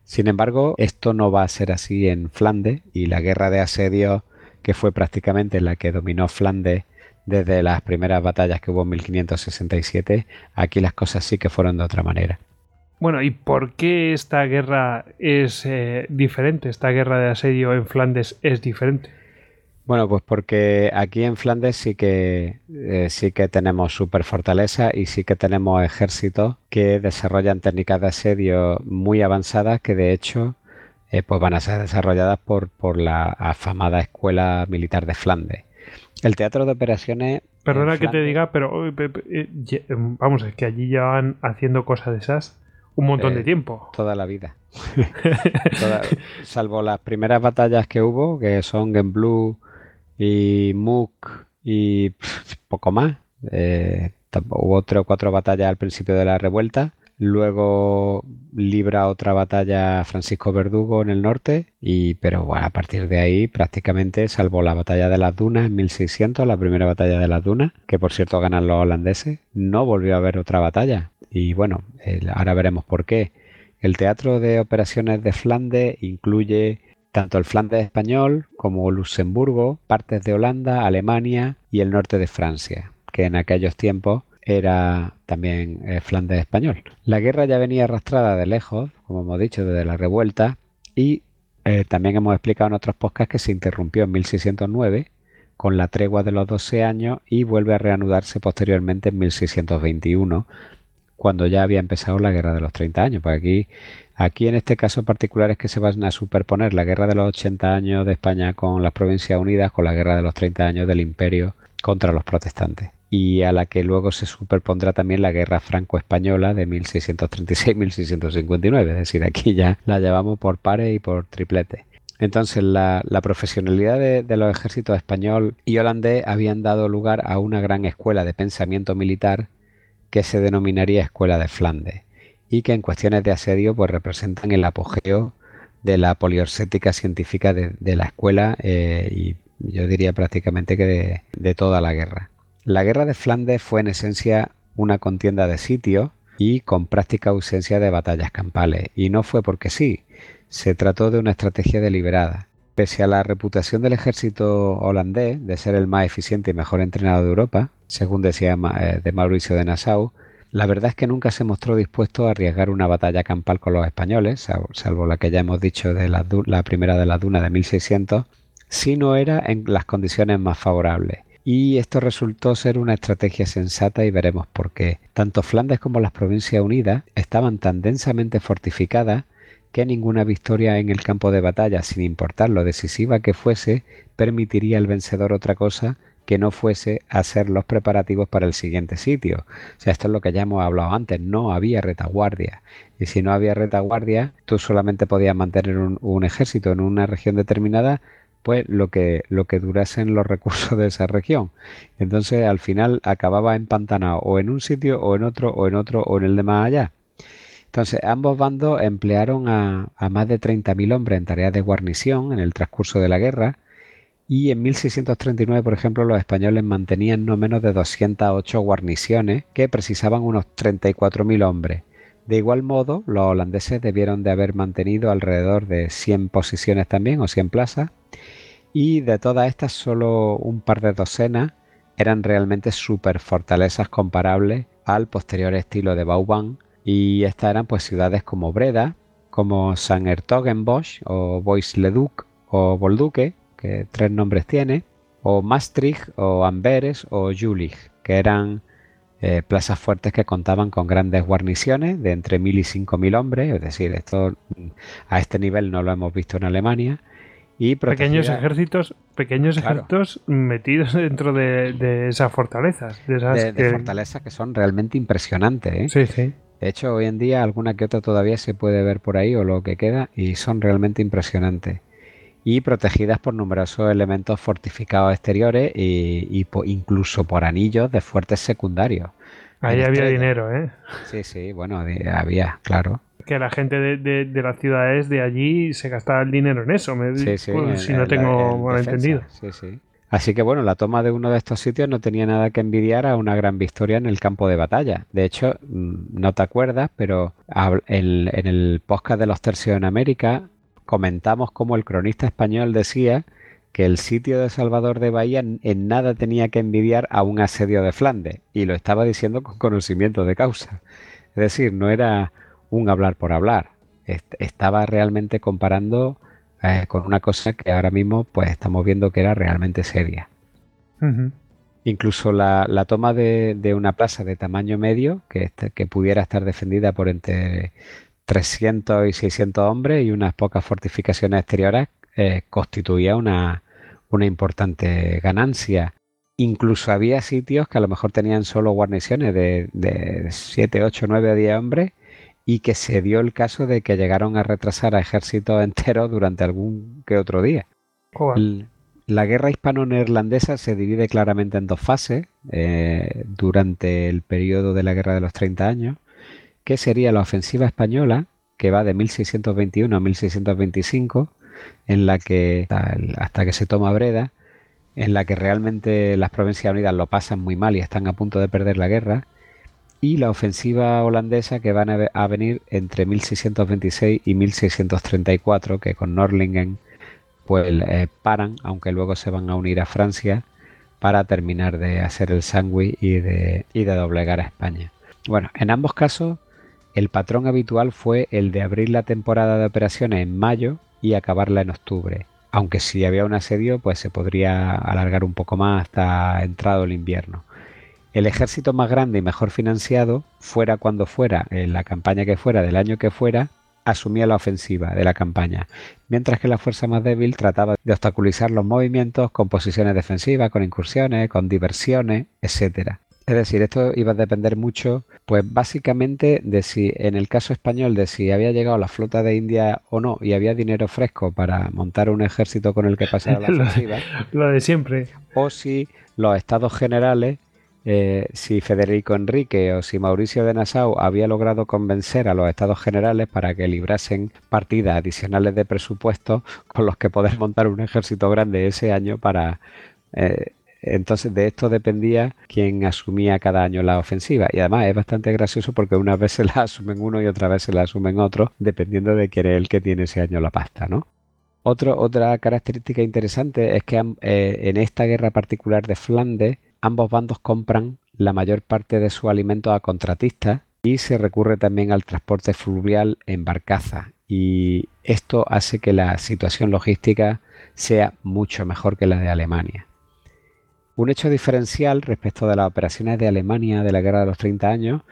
Sin embargo, esto no va a ser así en Flandes y la guerra de asedio, que fue prácticamente la que dominó Flandes desde las primeras batallas que hubo en 1567, aquí las cosas sí que fueron de otra manera. Bueno, ¿y por qué esta guerra es eh, diferente? Esta guerra de asedio en Flandes es diferente. Bueno, pues porque aquí en Flandes sí que eh, sí que tenemos super fortaleza y sí que tenemos ejércitos que desarrollan técnicas de asedio muy avanzadas que de hecho eh, pues van a ser desarrolladas por, por la afamada escuela militar de Flandes. El teatro de operaciones. Perdona que te diga, pero eh, vamos, es que allí llevan haciendo cosas de esas un montón de tiempo. Toda la vida. [laughs] salvo las primeras batallas que hubo, que son Blue y Mook y poco más. Eh, hubo tres o cuatro batallas al principio de la revuelta. Luego libra otra batalla Francisco Verdugo en el norte, y, pero bueno, a partir de ahí prácticamente, salvo la batalla de las dunas en 1600, la primera batalla de las dunas, que por cierto ganan los holandeses, no volvió a haber otra batalla. Y bueno, ahora veremos por qué. El teatro de operaciones de Flandes incluye tanto el Flandes español como Luxemburgo, partes de Holanda, Alemania y el norte de Francia, que en aquellos tiempos era también eh, Flandes español. La guerra ya venía arrastrada de lejos, como hemos dicho, desde la revuelta, y eh, también hemos explicado en otros podcasts que se interrumpió en 1609 con la tregua de los 12 años y vuelve a reanudarse posteriormente en 1621 cuando ya había empezado la guerra de los 30 años. Pues aquí, aquí en este caso particular es que se van a superponer la guerra de los 80 años de España con las Provincias Unidas con la guerra de los 30 años del Imperio contra los protestantes. Y a la que luego se superpondrá también la guerra franco-española de 1636-1659. Es decir, aquí ya la llevamos por pares y por triplete. Entonces, la, profesionalidad de, de, los ejércitos español y holandés habían dado lugar a una gran escuela de pensamiento militar que se denominaría Escuela de Flandes y que en cuestiones de asedio pues representan el apogeo de la poliorcética científica de, la escuela eh, y yo diría prácticamente que de, toda la guerra. La guerra de Flandes fue en esencia una contienda de sitio y con práctica ausencia de batallas campales y no fue porque sí, se trató de una estrategia deliberada. Pese a la reputación del ejército holandés de ser el más eficiente y mejor entrenado de Europa, según decía eh, de Mauricio de Nassau, la verdad es que nunca se mostró dispuesto a arriesgar una batalla campal con los españoles, salvo la que ya hemos dicho de la, primera de la duna de 1600, si no era en las condiciones más favorables. Y esto resultó ser una estrategia sensata y veremos por qué. Tanto Flandes como las Provincias Unidas estaban tan densamente fortificadas que ninguna victoria en el campo de batalla, sin importar lo decisiva que fuese, permitiría al vencedor otra cosa que no fuese hacer los preparativos para el siguiente sitio. O sea, esto es lo que ya hemos hablado antes, no había retaguardia. Y si no había retaguardia, tú solamente podías mantener un, ejército en una región determinada, pues lo que, lo que durasen los recursos de esa región. Entonces, al final acababa empantanado o en un sitio o en otro o en otro o en el de más allá. Entonces, ambos bandos emplearon a, a más de 30.000 hombres en tareas de guarnición en el transcurso de la guerra y en 1639, por ejemplo, los españoles mantenían no menos de 208 guarniciones que precisaban unos 34.000 hombres. De igual modo, los holandeses debieron de haber mantenido alrededor de 100 posiciones también o 100 plazas y de todas estas solo un par de docenas eran realmente super fortalezas comparables al posterior estilo de Vauban y estas eran pues ciudades como Breda, como San Ertogenbosch o Bois-le-Duc o Bolduque que tres nombres tiene, o Maastricht, o Amberes, o Jülich, que eran eh, plazas fuertes que contaban con grandes guarniciones de entre 1.000 y 5.000 hombres, es decir, esto a este nivel no lo hemos visto en Alemania. Y pequeños ejércitos, pequeños ejércitos metidos [laughs] dentro de, esas fortalezas. De, esas que... fortalezas que son realmente impresionantes. ¿eh? Sí, sí. De hecho, hoy en día alguna que otra todavía se puede ver por ahí o lo que queda y son realmente impresionantes y protegidas por numerosos elementos fortificados exteriores y, incluso por anillos de fuertes secundarios. Ahí había dinero, ¿eh? Sí, sí, bueno, había, claro. Que la gente de, las ciudades de allí se gastaba el dinero en eso, me, sí, sí, si no tengo mal entendido. Sí, sí. Así que bueno, la toma de uno de estos sitios no tenía nada que envidiar a una gran victoria en el campo de batalla. De hecho, mm, no te acuerdas, pero en, en el podcast de los tercios en América comentamos como el cronista español decía que el sitio de Salvador de Bahía en nada tenía que envidiar a un asedio de Flandes, y lo estaba diciendo con conocimiento de causa. Es decir, no era un hablar por hablar, estaba realmente comparando eh, con una cosa que ahora mismo pues estamos viendo que era realmente seria. Incluso la, toma de, una plaza de tamaño medio, que, que pudiera estar defendida por entre 300 y 600 hombres y unas pocas fortificaciones exteriores eh, constituía una, importante ganancia. Incluso había sitios que a lo mejor tenían solo guarniciones de, de 7, 8, 9 o 10 hombres y que se dio el caso de que llegaron a retrasar a ejércitos enteros durante algún que otro día. La guerra hispano-neerlandesa se divide claramente en dos fases eh, durante el periodo de la Guerra de los 30 años que sería la ofensiva española, que va de 1621 a 1625, en la que hasta, que se toma Breda, en la que realmente las Provincias Unidas lo pasan muy mal y están a punto de perder la guerra, y la ofensiva holandesa que van a, venir entre 1626 y 1634, que con Norlingen pues eh, paran, aunque luego se van a unir a Francia para terminar de hacer el sándwich y de, y de doblegar a España. Bueno, en ambos casos el patrón habitual fue el de abrir la temporada de operaciones en mayo y acabarla en octubre, aunque si había un asedio pues se podría alargar un poco más hasta entrado el invierno. El ejército más grande y mejor financiado, fuera cuando fuera, en la campaña que fuera, del año que fuera, asumía la ofensiva de la campaña, mientras que la fuerza más débil trataba de obstaculizar los movimientos con posiciones defensivas, con incursiones, con diversiones, etc. Es decir, esto iba a depender mucho, pues básicamente de si, en el caso español, de si había llegado la flota de India o no y había dinero fresco para montar un ejército con el que pasara la [laughs] ofensiva. lo de siempre. O si los estados generales, eh, si Federico Enrique o si Mauricio de Nassau había logrado convencer a los estados generales para que librasen partidas adicionales de presupuesto con los que poder montar un ejército grande ese año para... Eh, entonces de esto dependía quién asumía cada año la ofensiva. Y además es bastante gracioso porque una vez se la asumen uno y otra vez se la asumen otro, dependiendo de quién es el que tiene ese año la pasta, ¿no? otra característica interesante es que eh, en esta guerra particular de Flandes, ambos bandos compran la mayor parte de su alimento a contratistas y se recurre también al transporte fluvial en barcaza. Y esto hace que la situación logística sea mucho mejor que la de Alemania. Un hecho diferencial respecto de las operaciones de Alemania de la Guerra de los 30 años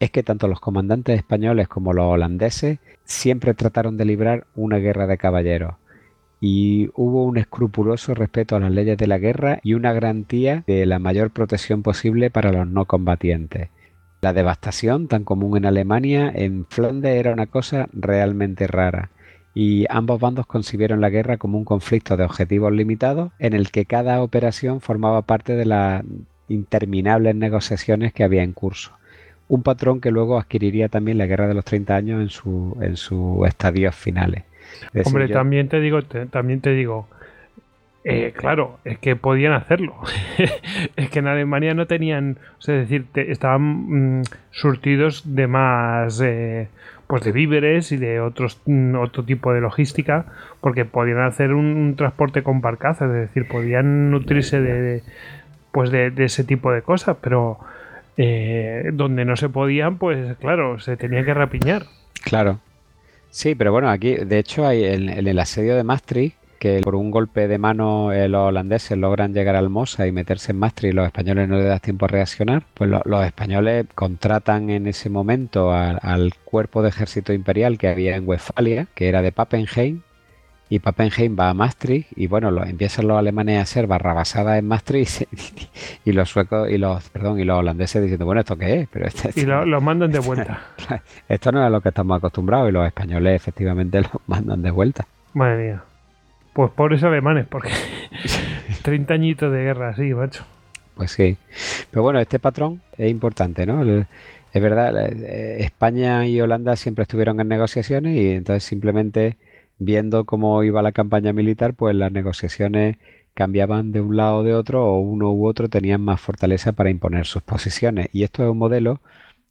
es que tanto los comandantes españoles como los holandeses siempre trataron de librar una guerra de caballeros y hubo un escrupuloso respeto a las leyes de la guerra y una garantía de la mayor protección posible para los no combatientes. La devastación, tan común en Alemania, en Flandes era una cosa realmente rara y ambos bandos concibieron la guerra como un conflicto de objetivos limitados en el que cada operación formaba parte de las interminables negociaciones que había en curso. Un patrón que luego adquiriría también la guerra de los 30 años en su en sus estadios finales. Hombre, también te digo, también te digo, eh, claro, es que podían hacerlo. [laughs] es que en Alemania no tenían, es decir, estaban mm, surtidos de más, eh, pues de víveres y de otros mm, otro tipo de logística, porque podían hacer un, transporte con barcazas, es decir, podían nutrirse de, pues de, ese tipo de cosas, pero eh, donde no se podían, pues claro, se tenía que rapiñar. Claro. Sí, pero bueno, aquí, de hecho, hay en, el asedio de Maastricht que por un golpe de mano eh, los holandeses logran llegar al Mosa y meterse en Maastricht y los españoles no les da tiempo a reaccionar, pues los españoles contratan en ese momento al cuerpo de ejército imperial que había en Westfalia, que era de Pappenheim, y Pappenheim va a Maastricht y bueno, lo, empiezan los alemanes a hacer barrabasadas en Maastricht [laughs] y, los suecos y los perdón y los holandeses diciendo bueno esto qué es pero este, y lo, mandan de vuelta. [laughs] Esto no es a lo que estamos acostumbrados y los españoles efectivamente [laughs] lo mandan de vuelta. Madre mía. Pues pobres alemanes porque 30 añitos de guerra sí macho. Pues sí. Pero bueno este patrón es importante no es verdad eh, España y Holanda siempre estuvieron en negociaciones y entonces simplemente viendo cómo iba la campaña militar, pues las negociaciones cambiaban de un lado o de otro o uno u otro tenían más fortaleza para imponer sus posiciones. Y esto es un modelo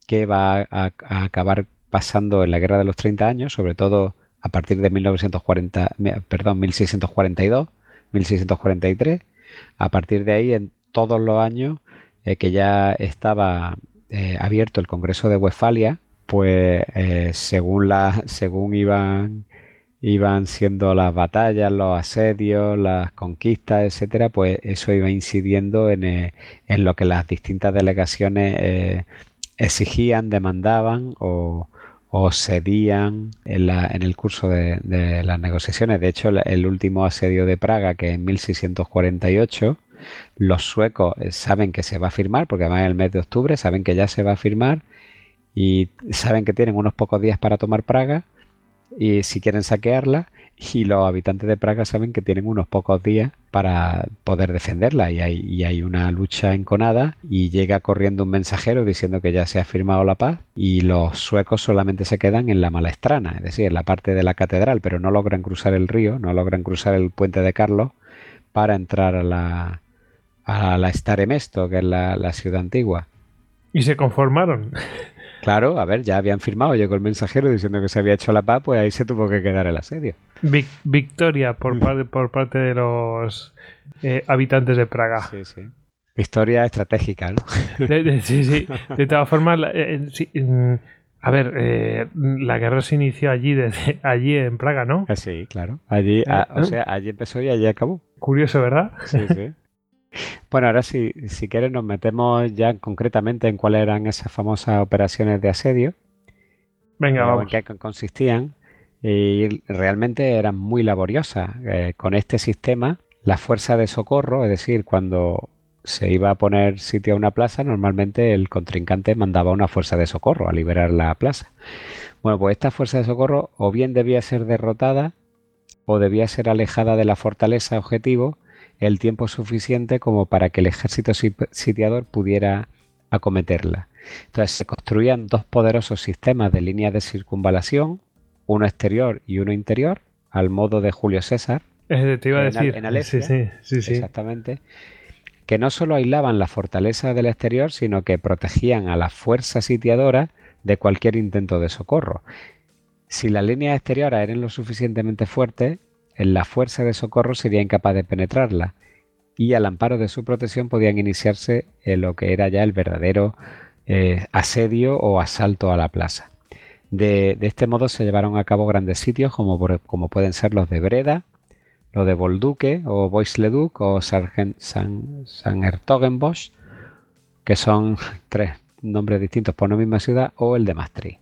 que va a, acabar pasando en la Guerra de los 30 años, sobre todo a partir de 1940, perdón, 1642, 1643. A partir de ahí, en todos los años eh, que ya estaba eh, abierto el Congreso de Westfalia, pues eh, según, la, según iban iban siendo las batallas, los asedios, las conquistas, etcétera, pues eso iba incidiendo en, eh, lo que las distintas delegaciones eh, exigían, demandaban o, cedían en, la, en, el curso de, las negociaciones. De hecho, el, último asedio de Praga, que es en 1648, los suecos eh, saben que se va a firmar, porque además en el mes de octubre saben que ya se va a firmar y saben que tienen unos pocos días para tomar Praga y si quieren saquearla y los habitantes de Praga saben que tienen unos pocos días para poder defenderla y hay, hay una lucha enconada y llega corriendo un mensajero diciendo que ya se ha firmado la paz y los suecos solamente se quedan en la Malestrana, es decir, en la parte de la catedral, pero no logran cruzar el río, no logran cruzar el puente de Carlos para entrar a la, a la Staremesto, que es la, la ciudad antigua. Y se conformaron. Claro, a ver, ya habían firmado, llegó el mensajero diciendo que se había hecho la paz, pues ahí se tuvo que quedar el asedio. victoria por, mm. parte, por parte de los eh, habitantes de Praga. Sí, sí. Victoria estratégica, ¿no? sí, sí. [laughs] De todas formas, eh, mm, a ver, la guerra se inició allí, desde, allí en Praga, ¿no? Ah, sí, claro. Allí, ah, o sea, allí empezó y allí acabó. Curioso, ¿verdad? Sí, sí. Bueno, ahora si, si quieres nos metemos ya concretamente en cuáles eran esas famosas operaciones de asedio. Venga, vamos. En qué consistían. Y realmente eran muy laboriosas. Eh, con este sistema, la fuerza de socorro, es decir, cuando se iba a poner sitio a una plaza, normalmente el contrincante mandaba una fuerza de socorro a liberar la plaza. Bueno, pues esta fuerza de socorro o bien debía ser derrotada o debía ser alejada de la fortaleza objetivo el tiempo suficiente como para que el ejército sitiador pudiera acometerla. Entonces se construían dos poderosos sistemas de líneas de circunvalación, uno exterior y uno interior, al modo de Julio César. te iba a decir. En sí, sí, sí, Exactamente. Que no solo aislaban la fortaleza del exterior, sino que protegían a la fuerza sitiadora de cualquier intento de socorro. Si las líneas exteriores eran lo suficientemente fuertes, la fuerza de socorro sería incapaz de penetrarla y al amparo de su protección podían iniciarse en lo que era ya el verdadero eh, asedio o asalto a la plaza. De, este modo se llevaron a cabo grandes sitios como, como pueden ser los de Breda, los de Bolduque o Boisleduc o San, San Hertogenbosch, que son [laughs] tres nombres distintos por una misma ciudad, o el de Maastricht.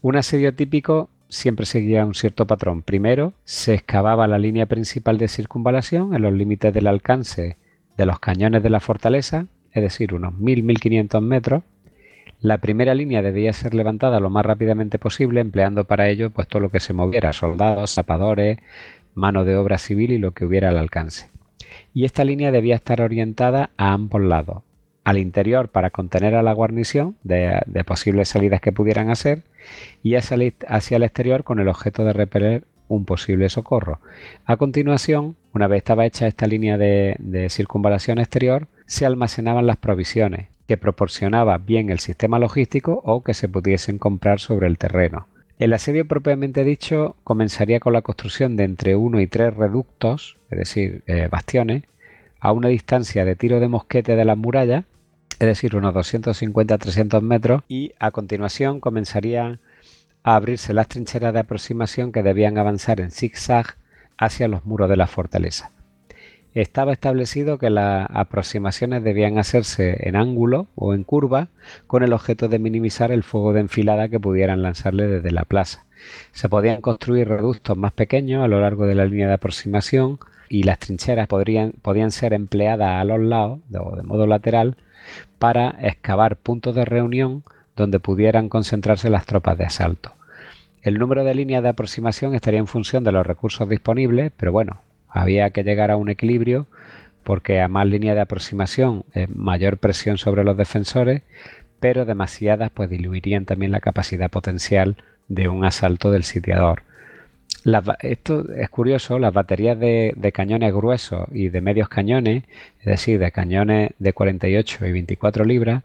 Un asedio típico siempre seguía un cierto patrón. Primero, se excavaba la línea principal de circunvalación en los límites del alcance de los cañones de la fortaleza, es decir, unos 1000-1500 metros. La primera línea debía ser levantada lo más rápidamente posible, empleando para ello pues, todo lo que se moviera, soldados, zapadores, mano de obra civil y lo que hubiera al alcance. Y esta línea debía estar orientada a ambos lados, al interior para contener a la guarnición de, posibles salidas que pudieran hacer y hacia el exterior con el objeto de repeler un posible socorro. A continuación, una vez estaba hecha esta línea de, de circunvalación exterior, se almacenaban las provisiones que proporcionaba bien el sistema logístico o que se pudiesen comprar sobre el terreno. El asedio propiamente dicho comenzaría con la construcción de entre uno y tres reductos, es decir, eh, bastiones, a una distancia de tiro de mosquete de las murallas, es decir, unos 250-300 metros, y a continuación comenzarían a abrirse las trincheras de aproximación que debían avanzar en zigzag hacia los muros de la fortaleza. Estaba establecido que las aproximaciones debían hacerse en ángulo o en curva con el objeto de minimizar el fuego de enfilada que pudieran lanzarle desde la plaza. Se podían construir reductos más pequeños a lo largo de la línea de aproximación y las trincheras podrían, podían ser empleadas a los lados o de modo lateral para excavar puntos de reunión donde pudieran concentrarse las tropas de asalto. El número de líneas de aproximación estaría en función de los recursos disponibles, pero bueno, había que llegar a un equilibrio porque a más líneas de aproximación, es mayor presión sobre los defensores, pero demasiadas pues diluirían también la capacidad potencial de un asalto del sitiador. Esto es curioso, las baterías de, de, cañones gruesos y de medios cañones, es decir, de cañones de 48 y 24 libras,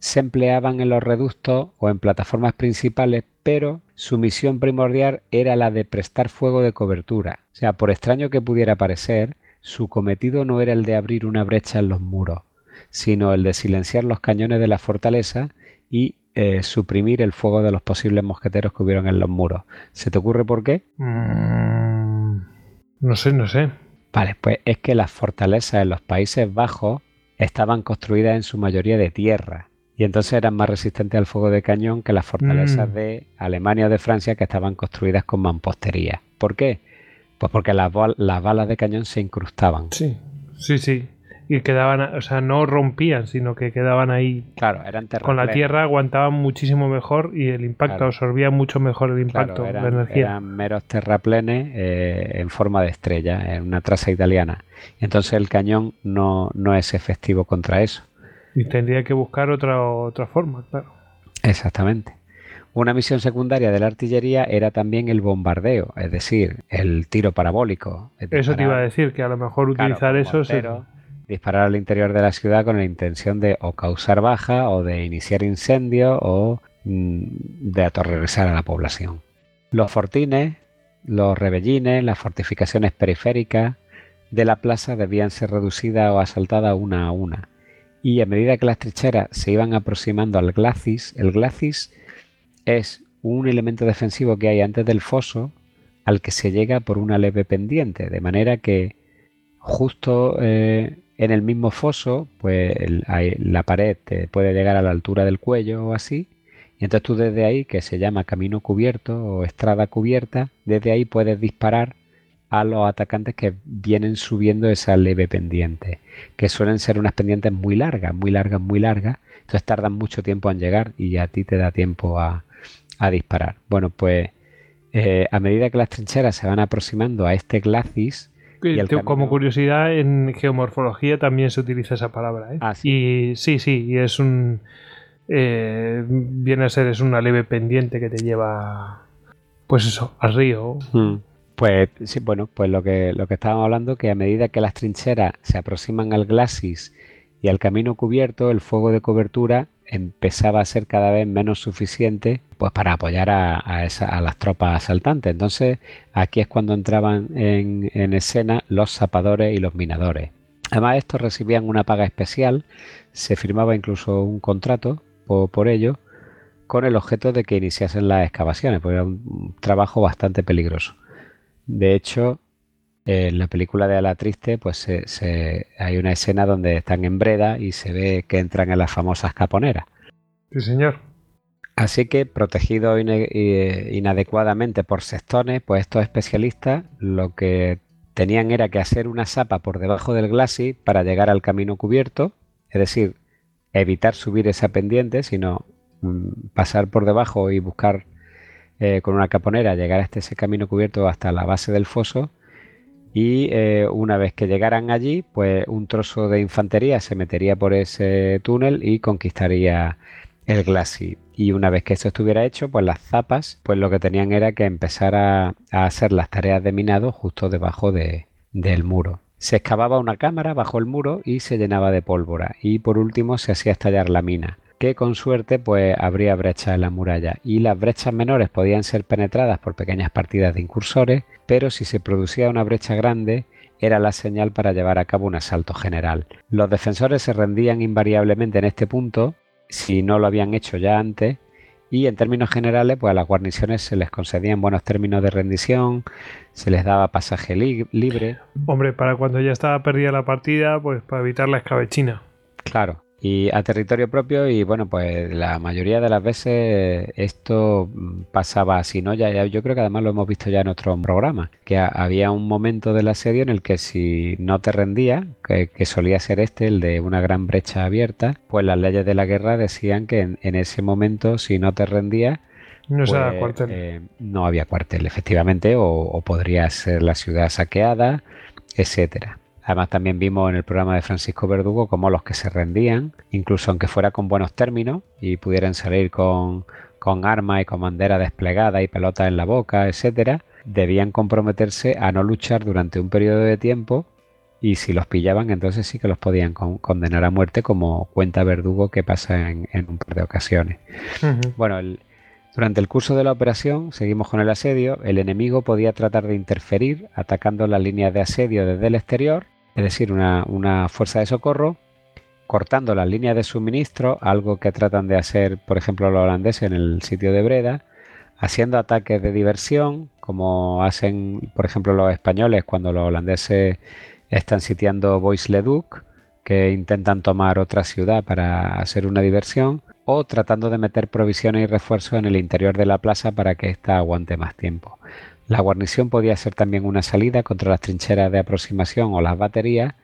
se empleaban en los reductos o en plataformas principales, pero su misión primordial era la de prestar fuego de cobertura. O sea, por extraño que pudiera parecer, su cometido no era el de abrir una brecha en los muros, sino el de silenciar los cañones de la fortaleza y eh, suprimir el fuego de los posibles mosqueteros que hubieron en los muros. ¿Se te ocurre por qué? Mm, no sé, no sé. Vale, pues es que las fortalezas en los Países Bajos estaban construidas en su mayoría de tierra y entonces eran más resistentes al fuego de cañón que las fortalezas mm. de Alemania o de Francia que estaban construidas con mampostería. ¿Por qué? Pues porque las, las balas de cañón se incrustaban. Sí, sí, sí. Y quedaban, o sea, no rompían, sino que quedaban ahí. Claro, eran Con la tierra aguantaban muchísimo mejor y el impacto absorbía mucho mejor el impacto de la energía. Eran meros terraplenes eh, en forma de estrella, en una traza italiana. Entonces el cañón no, no es efectivo contra eso. Y tendría que buscar otra, otra forma, claro. Exactamente. Una misión secundaria de la artillería era también el bombardeo, es decir, el tiro parabólico. eso te iba a decir, que a lo mejor utilizar eso... Disparar al interior de la ciudad con la intención de o causar baja o de iniciar incendio o mm, de aterrorizar a la población. Los fortines, los rebellines, las fortificaciones periféricas de la plaza debían ser reducidas o asaltadas una a una y a medida que las trincheras se iban aproximando al glacis, el glacis es un elemento defensivo que hay antes del foso al que se llega por una leve pendiente, de manera que justo eh, en el mismo foso, pues la pared te puede llegar a la altura del cuello o así, y entonces tú desde ahí, que se llama camino cubierto o estrada cubierta, desde ahí puedes disparar a los atacantes que vienen subiendo esa leve pendiente, que suelen ser unas pendientes muy largas, muy largas, muy largas, entonces tardan mucho tiempo en llegar y a ti te da tiempo a, disparar. Bueno, pues eh, a medida que las trincheras se van aproximando a este glacis, Como curiosidad, en geomorfología también se utiliza esa palabra. ¿eh? Ah, y sí, sí, y es un. Eh, viene a ser es una leve pendiente que te lleva, pues eso, al río. Mm. Pues sí, bueno, pues lo que, lo que estábamos hablando, que a medida que las trincheras se aproximan al glacis y al camino cubierto, el fuego de cobertura empezaba a ser cada vez menos suficiente pues para apoyar a, las tropas asaltantes. Entonces aquí es cuando entraban en, escena los zapadores y los minadores. Además estos recibían una paga especial, se firmaba incluso un contrato por, por ello con el objeto de que iniciasen las excavaciones, porque era un trabajo bastante peligroso. De hecho, en la película de Ala Triste, pues se, hay una escena donde están en Breda y se ve que entran en las famosas caponeras. Sí, señor. Así que, protegidos inadecuadamente por sectores, pues estos especialistas lo que tenían era que hacer una sapa por debajo del glacis para llegar al camino cubierto, es decir, evitar subir esa pendiente, sino mm, pasar por debajo y buscar eh, con una caponera llegar hasta ese camino cubierto hasta la base del foso y eh, una vez que llegaran allí, pues un trozo de infantería se metería por ese túnel y conquistaría el glacis. Y una vez que esto estuviera hecho, pues las zapas, pues lo que tenían era que empezar a, hacer las tareas de minado justo debajo del muro. Se excavaba una cámara bajo el muro y se llenaba de pólvora. Y por último se hacía estallar la mina que con suerte pues habría brechas en la muralla y las brechas menores podían ser penetradas por pequeñas partidas de incursores, pero si se producía una brecha grande era la señal para llevar a cabo un asalto general. Los defensores se rendían invariablemente en este punto, si no lo habían hecho ya antes, y en términos generales, pues a las guarniciones se les concedían buenos términos de rendición, se les daba pasaje libre. Hombre, para cuando ya estaba perdida la partida, pues para evitar la escabechina. Claro, y a territorio propio y bueno pues la mayoría de las veces esto pasaba así no ya, yo creo que además lo hemos visto ya en otro programa que había un momento del asedio en el que si no te rendía que, solía ser este el de una gran brecha abierta pues las leyes de la guerra decían que en, ese momento si no te rendía no, pues, cuartel. Eh, no había cuartel efectivamente o, o podría ser la ciudad saqueada etcétera Además también vimos en el programa de Francisco Verdugo cómo los que se rendían, incluso aunque fuera con buenos términos y pudieran salir con, con armas y con bandera desplegada y pelotas en la boca, etcétera, debían comprometerse a no luchar durante un periodo de tiempo y si los pillaban entonces sí que los podían condenar a muerte como cuenta Verdugo que pasa en, un par de ocasiones. Bueno, durante el curso de la operación, seguimos con el asedio, el enemigo podía tratar de interferir atacando las líneas de asedio desde el exterior es decir, una, fuerza de socorro, cortando las líneas de suministro, algo que tratan de hacer, por ejemplo, los holandeses en el sitio de Breda, haciendo ataques de diversión, como hacen, por ejemplo, los españoles cuando los holandeses están sitiando Bois-le-Duc, que intentan tomar otra ciudad para hacer una diversión, o tratando de meter provisiones y refuerzos en el interior de la plaza para que ésta aguante más tiempo. La guarnición podía ser también una salida contra las trincheras de aproximación o las baterías,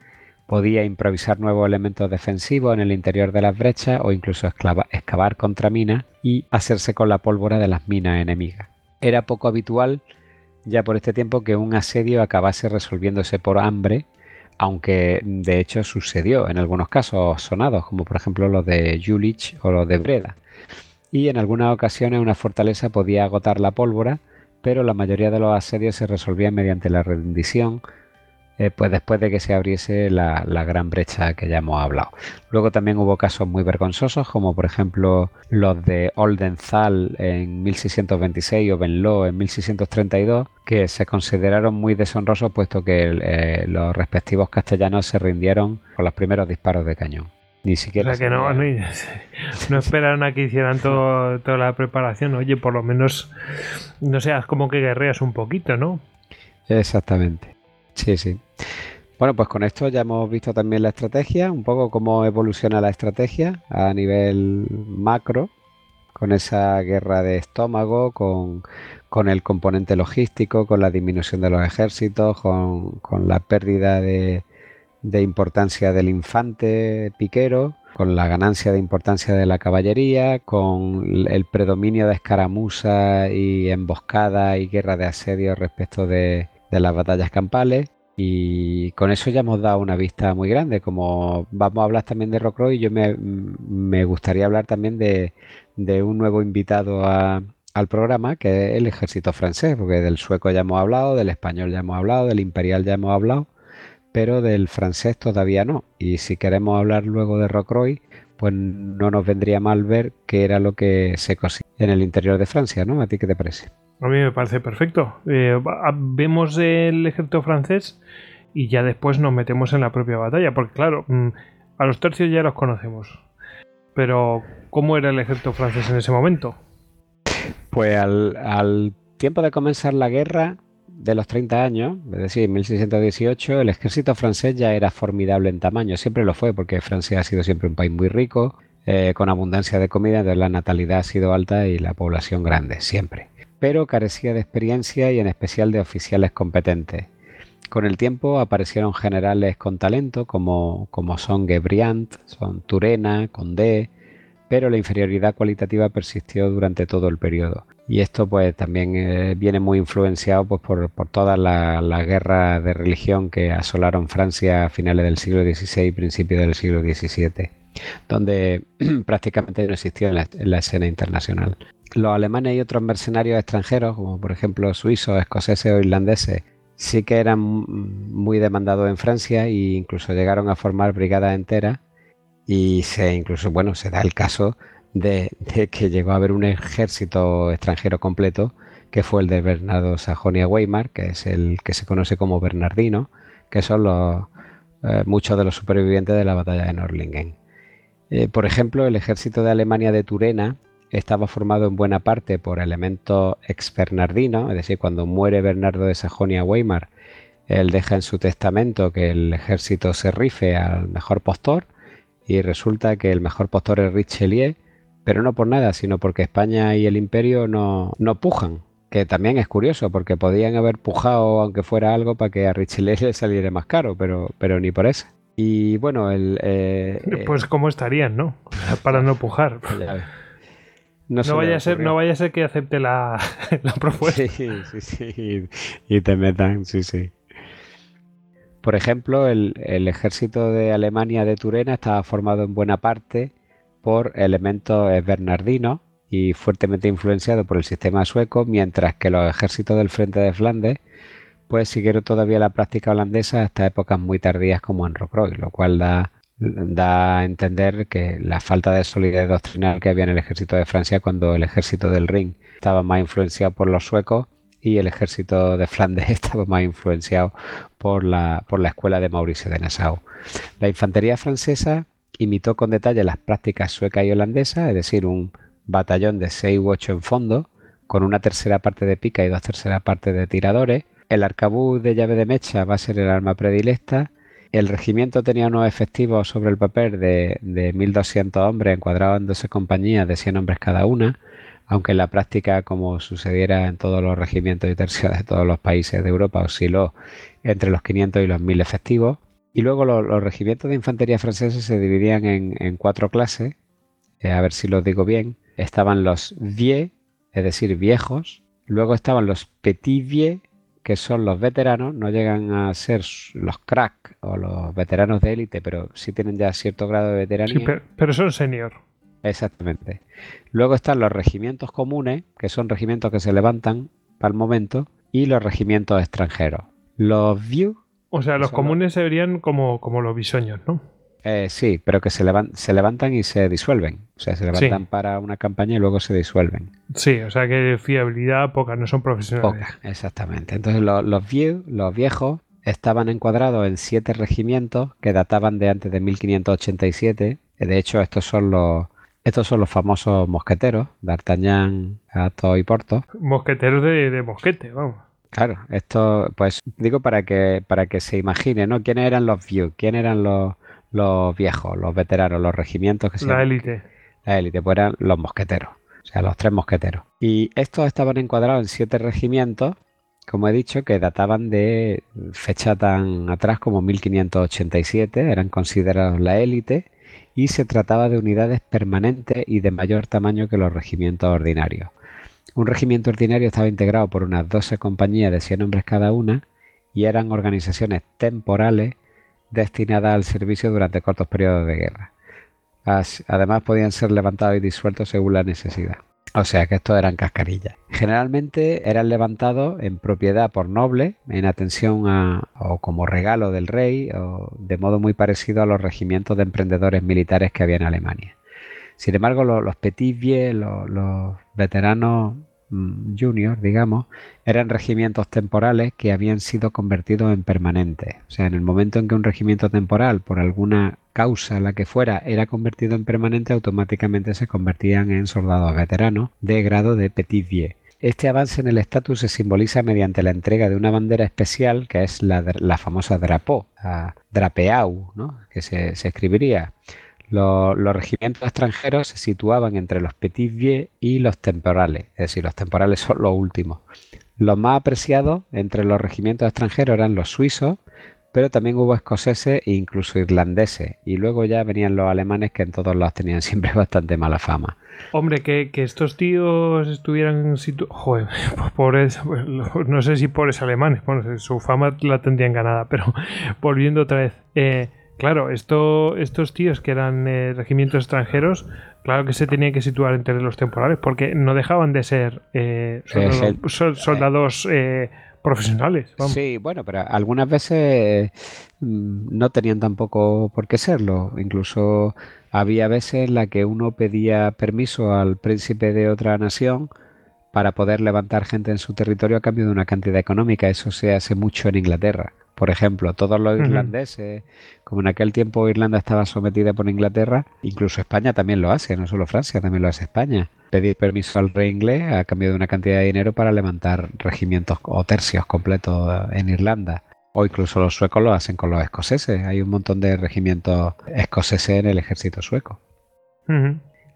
podía improvisar nuevos elementos defensivos en el interior de las brechas o incluso excavar contra minas y hacerse con la pólvora de las minas enemigas. Era poco habitual ya por este tiempo que un asedio acabase resolviéndose por hambre, aunque de hecho sucedió en algunos casos sonados, como por ejemplo los de Jülich o los de Breda. Y en algunas ocasiones una fortaleza podía agotar la pólvora, pero la mayoría de los asedios se resolvían mediante la rendición, eh, pues después de que se abriese la, gran brecha que ya hemos hablado. Luego también hubo casos muy vergonzosos, como por ejemplo los de Oldenzaal en 1626 o Venlo en 1632, que se consideraron muy deshonrosos puesto que eh, los respectivos castellanos se rindieron con los primeros disparos de cañón. Ni siquiera. que no, no, esperaron a que hicieran todo, toda la preparación. Oye, por lo menos, no seas como que guerreas un poquito, ¿no? Exactamente. Sí, sí. Bueno, pues con esto ya hemos visto también la estrategia, un poco cómo evoluciona la estrategia a nivel macro, con esa guerra de estómago, con, con el componente logístico, con la disminución de los ejércitos, con, con la pérdida de, de importancia del infante piquero, con la ganancia de importancia de la caballería, con el predominio de escaramuza y emboscada y guerra de asedio respecto de, las batallas campales. Y con eso ya hemos dado una vista muy grande. Como vamos a hablar también de Rocroi, yo me, gustaría hablar también de, un nuevo invitado al programa, que es el ejército francés, porque del sueco ya hemos hablado, del español ya hemos hablado, del imperial ya hemos hablado pero del francés todavía no. Y si queremos hablar luego de Rocroi, pues no nos vendría mal ver qué era lo que se cosía en el interior de Francia, ¿no? ¿A ti qué te parece? A mí me parece perfecto. Eh, vemos el ejército francés y ya después nos metemos en la propia batalla, porque claro, mm, a los tercios ya los conocemos. Pero, ¿cómo era el ejército francés en ese momento? Pues al, al tiempo de comenzar la guerra, de los 30 años, es decir, en 1618, el ejército francés ya era formidable en tamaño. Siempre lo fue, porque Francia ha sido siempre un país muy rico, eh, con abundancia de comida, entonces la natalidad ha sido alta y la población grande, siempre. Pero carecía de experiencia y en especial de oficiales competentes. Con el tiempo aparecieron generales con talento como, como son Gebriant, son Turena, Condé, pero la inferioridad cualitativa persistió durante todo el periodo. Y esto pues también eh, viene muy influenciado pues, por, por todas las la guerras de religión que asolaron Francia a finales del siglo XVI y principios del siglo XVII, donde [clears throat] prácticamente no existió en la, escena internacional. Los alemanes y otros mercenarios extranjeros, como por ejemplo suizos, escoceses o irlandeses, sí que eran muy demandados en Francia e incluso llegaron a formar brigadas enteras y se incluso, bueno, se da el caso de, que llegó a haber un ejército extranjero completo, que fue el de Bernardo Sajonia-Weimar, que es el que se conoce como Bernardino, que son los, eh, muchos de los supervivientes de la batalla de Norlingen. Eh, por ejemplo, el ejército de Alemania de Turena estaba formado en buena parte por elementos ex-bernardinos, es decir, cuando muere Bernardo de Sajonia-Weimar, él deja en su testamento que el ejército se rife al mejor postor y resulta que el mejor postor es Richelieu, pero no por nada, sino porque España y el imperio no, no pujan, que también es curioso porque podían haber pujado aunque fuera algo para que a Richelieu le saliera más caro, pero, pero ni por eso. Y bueno, el... Eh, pues cómo estarían, ¿no? Para no pujar. [laughs] No, vaya a ser, no vaya a ser que acepte la, [laughs] propuesta. Sí, sí, sí. Y te metan, sí, sí. Por ejemplo, el, ejército de Alemania de Turena estaba formado en buena parte por elementos bernardinos y fuertemente influenciado por el sistema sueco, mientras que los ejércitos del frente de Flandes pues siguieron todavía la práctica holandesa hasta épocas muy tardías como en Rocroi, lo cual da, da a entender que la falta de solidez doctrinal que había en el ejército de Francia cuando el ejército del Ring estaba más influenciado por los suecos y el ejército de Flandes [laughs] estaba más influenciado por la, por la escuela de Mauricio de Nassau. La infantería francesa imitó con detalle las prácticas sueca y holandesa, es decir, un batallón de 6 u 8 en fondo, con una tercera parte de pica y dos terceras partes de tiradores. El arcabuz de llave de mecha va a ser el arma predilecta. El regimiento tenía unos efectivos sobre el papel de, de 1.200 hombres encuadrados en 12 compañías de 100 hombres cada una aunque en la práctica, como sucediera en todos los regimientos y tercios de todos los países de Europa, osciló entre los 500 y los 1000 efectivos. Y luego los, regimientos de infantería franceses se dividían en, cuatro clases, eh, a ver si lo digo bien. Estaban los vieux, es decir, viejos. Luego estaban los petit vieux, que son los veteranos, no llegan a ser los crack o los veteranos de élite, pero sí tienen ya cierto grado de veteranía. Sí, pero son senior. Exactamente. Luego están los regimientos comunes, que son regimientos que se levantan para el momento, y los regimientos extranjeros. Los view. O sea, los comunes se verían como, como los bisoños, ¿no? Eh, sí, pero que se, se, levantan y se disuelven. O sea, se levantan para una campaña y luego se disuelven. Sí, o sea que fiabilidad poca, no son profesionales. Poca, exactamente. Entonces los, los, viejos, estaban encuadrados en siete regimientos que databan de antes de 1587. De hecho, estos son los, estos son los famosos mosqueteros, D'Artagnan, Athos y Porto. Mosqueteros de, mosquete, vamos. Claro, esto, pues digo para que, para que se imagine, ¿no? ¿Quiénes eran los views? ¿Quiénes eran los, los viejos, los veteranos, los regimientos que se La élite. La élite, pues eran los mosqueteros, o sea, los tres mosqueteros. Y estos estaban encuadrados en siete regimientos, como he dicho, que databan de fecha tan atrás como 1587, eran considerados la élite y se trataba de unidades permanentes y de mayor tamaño que los regimientos ordinarios. Un regimiento ordinario estaba integrado por unas 12 compañías de 100 hombres cada una y eran organizaciones temporales destinadas al servicio durante cortos periodos de guerra. Además podían ser levantados y disueltos según la necesidad. O sea que estos eran cascarillas. Generalmente eran levantados en propiedad por nobles, en atención a, o como regalo del rey, o de modo muy parecido a los regimientos de emprendedores militares que había en Alemania. Sin embargo, los, petit vieux, los veteranos Mm, junior, digamos, eran regimientos temporales que habían sido convertidos en permanentes. O sea, en el momento en que un regimiento temporal, por alguna causa, la que fuera, era convertido en permanente, automáticamente se convertían en soldados veteranos de grado de petit vieux. Este avance en el estatus se simboliza mediante la entrega de una bandera especial que es la, famosa drapeau, drapeau, ¿no? que se escribiría los, regimientos extranjeros se situaban entre los petit vieux y los temporales, es decir, los temporales son los últimos. Los más apreciados entre los regimientos extranjeros eran los suizos, pero también hubo escoceses e incluso irlandeses. Y luego ya venían los alemanes que en todos lados tenían [laughs] siempre bastante mala fama. Hombre, que, estos tíos estuvieran situados... Joder, [laughs] por no sé si por esos alemanes, bueno, su fama la tendrían ganada, pero [laughs] volviendo otra vez... Eh, Claro, esto, estos tíos que eran eh, regimientos extranjeros, claro que se tenían que situar entre los temporales, porque no dejaban de ser eh, soldados, eh, profesionales. Sí, bueno, pero algunas veces mm, no tenían tampoco por qué serlo. Incluso había veces en la que uno pedía permiso al príncipe de otra nación para poder levantar gente en su territorio a cambio de una cantidad económica. Eso se hace mucho en Inglaterra por ejemplo, todos los Ujú. irlandeses, como en aquel tiempo Irlanda estaba sometida por Inglaterra, incluso España también lo hace, no solo Francia, también lo hace España. Pedir permiso al rey inglés a cambio de una cantidad de dinero para levantar regimientos o tercios completos en Irlanda. O incluso los suecos lo hacen con los escoceses. Hay un montón de regimientos escoceses en el ejército sueco.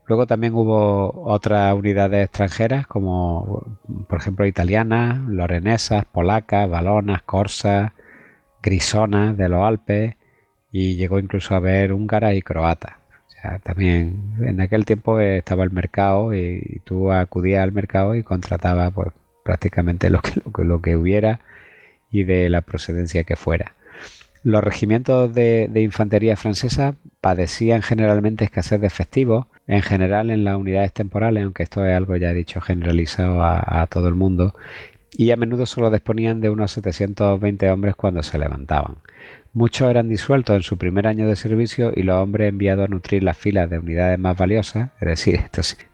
Luego también hubo otras unidades extranjeras como por ejemplo italianas, lorenesas, polacas, valonas, corsas, grisonas de los Alpes y llegó incluso a haber húngaras y croatas. O sea, también en aquel tiempo estaba el mercado y, tú acudías al mercado y contratabas pues, prácticamente lo que, lo, que, lo que hubiera y de la procedencia que fuera. Los regimientos de, infantería francesa padecían generalmente escasez de efectivos, en general en las unidades temporales, aunque esto es algo ya dicho generalizado a, todo el mundo, y a menudo solo disponían de unos 720 hombres cuando se levantaban. Muchos eran disueltos en su primer año de servicio y los hombres enviados a nutrir las filas de unidades más valiosas, es decir,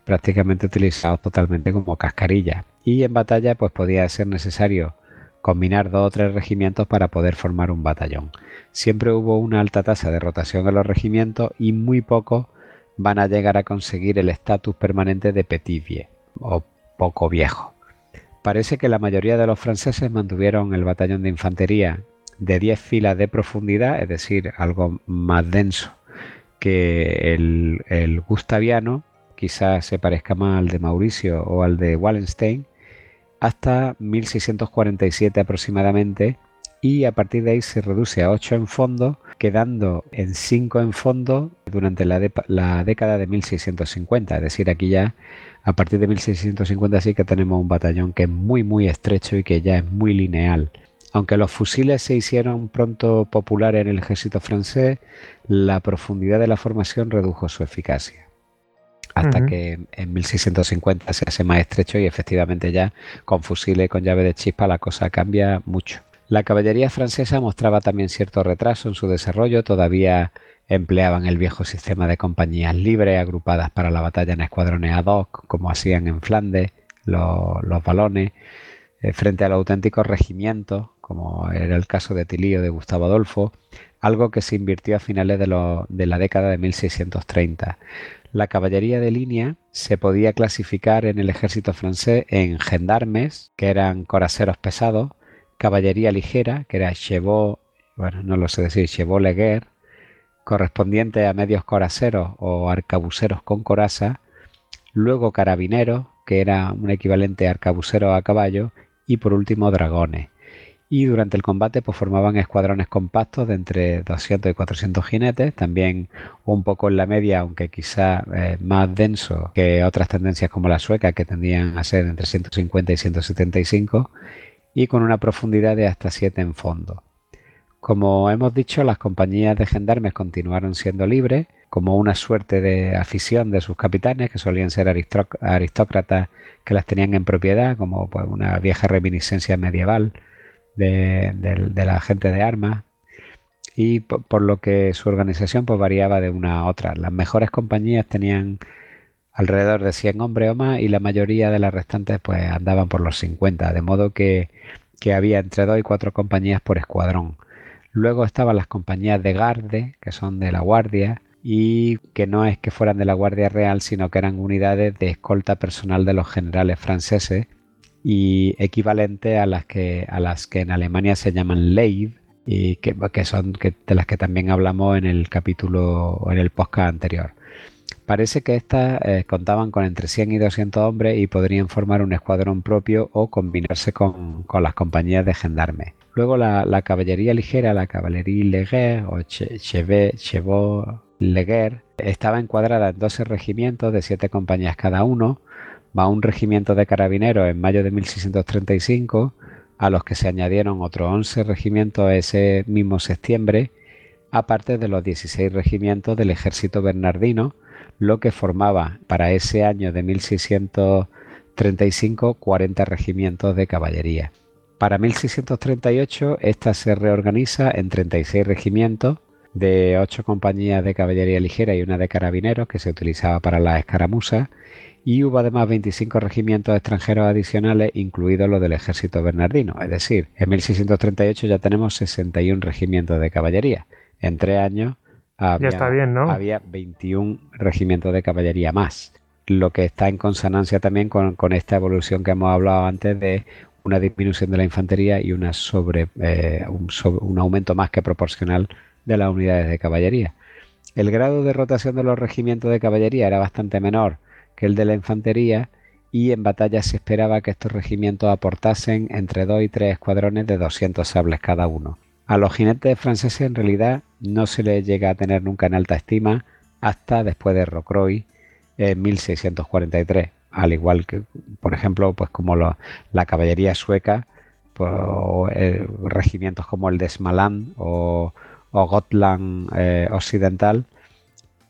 prácticamente utilizados totalmente como cascarillas. Y en batalla pues podía ser necesario combinar dos o tres regimientos para poder formar un batallón. Siempre hubo una alta tasa de rotación en los regimientos y muy pocos van a llegar a conseguir el estatus permanente de petit vieux o poco viejo. Parece que la mayoría de los franceses mantuvieron el batallón de infantería de 10 filas de profundidad, es decir, algo más denso que el, el gustaviano, quizás se parezca más al de Mauricio o al de Wallenstein, hasta 1647 aproximadamente y a partir de ahí se reduce a 8 en fondo, quedando en 5 en fondo durante la, de, la, década de 1650. Es decir, aquí ya a partir de 1650 sí que tenemos un batallón que es muy muy estrecho y que ya es muy lineal. Aunque los fusiles se hicieron pronto populares en el ejército francés, la profundidad de la formación redujo su eficacia hasta uh -huh. que en 1650 se hace más estrecho y efectivamente ya con fusiles con llave de chispa la cosa cambia mucho. La caballería francesa mostraba también cierto retraso en su desarrollo, todavía empleaban el viejo sistema de compañías libres agrupadas para la batalla en escuadrones ad hoc, como hacían en Flandes los, los balones, eh, frente al auténtico regimiento, como era el caso de Tilly o de Gustavo Adolfo, algo que se invirtió a finales de, la década de 1630. La caballería de línea se podía clasificar en el ejército francés en gendarmes, que eran coraceros pesados, caballería ligera, que era chevaux, bueno, no lo sé decir, chevaux correspondiente a medios coraceros o arcabuceros con coraza, luego carabineros, que era un equivalente a arcabuceros a caballo, y por último dragones. Y durante el combate pues, formaban escuadrones compactos de entre 200 y 400 jinetes, también un poco en la media, aunque quizá eh, más denso que otras tendencias como la sueca, que tendían a ser entre 150 y 175, y con una profundidad de hasta 7 en fondo. Como hemos dicho, las compañías de gendarmes continuaron siendo libres, como una suerte de afición de sus capitanes, que solían ser aristócratas que las tenían en propiedad, como pues, una vieja reminiscencia medieval de, la gente de armas, y por, lo que su organización pues, variaba de una a otra. Las mejores compañías tenían alrededor de 100 hombres o más y la mayoría de las restantes pues, andaban por los 50, de modo que, que había entre 2 y 4 compañías por escuadrón. Luego estaban las compañías de garde, que son de la guardia, y que no es que fueran de la Guardia Real, sino que eran unidades de escolta personal de los generales franceses y equivalente a las que, a las que en Alemania se llaman Leib, y que, que son que, de las que también hablamos en el capítulo en el podcast anterior. Parece que estas eh, contaban con entre 100 y 200 hombres y podrían formar un escuadrón propio o combinarse con, con las compañías de gendarmes. Luego la, caballería ligera, la caballería leger o chevaux leger, estaba encuadrada en 12 regimientos de 7 compañías cada uno, más un regimiento de carabineros en mayo de 1635, a los que se añadieron otros 11 regimientos ese mismo septiembre, aparte de los 16 regimientos del ejército bernardino, lo que formaba para ese año de 1635 40 regimientos de caballería. Para 1638 esta se reorganiza en 36 regimientos de 8 compañías de caballería ligera y una de carabineros que se utilizaba para las escaramuzas y hubo además 25 regimientos extranjeros adicionales, incluido los del ejército bernardino. Es decir, en 1638 ya tenemos 61 regimientos de caballería. En tres años había, está bien, ¿no? había 21 regimientos de caballería más, lo que está en consonancia también con, esta evolución que hemos hablado antes de una disminución de la infantería y eh, un, un aumento más que proporcional de las unidades de caballería. El grado de rotación de los regimientos de caballería era bastante menor que el de la infantería y en batalla se esperaba que estos regimientos aportasen entre dos y tres escuadrones de 200 sables cada uno. A los jinetes franceses en realidad no se les llega a tener nunca en alta estima hasta después de Rocroi en 1643, al igual que, por ejemplo, pues como la caballería sueca, pues, eh, regimientos como el de Smaland o, Gotland eh, Occidental,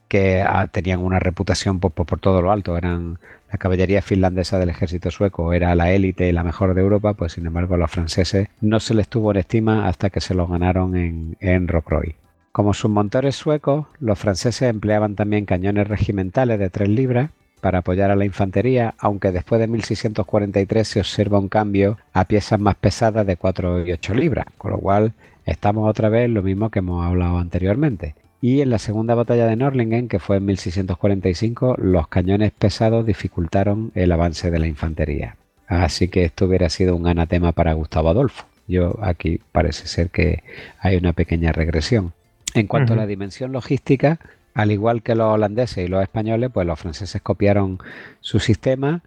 que ah, tenían una reputación por, todo lo alto, eran la caballería finlandesa del ejército sueco, era la élite y la mejor de Europa, pues sin embargo los franceses no se les tuvo en estima hasta que se los ganaron en, en Rocroi. Como submontores suecos, los franceses empleaban también cañones regimentales de 3 libras para apoyar a la infantería, aunque después de 1643 se observa un cambio a piezas más pesadas de 4 y 8 libras, con lo cual estamos otra vez lo mismo que hemos hablado anteriormente y en la segunda batalla de Norlingen, que fue en 1645, los cañones pesados dificultaron el avance de la infantería. Así que esto hubiera sido un anatema para Gustavo Adolfo. Yo aquí parece ser que hay una pequeña regresión. En cuanto a la dimensión logística, al igual que los holandeses y los españoles, pues los franceses copiaron su sistema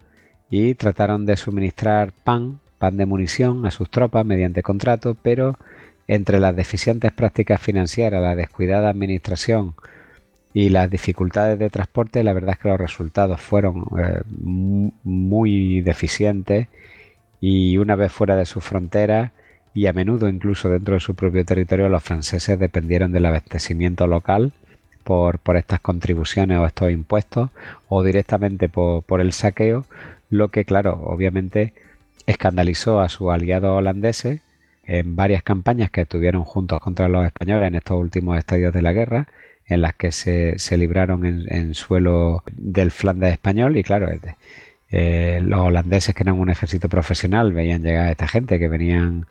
y trataron de suministrar pan, pan de munición a sus tropas mediante contrato, pero entre las deficientes prácticas financieras, la descuidada administración y las dificultades de transporte, la verdad es que los resultados fueron eh, muy deficientes y una vez fuera de sus fronteras y a menudo incluso dentro de su propio territorio, los franceses dependieron del abastecimiento local por, estas contribuciones o estos impuestos o directamente por, por el saqueo, lo que claro, obviamente escandalizó a sus aliados holandeses en varias campañas que estuvieron juntos contra los españoles en estos últimos estadios de la guerra, en las que se, se libraron en, suelo del Flandes español y claro, eh, los holandeses que eran un ejército profesional veían llegar a esta gente que venían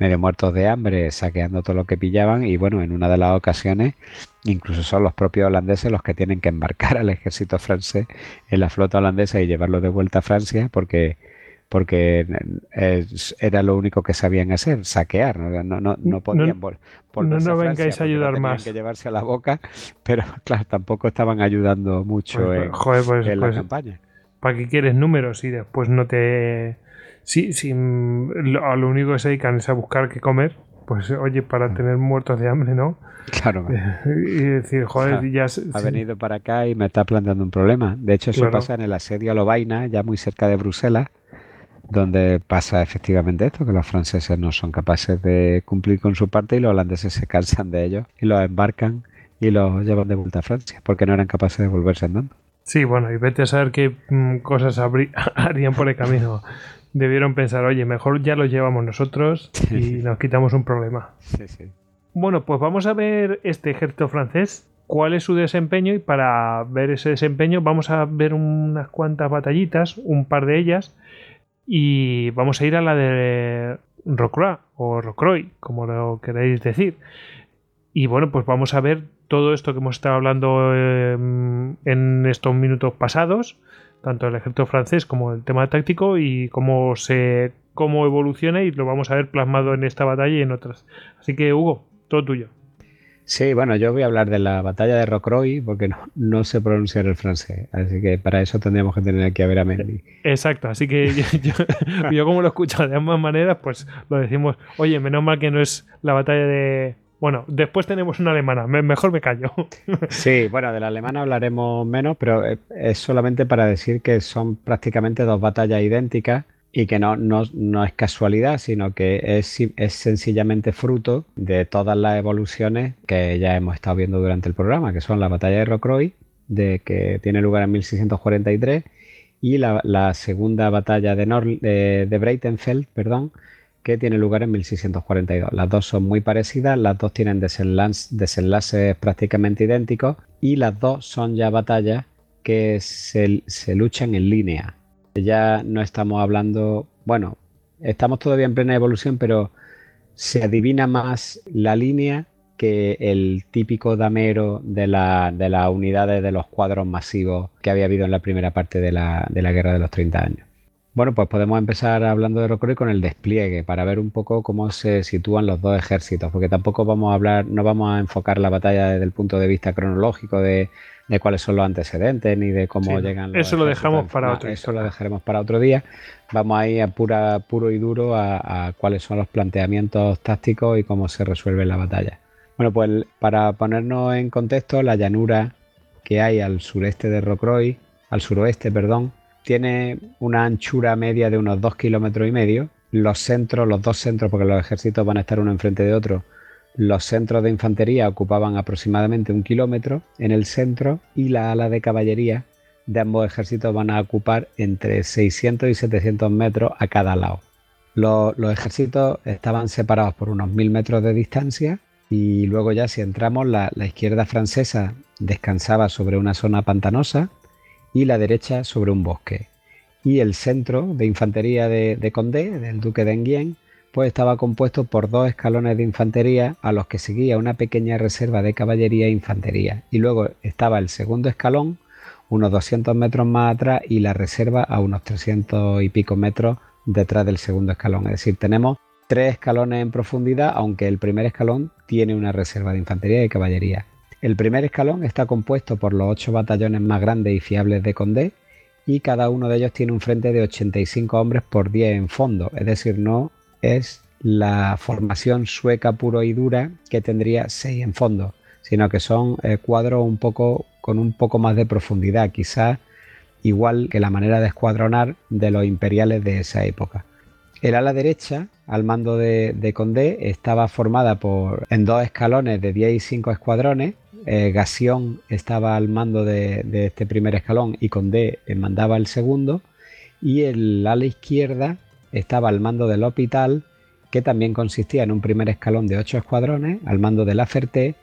medio muertos de hambre, saqueando todo lo que pillaban y bueno, en una de las ocasiones incluso son los propios holandeses los que tienen que embarcar al ejército francés en la flota holandesa y llevarlo de vuelta a Francia porque porque era lo único que sabían hacer, saquear, no, no, no, no podían no, no, no vengáis a ayudar más. que llevarse a la boca, [laughs] pero claro, tampoco estaban ayudando mucho pues, en, joder, pues, la pues, campaña. ¿Para qué quieres números y después no te... Sí, sí, lo, lo único que se dedican es a buscar qué comer, pues oye, para mm. tener muertos de hambre, ¿no? Claro. [laughs] y decir, joder, ya... Ha venido para acá y me está planteando un problema. De hecho, eso pasa en el asedio a Lovaina, ya muy cerca de Bruselas, donde pasa efectivamente esto, que los franceses no son capaces de cumplir con su parte y los holandeses se cansan de ellos y los embarcan y los llevan de vuelta a Francia, porque no eran capaces de volverse andando. Sí, bueno, y vete a saber qué mm, cosas [laughs] harían por el camino. Debieron pensar, oye, mejor ya los llevamos nosotros y nos quitamos un problema. Sí, sí. Bueno, pues vamos a ver este ejército francés, cuál es su desempeño y para ver ese desempeño vamos a ver unas cuantas batallitas, un par de ellas, y vamos a ir a la de Rocroi o Rocroi, como lo queréis decir. Y bueno, pues vamos a ver todo esto que hemos estado hablando em, en estos minutos pasados, tanto el ejército francés como el tema táctico y cómo se cómo evoluciona y lo vamos a ver plasmado en esta batalla y en otras. Así que Hugo, todo tuyo. Sí, bueno, yo voy a hablar de la batalla de Rocroi porque no, no sé pronunciar el francés, así que para eso tendríamos que tener aquí a ver a Mendy. Exacto, así que yo, [laughs] como lo escucho de ambas maneras, pues lo decimos, oye, menos mal que no es la batalla de... Bueno, después tenemos una alemana, mejor me callo. [laughs] Sí, bueno, de la alemana hablaremos menos, pero es solamente para decir que son prácticamente dos batallas idénticas y que no, no, no, es casualidad, sino que es, es, sencillamente fruto de todas las evoluciones que ya hemos estado viendo durante el programa, que son la batalla de Rocroi, de, que tiene lugar en 1643, y la, la segunda batalla de, de, de, Breitenfeld, perdón, que tiene lugar en 1642. Las dos son muy parecidas, las dos tienen desenlaces prácticamente idénticos y las dos son ya batallas que se, se luchan en línea. Ya no estamos hablando, bueno, estamos todavía en plena evolución, pero se adivina más la línea que el típico damero de, la, de las unidades de los cuadros masivos que había habido en la primera parte de la, de la Guerra de los 30 años. Bueno, pues podemos empezar hablando de Rocroi con el despliegue para ver un poco cómo se sitúan los dos ejércitos, porque tampoco vamos a hablar, no vamos a enfocar la batalla desde el punto de vista cronológico de, cuáles son los antecedentes ni de cómo llegan los Eso lo dejamos para otro día. Eso lo dejaremos para otro día. Vamos a ir a pura, puro y duro a, a cuáles son los planteamientos tácticos y cómo se resuelve la batalla. Bueno, pues para ponernos en contexto, la llanura que hay al sureste de Rocroi, al suroeste, perdón, tiene una anchura media de unos dos kilómetros y medio. Los centros, los dos centros, porque los ejércitos van a estar uno enfrente de otro, los centros de infantería ocupaban aproximadamente un kilómetro en el centro y la ala de caballería de ambos ejércitos van a ocupar entre 600 y 700 metros a cada lado. Los, los ejércitos estaban separados por unos mil metros de distancia y luego ya si entramos, la, izquierda francesa descansaba sobre una zona pantanosa y la derecha sobre un bosque. Y el centro de infantería de, Condé, del duque de Enghien, pues estaba compuesto por dos escalones de infantería a los que seguía una pequeña reserva de caballería e infantería. Y luego estaba el segundo escalón, unos 200 metros más atrás, y la reserva a unos 300 y pico metros detrás del segundo escalón. Es decir, tenemos tres escalones en profundidad, aunque el primer escalón tiene una reserva de infantería y caballería. El primer escalón está compuesto por los ocho batallones más grandes y fiables de Condé y cada uno de ellos tiene un frente de 85 hombres por 10 en fondo, es decir, no es la formación sueca puro y dura que tendría 6 en fondo, sino que son eh, cuadros un poco con un poco más de profundidad, quizás igual que la manera de escuadronar de los imperiales de esa época. El ala derecha, al mando de, Condé, estaba formada por, en dos escalones de 10 y 5 escuadrones. Eh, estaba al mando de, este primer escalón y Condé mandaba el segundo. Y el ala izquierda estaba al mando del Hospital, que también consistía en un primer escalón de 8 escuadrones al mando de la Ferté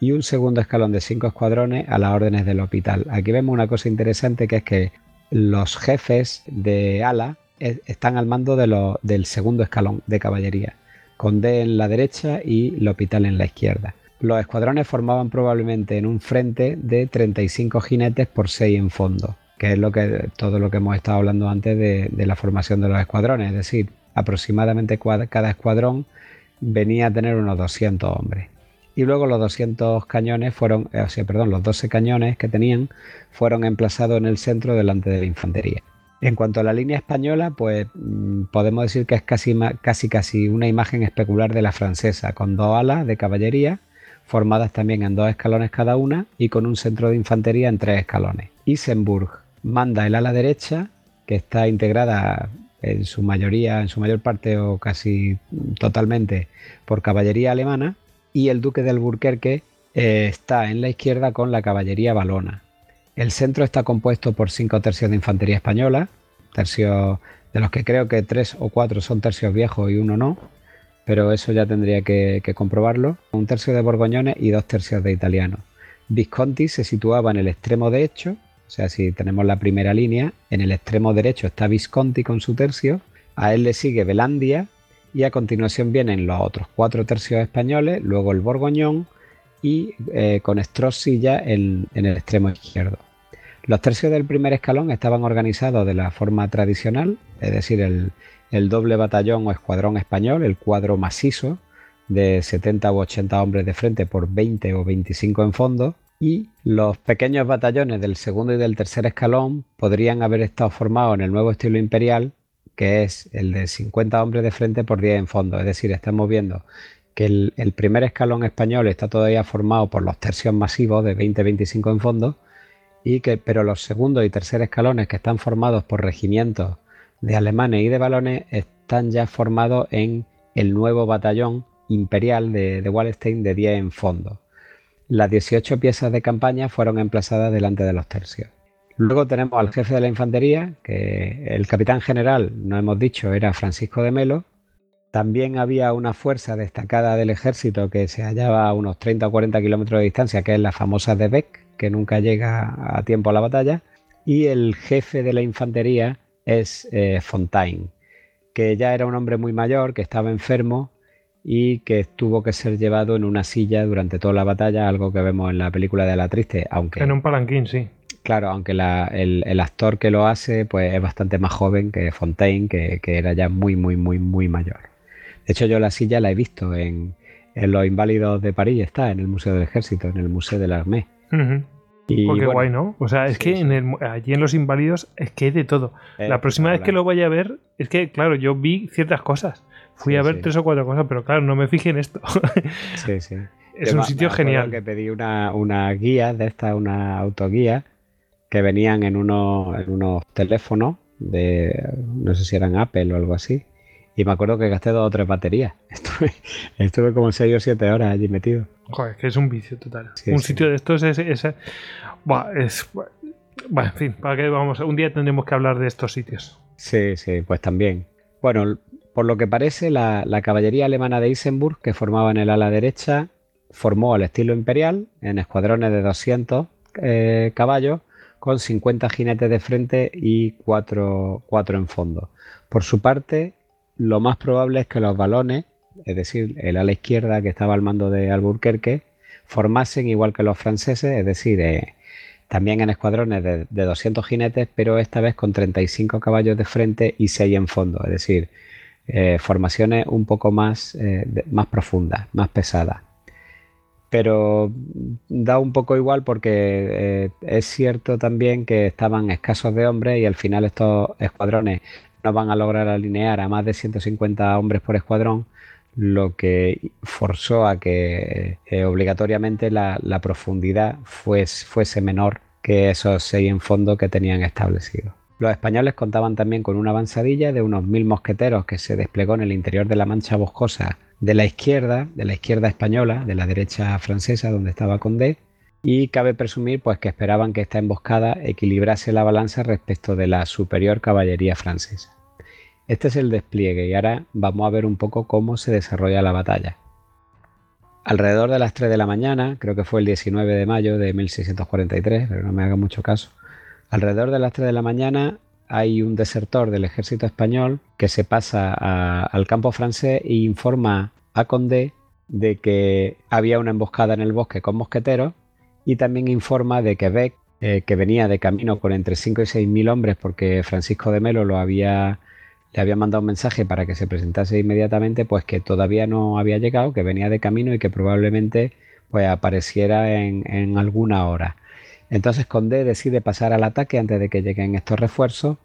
y un segundo escalón de 5 escuadrones a las órdenes del Hospital. Aquí vemos una cosa interesante que es que los jefes de ala están al mando del segundo escalón de caballería, con D en la derecha y L'Hopital en la izquierda. Los escuadrones formaban probablemente en un frente de 35 jinetes por 6 en fondo, que es lo que, todo lo que hemos estado hablando antes de, la formación de los escuadrones, es decir, aproximadamente cada escuadrón venía a tener unos 200 hombres. Y luego los 200 cañones fueron, eh, o sea, perdón, los 12 cañones que tenían fueron emplazados en el centro delante de la infantería. En cuanto a la línea española, pues mm, podemos decir que es casi, casi, casi una imagen especular de la francesa, con dos alas de caballería, formadas también en dos escalones cada una y con un centro de infantería en tres escalones. Isenburg manda el ala derecha, que está integrada en su mayoría, en su mayor parte o casi totalmente por caballería alemana, y el duque de Alburquerque eh, está en la izquierda con la caballería valona. El centro está compuesto por cinco tercios de infantería española, tercios de los que creo que tres o cuatro son tercios viejos y uno no, pero eso ya tendría que, comprobarlo. Un tercio de borgoñones y dos tercios de italianos. Visconti se situaba en el extremo derecho, o sea, si tenemos la primera línea, en el extremo derecho está Visconti con su tercio, a él le sigue Velandia y a continuación vienen los otros cuatro tercios españoles, luego el borgoñón, y eh, con Strozzi ya en, el extremo izquierdo. Los tercios del primer escalón estaban organizados de la forma tradicional, es decir, el, doble batallón o escuadrón español, el cuadro macizo de 70 u 80 hombres de frente por 20 o 25 en fondo, y los pequeños batallones del segundo y del tercer escalón podrían haber estado formados en el nuevo estilo imperial, que es el de 50 hombres de frente por 10 en fondo. Es decir, estamos viendo que el, primer escalón español está todavía formado por los tercios masivos de 20-25 en fondo, y que, pero los segundos y tercer escalones que están formados por regimientos de alemanes y de balones están ya formados en el nuevo batallón imperial de, de Wallstein de 10 en fondo. Las 18 piezas de campaña fueron emplazadas delante de los tercios. Luego tenemos al jefe de la infantería, que el capitán general, no hemos dicho, era Francisco de Melo, también había una fuerza destacada del ejército que se hallaba a unos 30 o 40 kilómetros de distancia, que es la famosa de Beck, que nunca llega a tiempo a la batalla. y el jefe de la infantería es eh, Fontaine, que ya era un hombre muy mayor, que estaba enfermo y que tuvo que ser llevado en una silla durante toda la batalla, algo que vemos en la película de La Triste, aunque... En un palanquín, sí. Claro, aunque el, actor que lo hace pues es bastante más joven que Fontaine, que, era ya muy, muy, muy, muy mayor. De hecho, yo la silla la he visto en, Los Inválidos de París, está en el Museo del Ejército, en el Museo de la Armée. Y, oh, qué guay, ¿no? O sea, es que En allí en Los Inválidos es que hay de todo. la próxima vez que lo vaya a ver, es que, claro, yo vi ciertas cosas. Fui a ver tres o cuatro cosas, pero claro, no me fijé en esto. [laughs] sí, sí. Es un sitio genial. que pedí una, una guía de esta, una autoguía, que venían en unos, en unos teléfonos de, no sé si eran Apple o algo así. Y me acuerdo que gasté dos o tres baterías. [laughs] Estuve, estuve como seis o siete horas allí metido. Joder, que es un vicio total. un sitio de estos es... es, es bueno, en fin, para que vamos, un día tendremos que hablar de estos sitios. Sí, sí, pues también. Bueno, por lo que parece, la, la caballería alemana de Isenburg, que formaba en el ala derecha, formó al estilo imperial, en escuadrones de 200 eh, caballos, con 50 jinetes de frente y 4, en fondo. Por su parte, lo más probable es que los balones, es decir, el ala izquierda que estaba al mando de Alburquerque, formasen igual que los franceses, es decir, eh, también en escuadrones de, 200 jinetes, pero esta vez con 35 caballos de frente y 6 en fondo, es decir, eh, formaciones un poco más, eh, más profundas, más pesadas. Pero da un poco igual porque es cierto también que estaban escasos de hombres y al final estos escuadrones no van a lograr alinear a más de 150 hombres por escuadrón, lo que forzó a que eh, obligatoriamente la, profundidad fuese, menor que esos seis en fondo que tenían establecidos. Los españoles contaban también con una avanzadilla de unos mil mosqueteros que se desplegó en el interior de la mancha boscosa de la izquierda, de la izquierda española, de la derecha francesa, donde estaba Condé, y cabe presumir pues, que esperaban que esta emboscada equilibrase la balanza respecto de la superior caballería francesa. Este es el despliegue y ahora vamos a ver un poco cómo se desarrolla la batalla. Alrededor de las 3 de la mañana, creo que fue el 19 de mayo de 1643, pero no me haga mucho caso, alrededor de las 3 de la mañana hay un desertor del ejército español que se pasa al campo francés e informa a Condé de que había una emboscada en el bosque con mosqueteros y también informa de que Beck, eh, que venía de camino con entre 5 y 6 mil hombres porque Francisco de Melo lo había, le había mandado un mensaje para que se presentase inmediatamente, pues que todavía no había llegado, que venía de camino y que probablemente pues apareciera en, alguna hora. Entonces Condé decide pasar al ataque antes de que lleguen estos refuerzos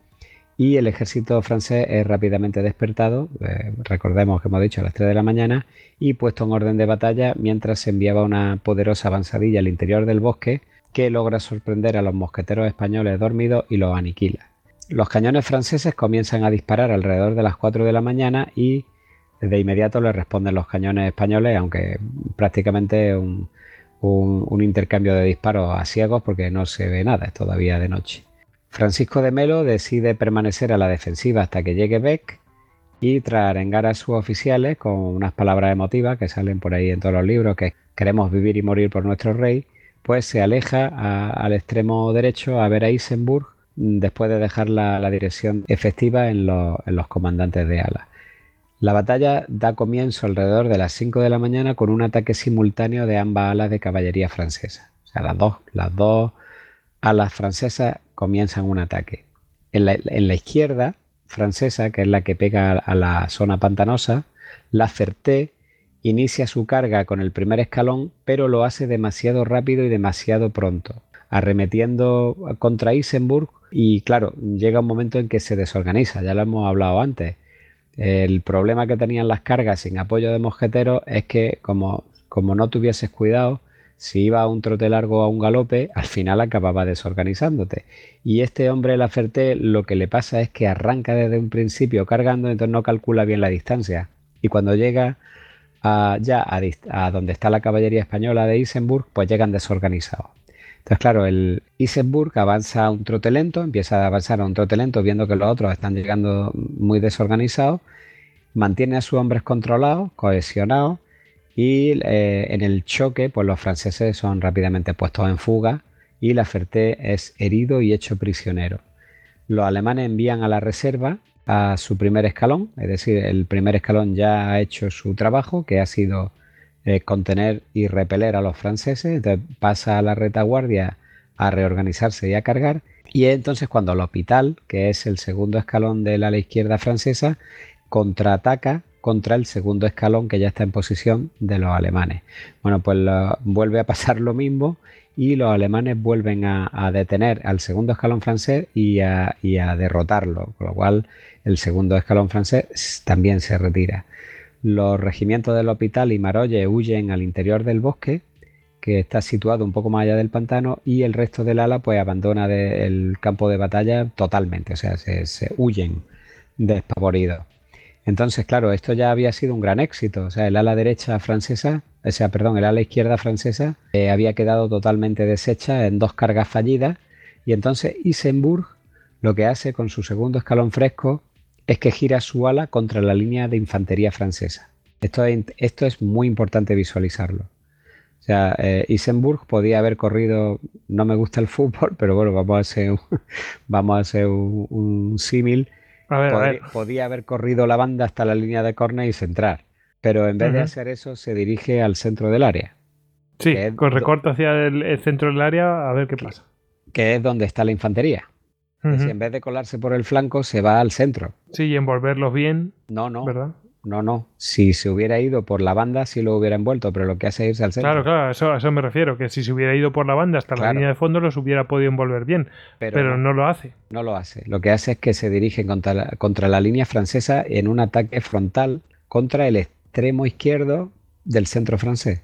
y el ejército francés es rápidamente despertado, eh, recordemos que hemos dicho a las 3 de la mañana, y puesto en orden de batalla mientras se enviaba una poderosa avanzadilla al interior del bosque que logra sorprender a los mosqueteros españoles dormidos y los aniquila. Los cañones franceses comienzan a disparar alrededor de las 4 de la mañana y de inmediato le responden los cañones españoles, aunque prácticamente un, intercambio de disparos a ciegos porque no se ve nada, es todavía de noche. Francisco de Melo decide permanecer a la defensiva hasta que llegue Beck y tras arengar a sus oficiales con unas palabras emotivas que salen por ahí en todos los libros, que queremos vivir y morir por nuestro rey, pues se aleja al extremo derecho a ver a Isenburg después de dejar la, dirección efectiva en, los comandantes de ala. La batalla da comienzo alrededor de las 5 de la mañana con un ataque simultáneo de ambas alas de caballería francesa. O sea, las dos, las dos alas francesas comienzan un ataque. En la, izquierda francesa, que es la que pega a la zona pantanosa, la Ferté inicia su carga con el primer escalón, pero lo hace demasiado rápido y demasiado pronto, arremetiendo contra Isenburg y claro, llega un momento en que se desorganiza, ya lo hemos hablado antes. El problema que tenían las cargas sin apoyo de mosqueteros es que como, como no tuvieses cuidado, si iba a un trote largo o a un galope, al final acababa desorganizándote. Y este hombre, la Ferté, lo que le pasa es que arranca desde un principio cargando, entonces no calcula bien la distancia. Y cuando llega ya a, donde está la caballería española de Isenburg, pues llegan desorganizados. Entonces, claro, el Isenburg avanza a un trote lento, empieza a avanzar a un trote lento viendo que los otros están llegando muy desorganizados, mantiene a sus hombres controlados, cohesionados, y eh, en el choque, pues los franceses son rápidamente puestos en fuga y Laferté es herido y hecho prisionero. Los alemanes envían a la reserva a su primer escalón, es decir, el primer escalón ya ha hecho su trabajo, que ha sido eh, contener y repeler a los franceses, pasa a la retaguardia a reorganizarse y a cargar, y entonces cuando el hospital, que es el segundo escalón del ala izquierda francesa, contraataca contra el segundo escalón que ya está en posición de los alemanes. Bueno, pues vuelve a pasar lo mismo y los alemanes vuelven a, detener al segundo escalón francés y a, derrotarlo, con lo cual el segundo escalón francés también se retira. Los regimientos del hospital y Marolle huyen al interior del bosque, que está situado un poco más allá del pantano, y el resto del ala pues abandona el campo de batalla totalmente, o sea, se, huyen despavoridos. Entonces, claro, esto ya había sido un gran éxito. O sea, el ala derecha francesa, o sea, perdón, el ala izquierda francesa eh, había quedado totalmente deshecha en dos cargas fallidas. Y entonces Isenburg lo que hace con su segundo escalón fresco es que gira su ala contra la línea de infantería francesa. Esto es, esto es muy importante visualizarlo. O sea, eh, Isenburg podía haber corrido, no me gusta el fútbol, pero bueno, vamos a hacer [laughs] vamos a hacer un símil podía, haber corrido la banda hasta la línea de córner y centrar, pero en vez de hacer eso se dirige al centro del área. Sí, con recorte hacia el, centro del área a ver qué pasa. Que es donde está la infantería. Si en vez de colarse por el flanco se va al centro. Sí, y envolverlos bien. No, no. ¿Verdad? No, no. Si se hubiera ido por la banda, sí lo hubiera envuelto, pero lo que hace es irse al centro. Claro, claro, eso, a eso me refiero, que si se hubiera ido por la banda hasta la línea de fondo, los hubiera podido envolver bien, pero, no, lo hace. No lo hace. Lo que hace es que se dirige contra la, contra la línea francesa en un ataque frontal contra el extremo izquierdo del centro francés.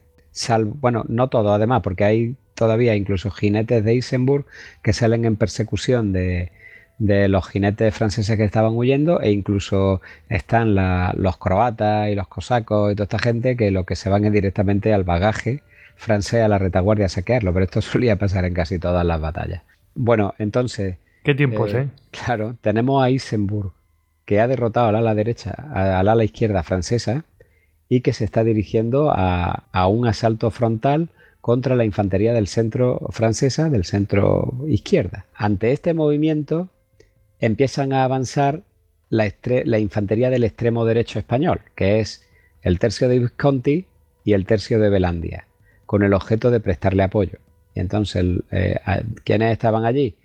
bueno, no todo además, porque hay todavía incluso jinetes de Isenburg que salen en persecución de, de los jinetes franceses que estaban huyendo e incluso están los croatas y los cosacos y toda esta gente que lo que se van es directamente al bagaje francés a la retaguardia a saquearlo, pero esto [laughs] solía pasar en casi todas las batallas. Bueno, entonces... ¿Qué tiempos, eh? eh? Claro, tenemos a Isenburg, que ha derrotado al ala derecha, al ala izquierda francesa y que se está dirigiendo a, a un asalto frontal contra la infantería del centro francesa, del centro izquierda. Ante este movimiento, empiezan a avanzar la, infantería del extremo derecho español, que es el tercio de Visconti y el tercio de Belandia, con el objeto de prestarle apoyo. Entonces, eh, ¿quiénes estaban allí?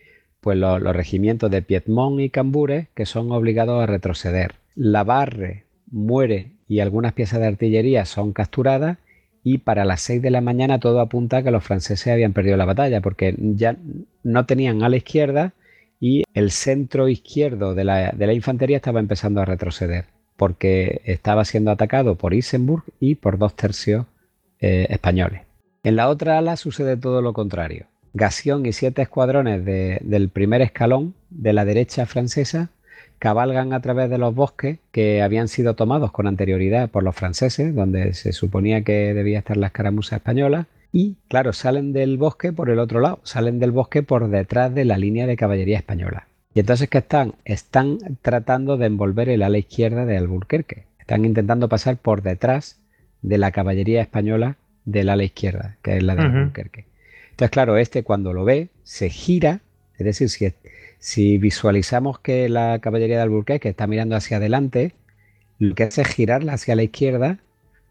Pues los, regimientos de Piedmont y Cambure, que son obligados a retroceder. La Barre muere y algunas piezas de artillería son capturadas y para las 6 de la mañana todo apunta a que los franceses habían perdido la batalla porque ya no tenían a la izquierda y el centro izquierdo de la, infantería estaba empezando a retroceder porque estaba siendo atacado por Isenburg y por dos tercios eh, españoles. En la otra ala sucede todo lo contrario. Gasión y siete escuadrones del primer escalón de la derecha francesa cabalgan a través de los bosques que habían sido tomados con anterioridad por los franceses, donde se suponía que debía estar la escaramuza española, y claro, salen del bosque por el otro lado, salen del bosque por detrás de la línea de caballería española. Y entonces, ¿qué están? Están tratando de envolver el ala izquierda de Alburquerque. Están intentando pasar por detrás de la caballería española del ala izquierda, que es la de Alburquerque. Entonces, claro, este cuando lo ve, se gira, es decir, si, si visualizamos que la caballería de Alburquerque está mirando hacia adelante, lo que hace es girarla hacia la izquierda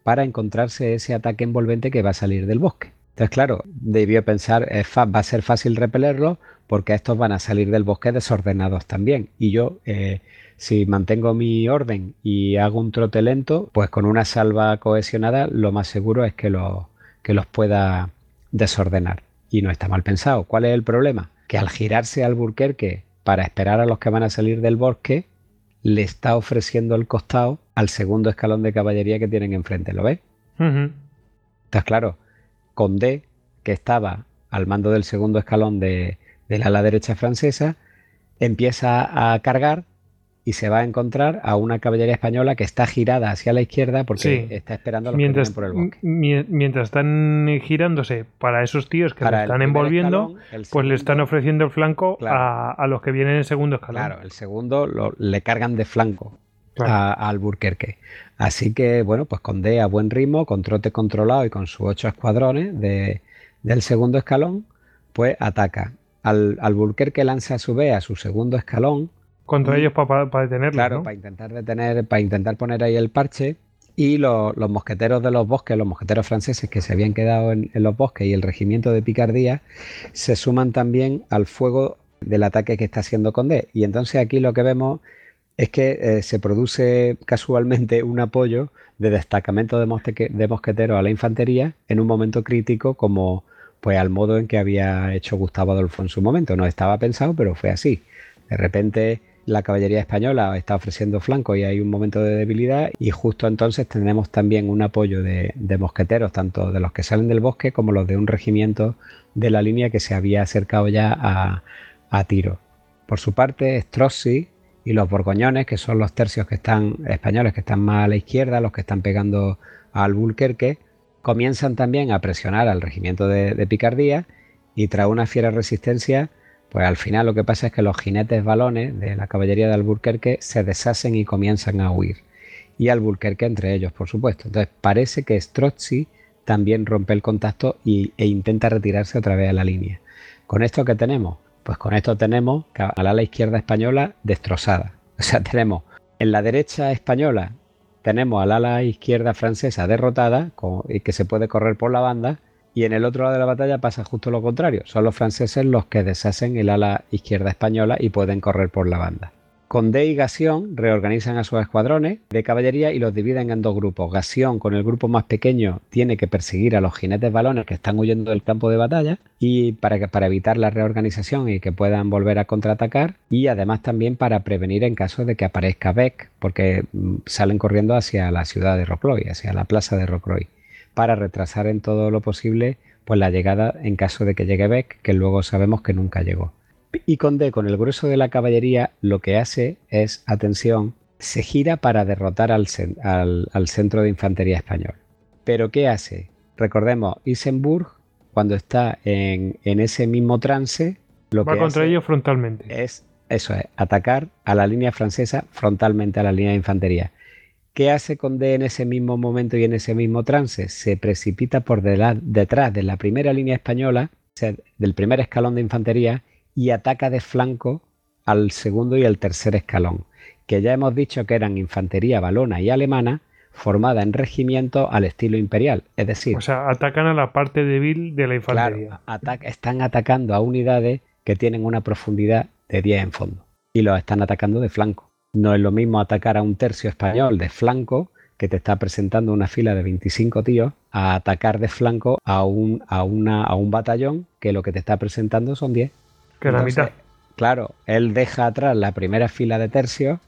para encontrarse ese ataque envolvente que va a salir del bosque. Entonces, claro, debió pensar, va a ser fácil repelerlo porque estos van a salir del bosque desordenados también. Y yo, eh, si mantengo mi orden y hago un trote lento, pues con una salva cohesionada, lo más seguro es que, que los pueda desordenar. Y no está mal pensado. ¿Cuál es el problema? Que al girarse al Burquerque para esperar a los que van a salir del bosque, le está ofreciendo el costado al segundo escalón de caballería que tienen enfrente, ¿lo ves? Está claro, Condé, que estaba al mando del segundo escalón de, la ala derecha francesa, empieza a cargar y se va a encontrar a una caballería española que está girada hacia la izquierda porque está esperando a los mientras, por el bosque. Mientras están girándose para esos tíos que le están envolviendo, pues le están ofreciendo el flanco a, los que vienen en segundo escalón. Claro, el segundo le cargan de flanco a, Alburquerque. Así que, bueno, pues con D a buen ritmo, con trote controlado y con sus ocho escuadrones de, del segundo escalón, pues ataca. Al, al que lanza a su vez a su segundo escalón. Contra ellos para detenerlos. Claro, para intentar detener, para intentar poner ahí el parche. Y los mosqueteros de los bosques, los mosqueteros franceses que se habían quedado en, los bosques y el regimiento de Picardía, se suman también al fuego del ataque que está haciendo Condé. Y entonces aquí lo que vemos es que eh, se produce casualmente un apoyo de destacamento de, de mosqueteros a la infantería en un momento crítico como pues al modo en que había hecho Gustavo Adolfo en su momento. No estaba pensado, pero fue así. De repente la caballería española está ofreciendo flanco y hay un momento de debilidad y justo entonces tenemos también un apoyo de, mosqueteros, tanto de los que salen del bosque como los de un regimiento de la línea que se había acercado ya a, tiro. Por su parte, Strozzi y los borgoñones, que son los tercios que están españoles que están más a la izquierda, los que están pegando al Bulquerque, comienzan también a presionar al regimiento de, Picardía y tras una fiera resistencia, pues al final lo que pasa es que los jinetes balones de la caballería de Alburquerque se deshacen y comienzan a huir. Y Alburquerque entre ellos, por supuesto. Entonces parece que Strozzi también rompe el contacto y, e intenta retirarse otra vez a la línea. ¿Con esto qué tenemos? Pues con esto tenemos al ala izquierda española destrozada. O sea, tenemos en la derecha española tenemos al ala izquierda francesa derrotada y que se puede correr por la banda y en el otro lado de la batalla pasa justo lo contrario. Son los franceses los que deshacen el ala izquierda española y pueden correr por la banda. Condé y Gasión reorganizan a sus escuadrones de caballería y los dividen en dos grupos. Gasión, con el grupo más pequeño, tiene que perseguir a los jinetes balones que están huyendo del campo de batalla y para, para evitar la reorganización y que puedan volver a contraatacar y además también para prevenir en caso de que aparezca Beck, porque mm, salen corriendo hacia la ciudad de Rocroi, hacia la plaza de Rocroi, para retrasar en todo lo posible pues la llegada en caso de que llegue Beck, que luego sabemos que nunca llegó. Y Conde, con el grueso de la caballería, lo que hace es, atención, se gira para derrotar al, centro de infantería español. ¿Pero qué hace? Recordemos, Isenburg, cuando está en, ese mismo trance, lo Va que contra ellos frontalmente. Es, eso es, atacar a la línea francesa frontalmente a la línea de infantería. ¿Qué hace Condé en ese mismo momento y en ese mismo trance? Se precipita por detrás de la primera línea española, del primer escalón de infantería, y ataca de flanco al segundo y al tercer escalón, que ya hemos dicho que eran infantería balona y alemana formada en regimiento al estilo imperial, es decir... O sea, atacan a la parte débil de la infantería. Claro, están atacando a unidades que tienen una profundidad de 10 en fondo y los están atacando de flanco. No es lo mismo atacar a un tercio español de flanco que te está presentando una fila de 25 tíos a atacar de flanco a un, a una, a un batallón que lo que te está presentando son 10. Que la mitad. Claro, él deja atrás la primera fila de tercios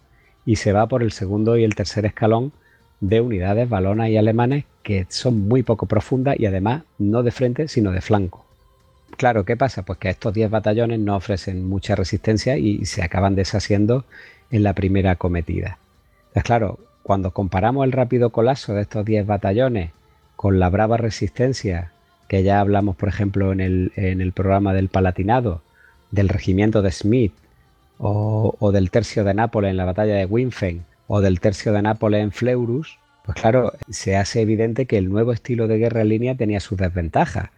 y se va por el segundo y el tercer escalón de unidades balonas y alemanes que son muy poco profundas y además no de frente sino de flanco. Claro, ¿qué pasa? Pues que estos 10 batallones no ofrecen mucha resistencia y se acaban deshaciendo en la primera cometida. Entonces, claro, cuando comparamos el rápido colapso de estos 10 batallones con la brava resistencia que ya hablamos, por ejemplo, en el, en el programa del Palatinado, del regimiento de Smith o, del tercio de Nápoles en la batalla de Winfen o del tercio de Nápoles en Fleurus, pues claro, se hace evidente que el nuevo estilo de guerra en línea tenía sus desventajas.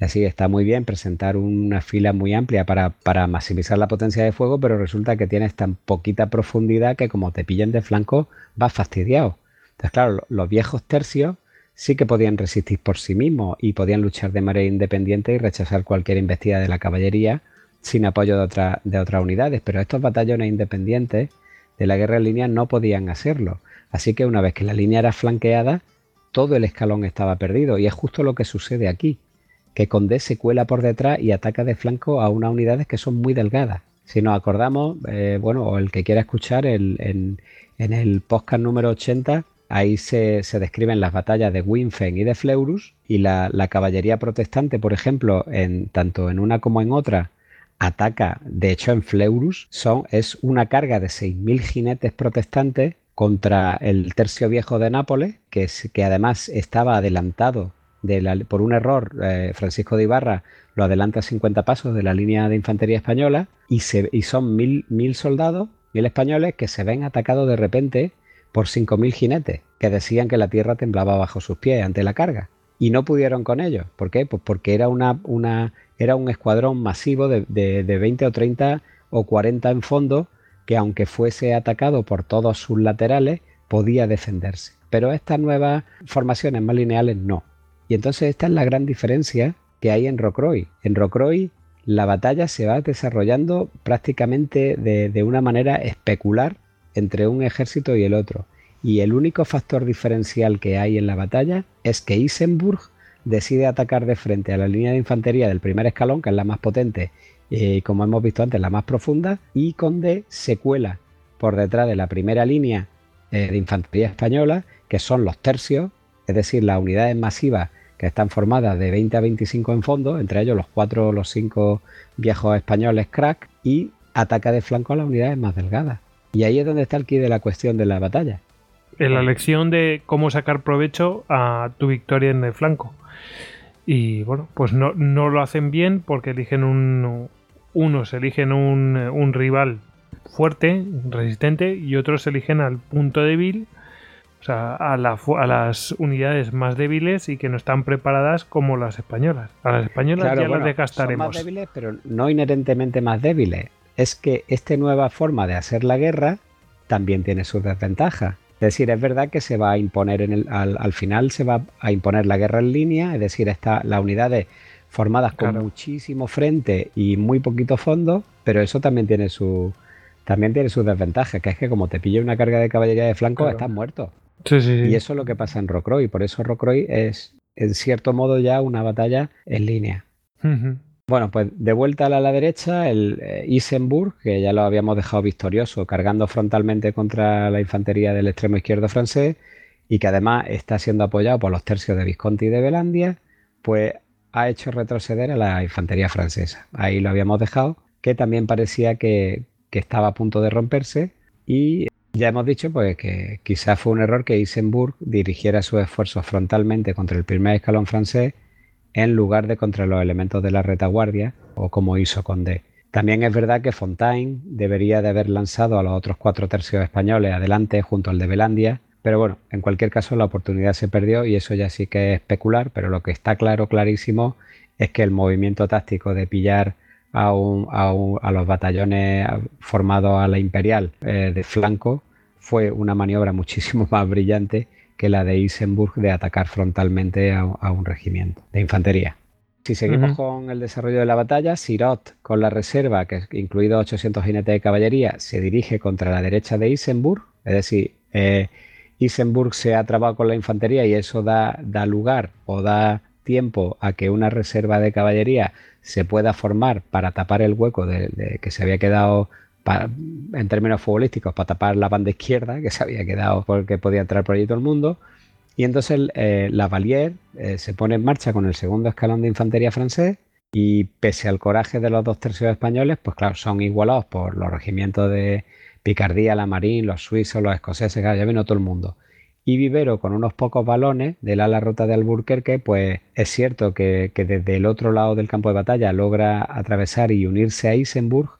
Así está muy bien presentar una fila muy amplia para, para, maximizar la potencia de fuego, pero resulta que tienes tan poquita profundidad que como te pillen de flanco vas fastidiado. Entonces, claro, los viejos tercios sí que podían resistir por sí mismos y podían luchar de manera independiente y rechazar cualquier embestida de la caballería sin apoyo de, de otras unidades, pero estos batallones independientes de la guerra en línea no podían hacerlo. Así que una vez que la línea era flanqueada, todo el escalón estaba perdido y es justo lo que sucede aquí, que Condé se cuela por detrás y ataca de flanco a unas unidades que son muy delgadas. Si nos acordamos, eh, bueno, o el que quiera escuchar, en, el podcast número 80, ahí se, describen las batallas de Winfen y de Fleurus y la, la caballería protestante, por ejemplo, en, tanto en una como en otra, ataca, de hecho en Fleurus, son, es una carga de 6.000 jinetes protestantes contra el tercio viejo de Nápoles, que, es, que además estaba adelantado de por un error, eh, Francisco de Ibarra lo adelanta 50 pasos de la línea de infantería española y, se, y son mil, mil soldados, mil españoles que se ven atacados de repente por 5.000 jinetes que decían que la tierra temblaba bajo sus pies ante la carga y no pudieron con ellos. ¿Por qué? Pues porque era una, una era un escuadrón masivo de, de 20 o 30 o 40 en fondo que aunque fuese atacado por todos sus laterales, podía defenderse. Pero estas nuevas formaciones más lineales no. Y entonces esta es la gran diferencia que hay en Rocroi. En Rocroi la batalla se va desarrollando prácticamente de, una manera especular entre un ejército y el otro. Y el único factor diferencial que hay en la batalla es que Isenburg decide atacar de frente a la línea de infantería del primer escalón, que es la más potente y como hemos visto antes, la más profunda, y Conde se cuela por detrás de la primera línea eh, de infantería española, que son los tercios, es decir, las unidades masivas que están formadas de 20 a 25 en fondo, entre ellos los cuatro o los cinco viejos españoles crack, y ataca de flanco a las unidades más delgadas. Y ahí es donde está el quid de la cuestión de la batalla. En la lección de cómo sacar provecho a tu victoria en el flanco. Y bueno, pues no, no lo hacen bien porque eligen un. Unos eligen un, un rival fuerte, resistente, y otros eligen al punto débil o sea, a, las unidades más débiles y que no están preparadas como las españolas. A las españolas ya las desgastaremos. Son más débiles, pero no inherentemente más débiles. Es que esta nueva forma de hacer la guerra también tiene sus desventajas. Es decir, es verdad que se va a imponer en el, al, final se va a imponer la guerra en línea, es decir, está las unidades formadas con muchísimo frente y muy poquito fondo, pero eso también tiene su también tiene sus desventajas, que es que como te pille una carga de caballería de flanco, estás muerto. Y eso es lo que pasa en Rocroi. Por eso Rocroi es, en cierto modo, ya una batalla en línea. Bueno, pues de vuelta a la, derecha, el eh, Isenburg, que ya lo habíamos dejado victorioso, cargando frontalmente contra la infantería del extremo izquierdo francés y que además está siendo apoyado por los tercios de Visconti y de Belandia, pues ha hecho retroceder a la infantería francesa. Ahí lo habíamos dejado, que también parecía que, que estaba a punto de romperse y ya hemos dicho pues, que quizás fue un error que Isenburg dirigiera sus esfuerzos frontalmente contra el primer escalón francés en lugar de contra los elementos de la retaguardia o como hizo Condé. También es verdad que Fontaine debería de haber lanzado a los otros cuatro tercios españoles adelante junto al de Belandia, pero bueno, en cualquier caso la oportunidad se perdió y eso ya sí que es especular, pero lo que está claro, clarísimo, es que el movimiento táctico de pillar a, los batallones formados a la imperial eh, de flanco, fue una maniobra [laughs] muchísimo más brillante que la de Isenburg de atacar frontalmente a, un regimiento de infantería. Si seguimos con el desarrollo de la batalla, Sirot, con la reserva, que incluido 800 jinetes de caballería, se dirige contra la derecha de Isenburg, es decir, eh, Isenburg se ha trabado con la infantería y eso da, da lugar o da tiempo a que una reserva de caballería se pueda formar para tapar el hueco que se había quedado en términos futbolísticos para tapar la banda izquierda que se había quedado porque podía entrar por allí todo el mundo. Y entonces eh, la Valier eh, se pone en marcha con el segundo escalón de infantería francés y pese al coraje de los dos tercios españoles, pues claro, son igualados por los regimientos de Picardía, la Marín, los suizos, los escoceses, ya vino todo el mundo y Vivero con unos pocos balones del ala rota de Alburquerque, pues es cierto que, desde el otro lado del campo de batalla logra atravesar y unirse a Isenburg,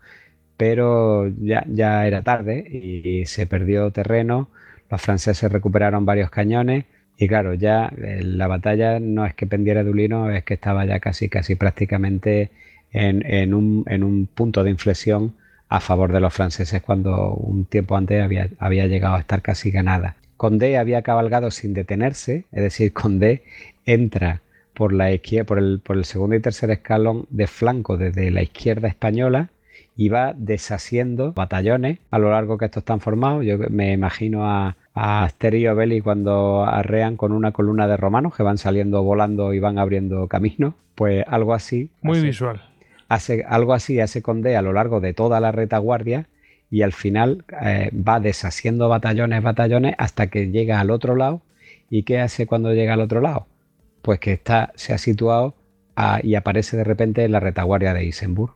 pero ya, ya era tarde y, se perdió terreno, los franceses recuperaron varios cañones y claro, ya eh, la batalla no es que pendiera de Ulino, es que estaba ya casi, casi prácticamente en, un, en un punto de inflexión a favor de los franceses cuando un tiempo antes había, había llegado a estar casi ganada. Condé había cabalgado sin detenerse, es decir, Condé entra por, la por, el, por el segundo y tercer escalón de flanco desde la izquierda española y va deshaciendo batallones a lo largo que estos están formados. Yo me imagino a, a Asterio Belli cuando arrean con una columna de romanos que van saliendo volando y van abriendo camino. Pues algo así. Muy visual. Hace, algo así hace Condé a lo largo de toda la retaguardia y al final eh, va deshaciendo batallones, batallones hasta que llega al otro lado. ¿Y qué hace cuando llega al otro lado? Pues que está, se ha situado y aparece de repente en la retaguardia de Isenburg.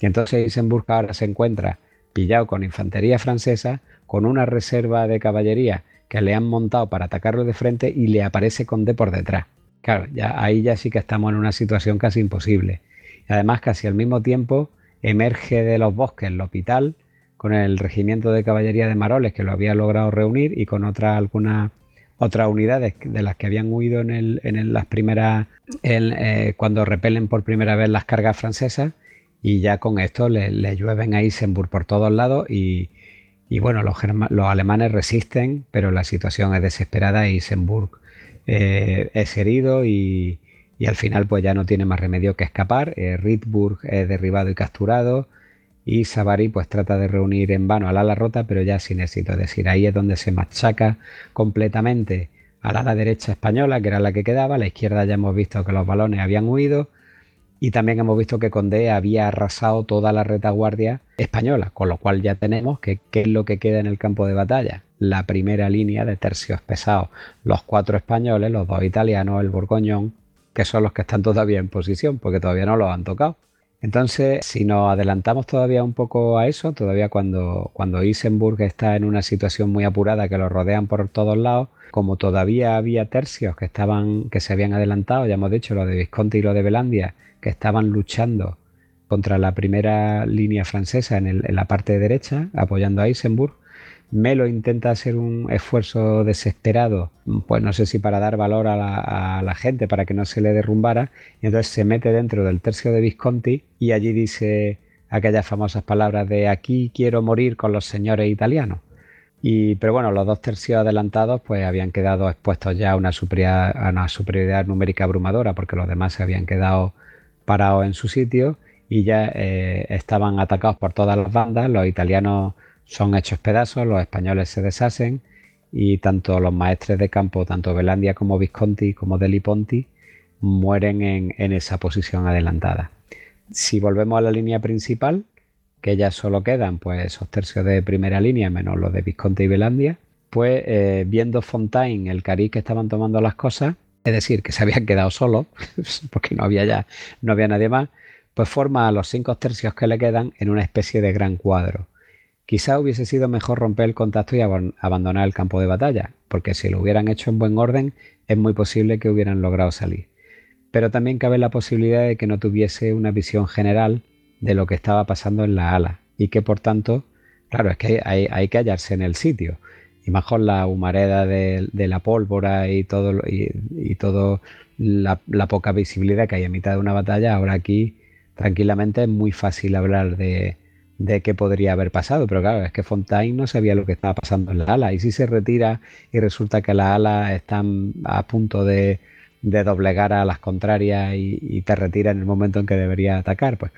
Y entonces Isenburg ahora se encuentra pillado con infantería francesa, con una reserva de caballería que le han montado para atacarlo de frente y le aparece Conde por detrás. Claro, ya, ahí ya sí que estamos en una situación casi imposible. Y además, casi al mismo tiempo, emerge de los bosques el hospital con el regimiento de caballería de Maroles que lo había logrado reunir y con otras algunas otras unidades de las que habían huido en, las primeras, eh, cuando repelen por primera vez las cargas francesas y ya con esto le, llueven a Isenburg por todos lados y, bueno, los, alemanes resisten, pero la situación es desesperada y Isenburg eh, es herido y, al final pues ya no tiene más remedio que escapar. Eh, Rittburg es derribado y capturado y Savary pues trata de reunir en vano al ala rota, pero ya sin éxito. Es decir, ahí es donde se machaca completamente al ala derecha española, que era la que quedaba. A la izquierda ya hemos visto que los balones habían huido. Y también hemos visto que Condé había arrasado toda la retaguardia española, con lo cual ya tenemos que qué es lo que queda en el campo de batalla. La primera línea de tercios pesados, los cuatro españoles, los dos italianos, el borgoñón, que son los que están todavía en posición, porque todavía no los han tocado. Entonces, si nos adelantamos todavía un poco a eso, todavía cuando, cuando Isenburg está en una situación muy apurada que lo rodean por todos lados, como todavía había tercios que estaban, que se habían adelantado, ya hemos dicho, lo de Visconti y lo de Belandia, que estaban luchando contra la primera línea francesa en, en la parte derecha, apoyando a Isenburg, Melo intenta hacer un esfuerzo desesperado, pues no sé si para dar valor a la, gente, para que no se le derrumbara, y entonces se mete dentro del tercio de Visconti y allí dice aquellas famosas palabras de aquí quiero morir con los señores italianos. Y, pero bueno, los dos tercios adelantados pues habían quedado expuestos ya a una superioridad, numérica abrumadora porque los demás se habían quedado parados en su sitio y ya eh, estaban atacados por todas las bandas. Los italianos son hechos pedazos, los españoles se deshacen y tanto los maestres de campo, tanto Belandia como Visconti como Deli Ponti, mueren en, esa posición adelantada. Si volvemos a la línea principal, que ya solo quedan pues esos tercios de primera línea menos los de Visconti y Belandia, pues eh, viendo Fontaine el cariz que estaban tomando las cosas, es decir, que se habían quedado solos, [laughs] porque no había ya, no había nadie más, pues forma a los cinco tercios que le quedan en una especie de gran cuadro. Quizá hubiese sido mejor romper el contacto y abandonar el campo de batalla, porque si lo hubieran hecho en buen orden, es muy posible que hubieran logrado salir. Pero también cabe la posibilidad de que no tuviese una visión general de lo que estaba pasando en la ala y que por tanto, claro, es que hay, que hallarse en el sitio. Y mejor la humareda de, la pólvora y todo, y, todo la, la, poca visibilidad que hay en mitad de una batalla, ahora aquí tranquilamente es muy fácil hablar de, de qué podría haber pasado, pero claro, es que Fontaine no sabía lo que estaba pasando en la ala, y si se retira y resulta que las alas están a punto de, doblegar a las contrarias y, te retira en el momento en que debería atacar, pues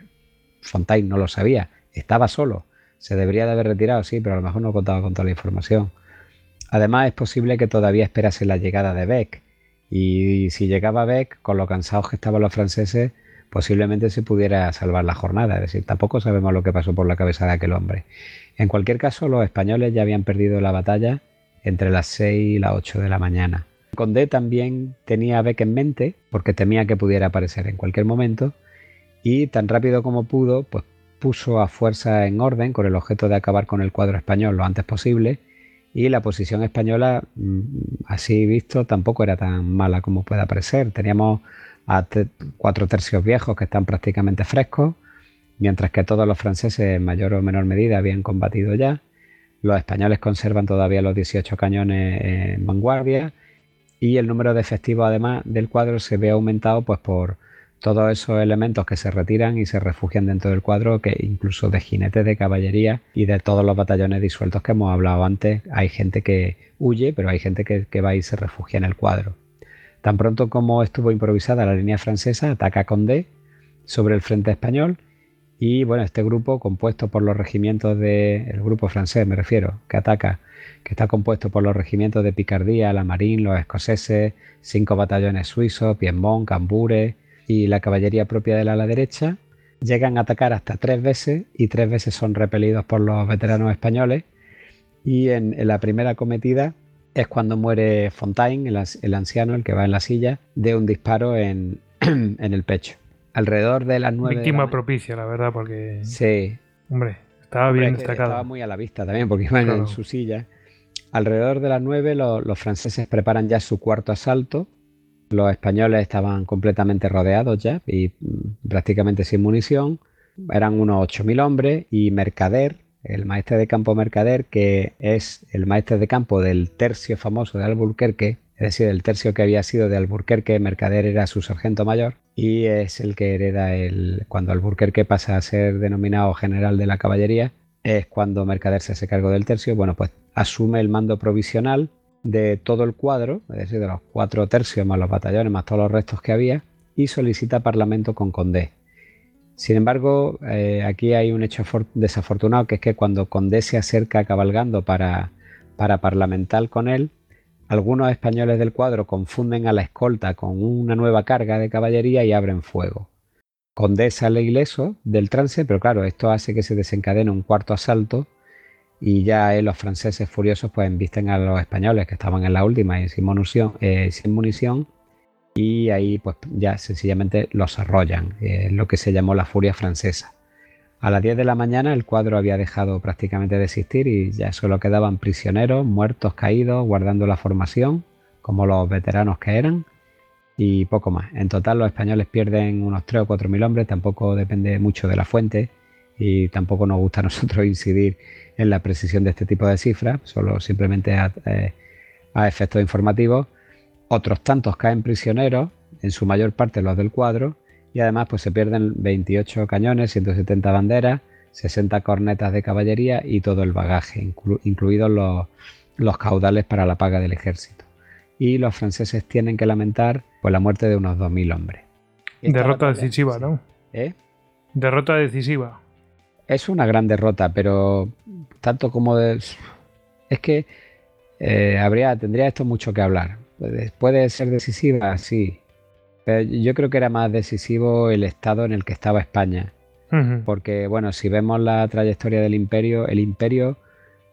Fontaine no lo sabía, estaba solo, se debería de haber retirado, sí, pero a lo mejor no contaba con toda la información. Además, es posible que todavía esperase la llegada de Beck, y si llegaba Beck, con lo cansados que estaban los franceses, posiblemente se pudiera salvar la jornada. Es decir, tampoco sabemos lo que pasó por la cabeza de aquel hombre. En cualquier caso, los españoles ya habían perdido la batalla entre las 6 y las 8 de la mañana. Condé también tenía a Beck en mente, porque temía que pudiera aparecer en cualquier momento, y tan rápido como pudo, pues puso a fuerza en orden con el objeto de acabar con el cuadro español lo antes posible, y la posición española, mm, así visto, tampoco era tan mala como pueda parecer. Teníamos a cuatro tercios viejos que están prácticamente frescos, mientras que todos los franceses en mayor o menor medida habían combatido ya. Los españoles conservan todavía los 18 cañones en vanguardia y el número de efectivos además del cuadro se ve aumentado pues por todos esos elementos que se retiran y se refugian dentro del cuadro, que incluso de jinetes de caballería y de todos los batallones disueltos que hemos hablado antes, hay gente que huye, pero hay gente que, que va y se refugia en el cuadro. Tan pronto como estuvo improvisada la línea francesa, ataca Condé sobre el frente español y bueno, este grupo compuesto por los regimientos de el grupo francés me refiero, que ataca, que está compuesto por los regimientos de Picardía, la Marine, los escoceses, cinco batallones suizos, Piedmont, Cambure y la caballería propia del ala derecha, llegan a atacar hasta tres veces y tres veces son repelidos por los veteranos españoles. Y en la primera cometida es cuando muere Fontaine, el, anciano, el que va en la silla, de un disparo en, [clears throat] el pecho. Alrededor de las nueve. Víctima propicia, la verdad, porque. Sí. Hombre, estaba bien destacado. Estaba muy a la vista también, porque iba en su silla. Alrededor de las nueve, los franceses preparan ya su cuarto asalto. Los españoles estaban completamente rodeados ya y mm, prácticamente sin munición. Eran unos 8.000 hombres y Mercader, el maestre de campo Mercader, que es el maestre de campo del tercio famoso de Alburquerque, es decir, el tercio que había sido de Alburquerque, Mercader era su sargento mayor y es el que hereda el cuando Alburquerque pasa a ser denominado general de la caballería, es cuando Mercader se hace cargo del tercio, bueno, pues asume el mando provisional de todo el cuadro, es decir, de los cuatro tercios más los batallones más todos los restos que había y solicita parlamento con Condé. Sin embargo, eh, aquí hay un hecho desafortunado que es que cuando Condé se acerca cabalgando para, para parlamentar con él, algunos españoles del cuadro confunden a la escolta con una nueva carga de caballería y abren fuego. Condé sale ileso del trance, pero claro, esto hace que se desencadene un cuarto asalto y ya los franceses furiosos pues embisten a los españoles que estaban en la última y sin munición, eh, sin munición y ahí pues ya sencillamente los arrollan, eh, lo que se llamó la furia francesa. A las 10 de la mañana el cuadro había dejado prácticamente de existir y ya solo quedaban prisioneros, muertos, caídos, guardando la formación, como los veteranos que eran, y poco más. En total los españoles pierden unos 3 o 4 mil hombres, tampoco depende mucho de la fuente y tampoco nos gusta a nosotros [laughs] incidir en la precisión de este tipo de cifras, solo simplemente a, eh, a efectos informativos. Otros tantos caen prisioneros, en su mayor parte los del cuadro, y además pues se pierden 28 cañones, 170 banderas, 60 cornetas de caballería y todo el bagaje, incluidos los, caudales para la paga del ejército. Y los franceses tienen que lamentar pues, la muerte de unos 2.000 hombres. derrota decisiva, ¿no? ¿Eh? Derrota decisiva. Es una gran derrota, pero tanto como de... Es que eh, habría, tendría esto mucho que hablar. Puede ser decisiva, sí, yo creo que era más decisivo el estado en el que estaba España. Porque, bueno, si vemos la trayectoria del imperio, el imperio,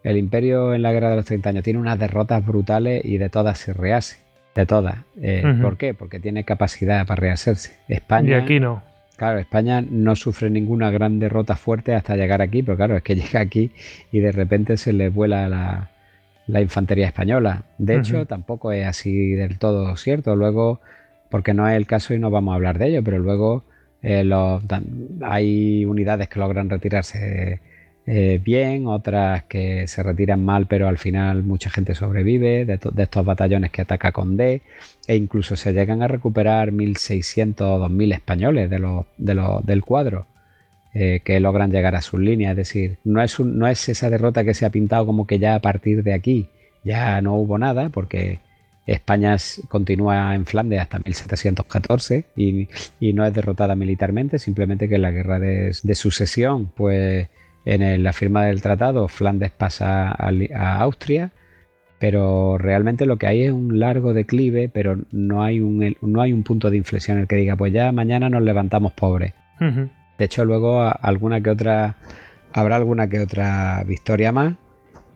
el imperio en la guerra de los 30 años tiene unas derrotas brutales y de todas se rehace. De todas. Eh, ¿Por qué? Porque tiene capacidad para rehacerse. España. Y aquí no. Claro, España no sufre ninguna gran derrota fuerte hasta llegar aquí, pero claro, es que [laughs] llega aquí y de repente se le vuela la, infantería española. De hecho, tampoco es así del todo cierto. Luego porque no es el caso y no vamos a hablar de ello, pero luego eh, hay unidades que logran retirarse eh, bien, otras que se retiran mal, pero al final mucha gente sobrevive de, estos batallones que ataca con D, e incluso se llegan a recuperar 1.600 o 2.000 españoles de los, del cuadro. Eh, que logran llegar a sus líneas, es decir, no es, esa derrota que se ha pintado como que ya a partir de aquí ya no hubo nada, porque España continúa en Flandes hasta 1714 y, no es derrotada militarmente, simplemente que en la guerra de, sucesión, pues en la firma del tratado, Flandes pasa a, Austria, pero realmente lo que hay es un largo declive, pero no hay un, no hay un punto de inflexión en el que diga, pues ya mañana nos levantamos pobres. De hecho, luego alguna que otra, habrá alguna que otra victoria más,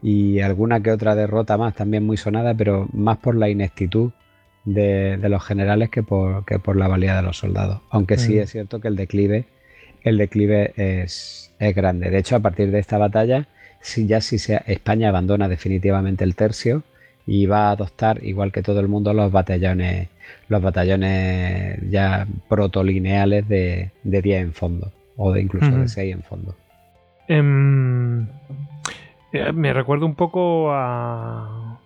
y alguna que otra derrota más también muy sonada, pero más por la ineptitud de, los generales que por, que por la valía de los soldados. Aunque sí es cierto que el declive, el declive es, es grande. De hecho, a partir de esta batalla, si ya si se, España abandona definitivamente el tercio y va a adoptar, igual que todo el mundo, los batallones, los batallones ya protolineales de, de 10 en fondo, o de incluso de 6 en fondo. Em, eh, me recuerda un poco a.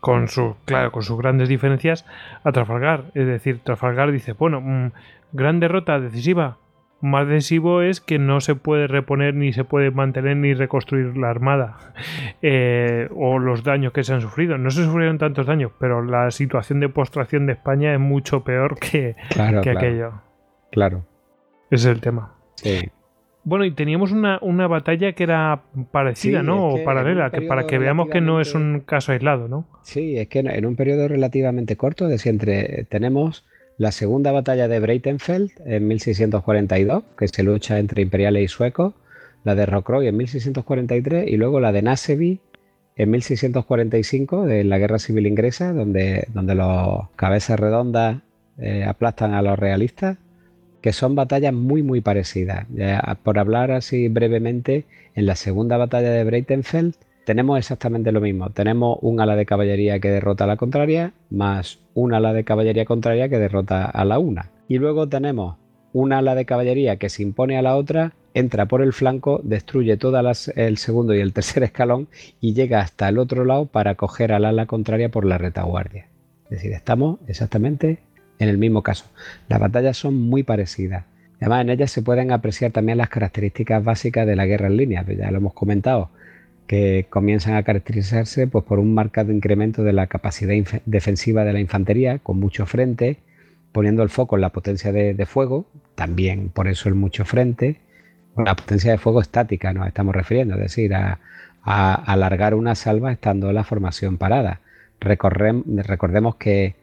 Con, su, claro, con sus grandes diferencias a Trafalgar. Es decir, Trafalgar dice: bueno, mm, gran derrota decisiva. Más decisivo es que no se puede reponer, ni se puede mantener, ni reconstruir la armada. [laughs] Eh, o los daños que se han sufrido. No se sufrieron tantos daños, pero la situación de postración de España es mucho peor que, que aquello. Claro. Ese es el tema. Sí. Bueno, y teníamos una, batalla que era parecida, ¿no? O paralela, que para que veamos que no es un caso aislado, ¿no? Sí, es que en un periodo relativamente corto, de entre, tenemos la segunda batalla de Breitenfeld en 1642, que se lucha entre imperiales y suecos, la de Rocroi en 1643 y luego la de Naseby en 1645, de la Guerra Civil Inglesa, donde, donde los cabezas redondas eh, aplastan a los realistas que son batallas muy muy parecidas. por hablar así brevemente, en la segunda batalla de Breitenfeld tenemos exactamente lo mismo. Tenemos un ala de caballería que derrota a la contraria, más un ala de caballería contraria que derrota a la una. Y luego tenemos una ala de caballería que se impone a la otra, entra por el flanco, destruye todo el segundo y el tercer [laughs] escalón y llega hasta el otro lado para coger al ala contraria por la retaguardia. Es decir, estamos exactamente en el mismo caso. Las batallas son muy parecidas. Además, en ellas se pueden apreciar también las características básicas de la guerra en línea, ya lo hemos comentado, que comienzan a caracterizarse pues, por un marcado incremento de la capacidad defensiva de la infantería, con mucho frente, poniendo el foco en la potencia de, fuego, también por eso el mucho frente, la potencia de fuego estática nos estamos refiriendo, es decir, a, alargar una salva estando la formación parada. recordemos que,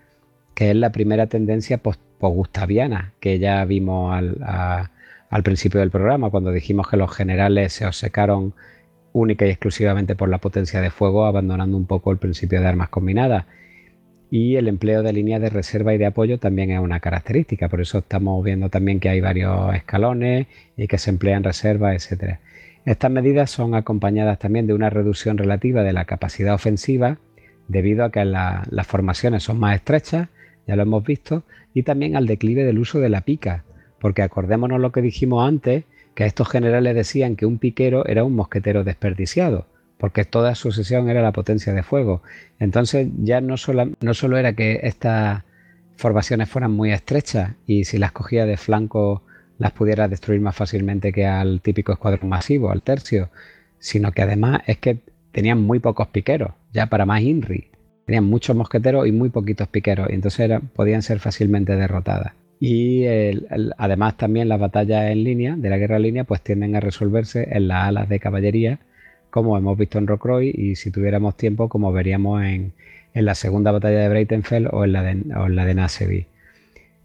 es la primera tendencia post-gustaviana que ya vimos al, al principio del programa, cuando dijimos que los generales se obsecaron única y exclusivamente por la potencia de fuego, abandonando un poco el principio de armas combinadas. Y el empleo de líneas de reserva y de apoyo también es una característica, por eso estamos viendo también que hay varios escalones y que se emplean reservas, etc. Estas medidas son acompañadas también de una reducción relativa de la capacidad ofensiva, debido a que las formaciones son más estrechas, ya lo hemos visto, y también al declive del uso de la pica, porque acordémonos lo que dijimos antes, que estos generales decían que un piquero era un mosquetero desperdiciado, porque toda su sesión era la potencia de fuego. Entonces ya no solo, no solo era que estas formaciones fueran muy estrechas y si las cogía de flanco las pudiera destruir más fácilmente que al típico escuadrón masivo, al tercio, sino que además es que tenían muy pocos piqueros, ya para más INRI. Tenían muchos mosqueteros y muy poquitos piqueros, y entonces podían ser fácilmente derrotadas. Y además también las batallas en línea, de la guerra en línea, pues tienden a resolverse en las alas de caballería, como hemos visto en Rocroi y si tuviéramos tiempo, como veríamos en, la segunda batalla de Breitenfeld o en la de, o en la de Naseby.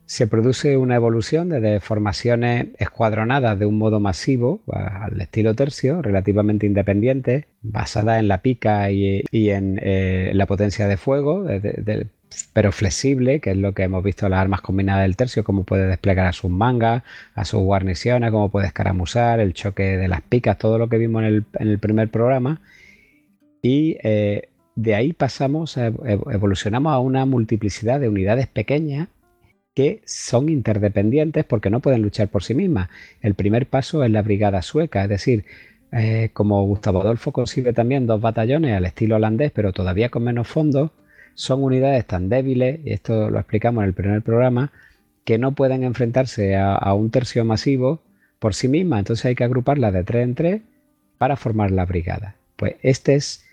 Se produce una evolución de formaciones escuadronadas de un modo masivo al estilo tercio, relativamente independientes, basada en la pica y, en eh, la potencia de fuego, de, pero flexible, que es lo que hemos visto en las armas combinadas del tercio, cómo puede desplegar a sus mangas, a sus guarniciones, cómo puede escaramuzar, el choque de las picas, todo lo que vimos en el, primer programa. Y eh, de ahí pasamos, evolucionamos a una multiplicidad de unidades pequeñas que son interdependientes porque no pueden luchar por sí mismas. El primer paso es la brigada sueca, es decir, eh, como Gustavo Adolfo concibe también dos batallones al estilo holandés, pero todavía con menos fondos, son unidades tan débiles, y esto lo explicamos en el primer programa, que no pueden enfrentarse a, un tercio masivo por sí mismas. Entonces hay que agruparlas de tres en tres para formar la brigada. Pues este es,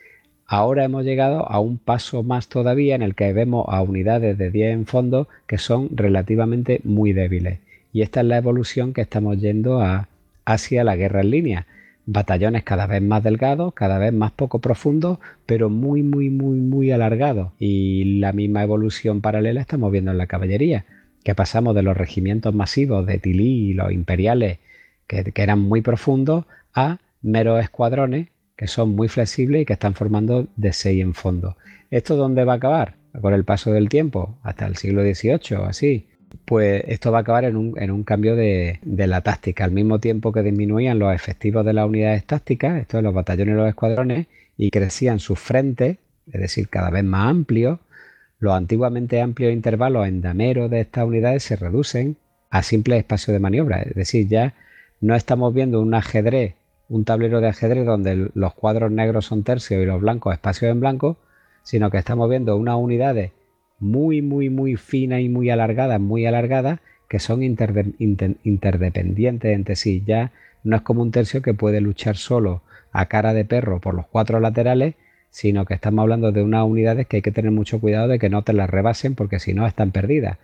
ahora hemos llegado a un paso más todavía en el que vemos a unidades de 10 en fondo que son relativamente muy débiles. Y esta es la evolución que estamos yendo a, hacia la guerra en línea batallones cada vez más delgados, cada vez más poco profundos, pero muy, muy, muy, muy alargados. Y la misma evolución paralela estamos viendo en la caballería, que pasamos de los regimientos masivos de Tilly y los imperiales, que, eran muy profundos, a meros escuadrones que son muy flexibles y que están formando de seis en fondo. ¿Esto dónde va a acabar? Con el paso del tiempo, hasta el siglo XVIII, así pues esto va a acabar en un, cambio de, la táctica. Al mismo tiempo que disminuían los efectivos de las unidades tácticas, esto de los batallones y los escuadrones, y crecían sus frentes, es decir, cada vez más amplios, los antiguamente amplios intervalos en damero de estas unidades se reducen a simple espacio de maniobra. Es decir, ya no estamos viendo un ajedrez, un tablero de ajedrez donde los cuadros negros son tercios y los blancos espacios en blanco, sino que estamos viendo unas unidades muy, muy, muy fina y muy alargada muy alargada que son interdependientes entre sí. Ya no es como un tercio que puede luchar solo a cara de perro por los cuatro laterales, sino que estamos hablando de unas unidades que hay que tener mucho cuidado de que no te las rebasen porque si no están perdidas.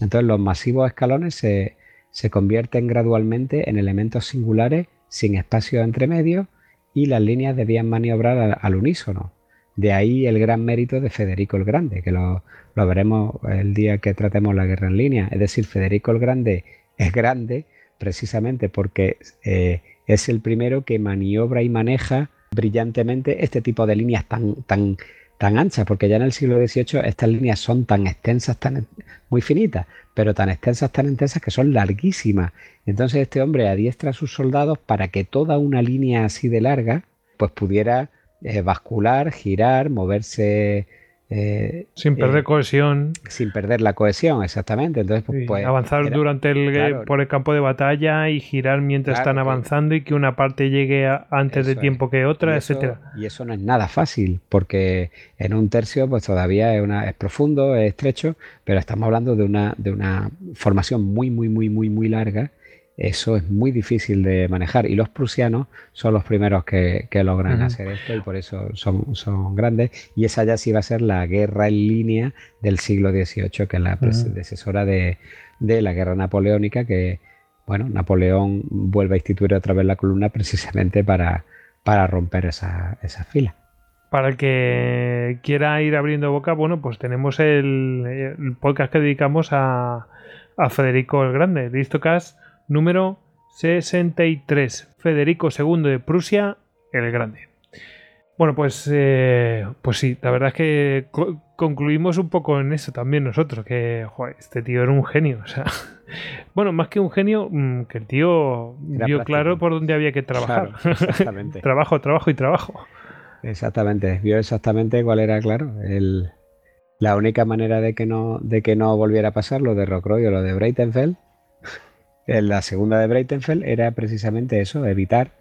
Entonces los masivos escalones se, se convierten gradualmente en elementos singulares sin espacio entre medios y las líneas debían maniobrar al unísono. De ahí el gran mérito de Federico el Grande, que lo, veremos el día que tratemos la guerra en línea. Es decir, Federico el Grande es grande precisamente porque eh, es el primero que maniobra y maneja brillantemente este tipo de líneas tan, tan, tan anchas, porque ya en el siglo XVIII estas líneas son tan extensas, tan muy finitas, pero tan extensas, tan intensas que son larguísimas. Entonces este hombre adiestra a sus soldados para que toda una línea así de larga, pues pudiera eh, bascular, girar, moverse eh, sin perder eh, cohesión. Sin perder la cohesión, exactamente. Entonces, pues, pues avanzar durante el por el campo de batalla y girar mientras están avanzando y que una parte llegue antes de tiempo que otra, y etcétera. y eso no es nada fácil, porque en un tercio, pues todavía es una, es profundo, es estrecho, pero estamos hablando de una, de una formación muy, muy, muy, muy, muy larga eso es muy difícil de manejar. Y los prusianos son los primeros que, logran hacer esto y por eso son, son, grandes. Y esa ya sí va a ser la guerra en línea del siglo XVIII que es la predecesora de, la guerra napoleónica que bueno Napoleón vuelve a instituir otra vez la columna precisamente para, para romper esa, esa fila. Para el que quiera ir abriendo boca, bueno, pues tenemos el, podcast que dedicamos a, a Federico el Grande, Listocast número 63. Federico II de Prusia, el Grande. Bueno, pues, eh, pues sí, la verdad es que concluimos un poco en eso también nosotros, que este tío era un genio. O sea, [laughs] bueno, más que un genio, mm, que el tío vio claro por dónde había que trabajar. [laughs] [laughs] exactamente. trabajo, trabajo y trabajo. Exactamente, vio exactamente cuál era, claro, el, la única manera de que no, de que no volviera a pasar lo de Rockroy o lo de Breitenfeld la segunda de Breitenfeld era precisamente eso, evitar,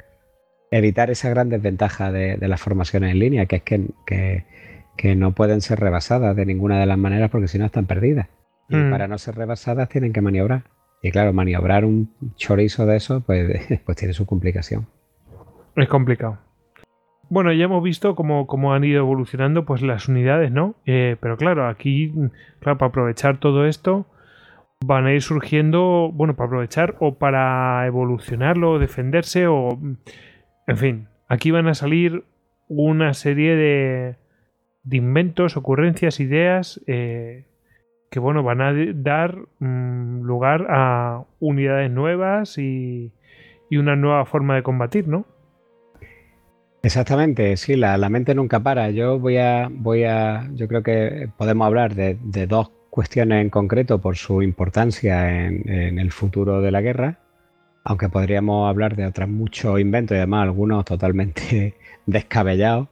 evitar esa gran desventaja de, las formaciones en línea, que es que, no pueden ser rebasadas de ninguna de las maneras porque si no están perdidas. Y mm. para no ser rebasadas tienen que maniobrar. Y claro, maniobrar un chorizo de eso, pues, [laughs] pues tiene su complicación. Es complicado. Bueno, ya hemos visto cómo, cómo han ido evolucionando pues las unidades, ¿no? Eh, pero claro, aquí, claro, para aprovechar todo esto, van a ir surgiendo, bueno, para aprovechar o para evolucionarlo, defenderse o... En fin, aquí van a salir una serie de, de inventos, ocurrencias, ideas eh, que, bueno, van a dar mm, lugar a unidades nuevas y, y, una nueva forma de combatir, ¿no? Exactamente, sí, la, la, mente nunca para. Yo voy a, voy a, yo creo que podemos hablar de, de dos cuestiones en concreto por su importancia en, el futuro de la guerra, aunque podríamos hablar de otros muchos inventos y además algunos totalmente [laughs] descabellados,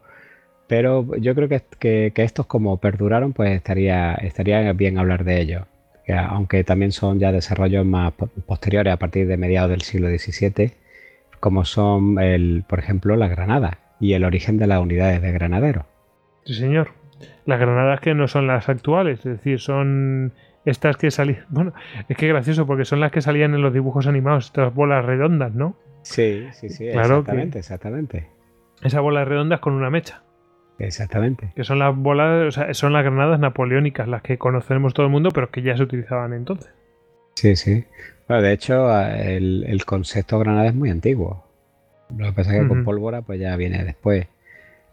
pero yo creo que, estos como perduraron, pues estaría, estaría bien hablar de ellos, aunque también son ya desarrollos más posteriores a partir de mediados del siglo XVII, como son, el, por ejemplo, las granadas y el origen de las unidades de granaderos. Sí, señor. Las granadas que no son las actuales, es decir, son estas que salían. [laughs] Bueno, es que gracioso porque son las que salían en los dibujos animados, estas bolas redondas, ¿no? Sí, sí, sí, exactamente, exactamente. Esas bolas redondas con una mecha. Exactamente. Que son las bolas, o sea, son las granadas napoleónicas, las que conocemos todo el mundo, pero que ya se utilizaban entonces. Sí, sí. Bueno, de hecho, el, concepto granada es muy antiguo. Lo que pasa es que con pólvora, pues ya viene después.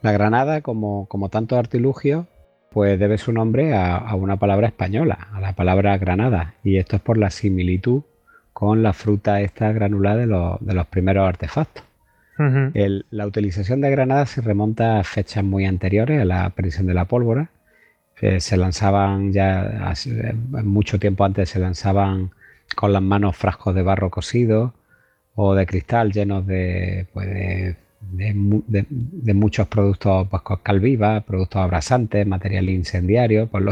La granada, como, como tanto artilugio, pues debe su nombre a, una palabra española, a la palabra granada. Y esto es por la similitud con la fruta esta granulada de los, primeros artefactos. la utilización de granadas se remonta a fechas muy anteriores a la aparición de la pólvora. se lanzaban ya mucho tiempo antes, se lanzaban con las manos frascos de barro cocido o de cristal llenos de, pues de de, muchos productos pues, calviva, productos abrasantes, material incendiario, pues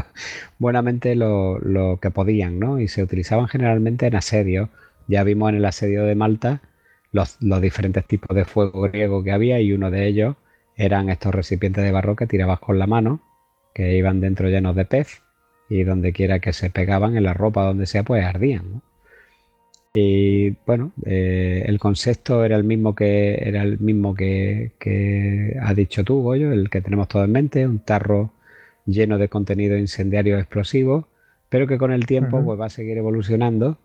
buenamente lo, que podían, ¿no? Y se utilizaban generalmente en asedio. Ya vimos en el asedio de Malta los, diferentes tipos de fuego griego que había y uno de ellos eran estos recipientes de barro que tirabas con la mano, que iban dentro llenos de pez y donde quiera que se pegaban en la ropa, donde sea, pues ardían. ¿no? Y bueno, eh, el concepto era el mismo que era el mismo que, que has dicho tú, Goyo, el que tenemos todo en mente, un tarro lleno de contenido incendiario explosivo, pero que con el tiempo pues, va a seguir evolucionando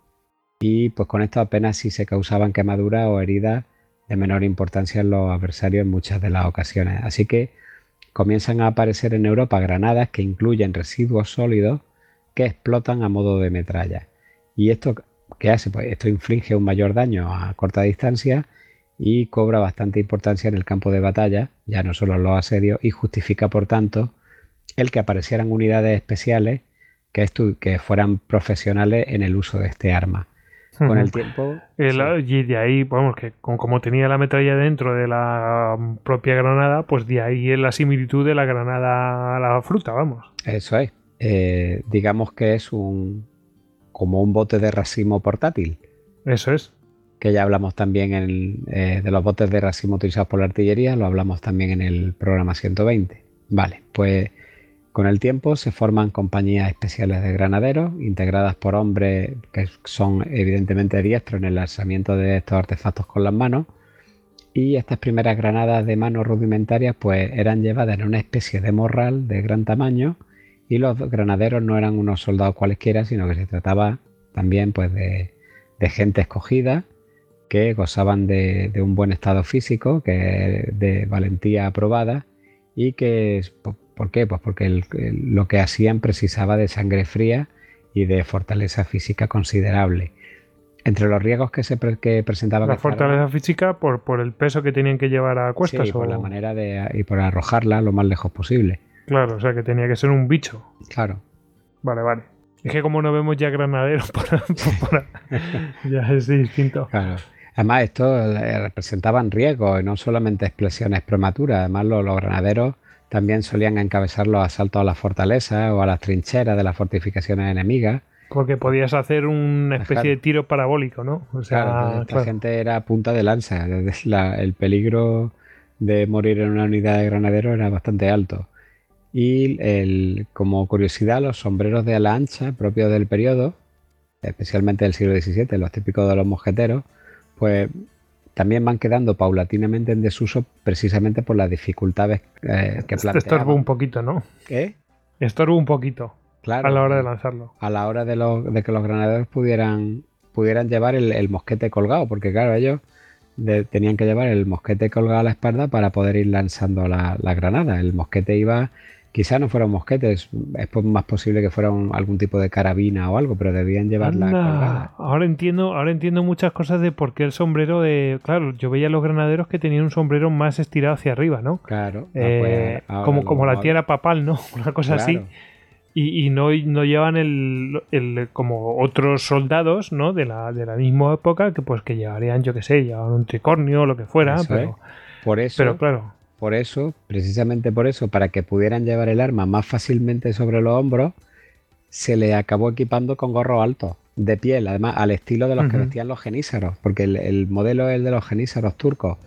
y pues con esto apenas si se causaban quemaduras o heridas de menor importancia en los adversarios en muchas de las ocasiones. Así que comienzan a aparecer en Europa granadas que incluyen residuos sólidos que explotan a modo de metralla. Y esto ¿Qué hace? Pues esto inflige un mayor daño a corta distancia y cobra bastante importancia en el campo de batalla, ya no solo en los asedios, y justifica, por tanto, el que aparecieran unidades especiales que, que fueran profesionales en el uso de este arma. con el tiempo. Y de ahí, vamos, que como tenía la metralla dentro de la propia granada, pues de ahí la similitud de la granada a la fruta, vamos. Eso es. Eh, digamos que es un como un bote de racimo portátil. Eso es. Que ya hablamos también en eh, de los botes de racimo utilizados por la artillería, lo hablamos también en el programa 120. Vale, pues con el tiempo se forman compañías especiales de granaderos, integradas por hombres que son evidentemente diestros en el lanzamiento de estos artefactos con las manos. Y estas primeras granadas de mano rudimentarias pues eran llevadas en una especie de morral de gran tamaño y los granaderos no eran unos soldados cualesquiera, sino que se trataba también pues de, gente escogida que gozaban de, de, un buen estado físico, que de valentía aprobada y que ¿Por qué? Pues porque lo que hacían precisaba de sangre fría y de fortaleza física considerable. Entre los riesgos que se que presentaba... La fortaleza física por, por el peso que tenían que llevar a cuestas. Sí, por la manera de... y por arrojarla lo más lejos posible. Claro, o sea que tenía que ser un bicho. Claro. Vale, vale. Es que como no vemos ya granaderos, [laughs] ya es distinto. Claro. Además, esto eh, representaban riesgos, no solamente explosiones prematuras. Además, los granaderos también solían encabezar los asaltos a las fortalezas o a las trincheras de las fortificaciones enemigas. Porque podías hacer una especie de tiro parabólico, ¿no? O sea, claro, esta gente era punta de lanza. [laughs] el peligro de morir en una unidad de granadero era bastante alto. Y el, como curiosidad, los sombreros de ala ancha propios del periodo, especialmente del siglo XVII, los típicos de los mosqueteros, pues también van quedando paulatinamente en desuso precisamente por las dificultades eh, que planteaban. Estorbo un poquito, ¿no? ¿Qué? Estorbo un poquito. Claro. A la hora de lanzarlo. A la hora de, que los granaderos pudieran, pudieran llevar el, mosquete colgado, porque claro, ellos tenían que llevar el mosquete colgado a la espalda para poder ir lanzando la, la granada. El mosquete iba Quizá no fueran mosquetes, es más posible que fuera algún tipo de carabina o algo, pero debían llevarla colgada. Ahora entiendo, ahora entiendo muchas cosas de por qué el sombrero de. Claro, yo veía a los granaderos que tenían un sombrero más estirado hacia arriba, ¿no? Claro. Ah, eh, pues, como, como la tierra papal, ¿no? [laughs] Una cosa así. Y, no, no llevan el, el, como otros soldados, ¿no? De la, de la misma época que pues que llevarían, yo qué sé, llevaban un tricornio o lo que fuera, pero. Por eso. Pero claro por eso, precisamente por eso, para que pudieran llevar el arma más fácilmente sobre los hombros, se le acabó equipando con gorro alto, de piel, además al estilo de los que vestían los genízaros, porque el, modelo es el de los genízaros turcos.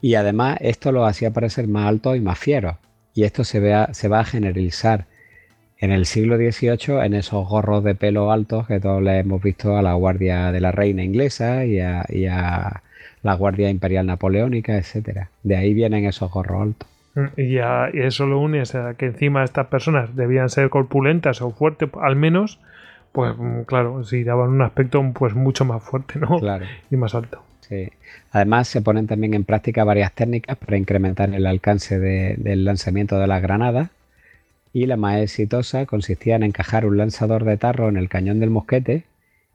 Y además esto lo hacía parecer más alto y más fiero. Y esto se, se va a generalizar en el siglo XVIII en esos gorros de pelo altos que todos le hemos visto a la guardia de la reina inglesa y a la Guardia Imperial Napoleónica, etcétera. De ahí vienen esos gorros altos. Y, eso lo une a que encima estas personas debían ser corpulentas o fuertes, al menos, pues mm, claro, si daban un aspecto pues mucho más fuerte, ¿no? Claro. Y más alto. Sí. Además se ponen también en práctica varias técnicas para incrementar el alcance del lanzamiento de las granadas y la más exitosa consistía en encajar un lanzador de tarro en el cañón del mosquete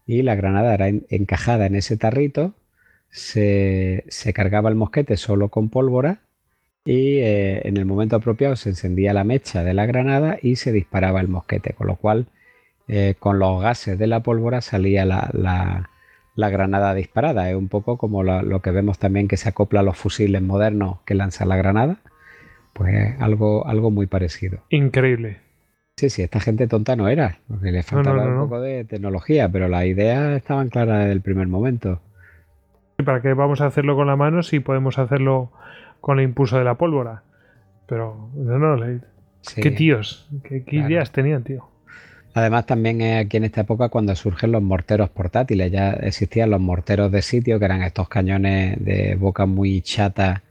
y la granada era encajada en ese tarrito se, cargaba el mosquete solo con pólvora y eh, en el momento apropiado se encendía la mecha de la granada y se disparaba el mosquete, con lo cual eh, con los gases de la pólvora salía la, granada disparada. Es un poco como lo, que vemos también que se acopla a los fusiles modernos que lanza la granada, pues algo, algo muy parecido. Increíble. Sí, sí, esta gente tonta no era, porque le faltaba un poco de tecnología, pero las ideas estaban claras desde el primer momento. ¿Para qué vamos a hacerlo con la mano si podemos hacerlo con el impulso de la pólvora? Pero, no, no, qué tíos, qué, ideas tenían, tío. Además, también es aquí en esta época cuando surgen los morteros portátiles. Ya existían los morteros de sitio, que eran estos cañones de boca muy chata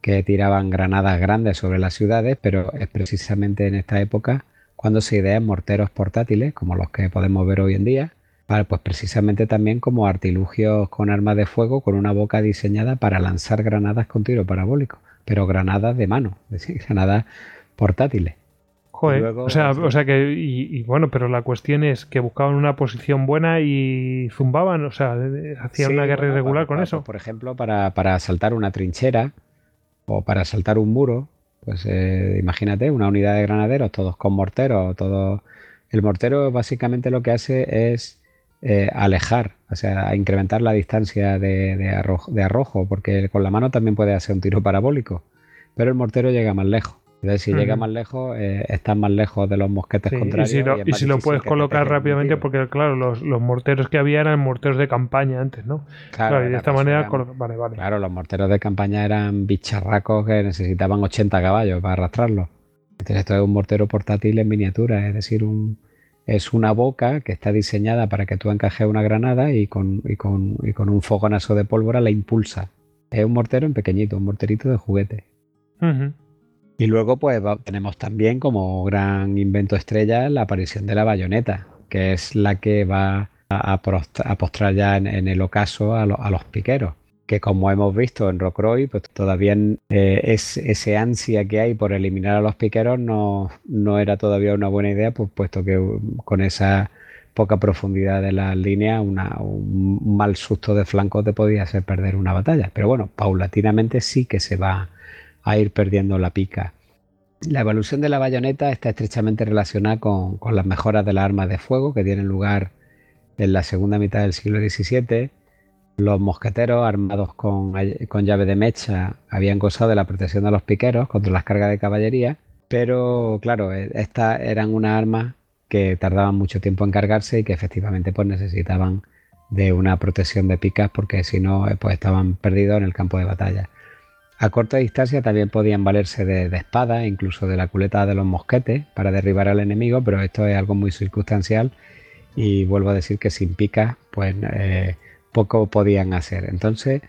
que tiraban granadas grandes sobre las ciudades, pero es precisamente en esta época cuando se idean morteros portátiles, como los que podemos ver hoy en día, pues precisamente también como artilugios con armas de fuego con una boca diseñada para lanzar granadas con tiro parabólico, pero granadas de mano, es decir, [laughs] granadas portátiles. Joder, o, sea, o sea que, y, bueno, pero la cuestión es que buscaban una posición buena y zumbaban, o sea, hacían una guerra irregular con eso. Por ejemplo, para, para asaltar una trinchera o para asaltar un muro, pues eh, imagínate, una unidad de granaderos, todos con morteros, todos... El mortero básicamente lo que hace es eh, alejar o sea, a incrementar la distancia de, arrojo, porque con la mano también puede hacer un tiro parabólico, pero el mortero llega más lejos. Entonces, si llega más lejos, eh, estás más lejos de los mosquetes contrarios. Y si lo, puedes colocar rápidamente, porque claro, los, morteros que había eran morteros de campaña antes, ¿no? Claro, y de esta manera. vale, vale. Claro, los morteros de campaña eran bicharracos que necesitaban 80 caballos para arrastrarlos. Entonces, esto es un mortero portátil en miniatura, es decir, un, es una boca que está diseñada para que tú encajes una granada y con, y con, y con un fogonazo de pólvora la impulsa. Es un mortero en pequeñito, un morterito de juguete. Y luego, pues tenemos también como gran invento estrella la aparición de la bayoneta, que es la que va a, postrar ya en, el ocaso a, a los piqueros que como hemos visto en Rockroi, pues todavía eh, es, ese ansia que hay por eliminar a los piqueros no, no era todavía una buena idea, pues, puesto que con esa poca profundidad de la línea, un mal susto de flanco te podía hacer perder una batalla. Pero bueno, paulatinamente sí que se va a ir perdiendo la pica. La evolución de la bayoneta está estrechamente relacionada con, con las mejoras de las armas de fuego que tienen lugar en la segunda mitad del siglo XVII los mosqueteros armados con, llave de mecha habían gozado de la protección de los piqueros contra las cargas de caballería, pero claro, e, estas eran unas armas que tardaban mucho tiempo en cargarse y que efectivamente pues, necesitaban de una protección de picas porque si no eh, pues, estaban perdidos en el campo de batalla. A corta distancia también podían valerse de, de espadas, incluso de la culeta de los mosquetes para derribar al enemigo, pero esto es algo muy circunstancial y vuelvo a decir que sin picas pues eh, poco podían hacer. Entonces,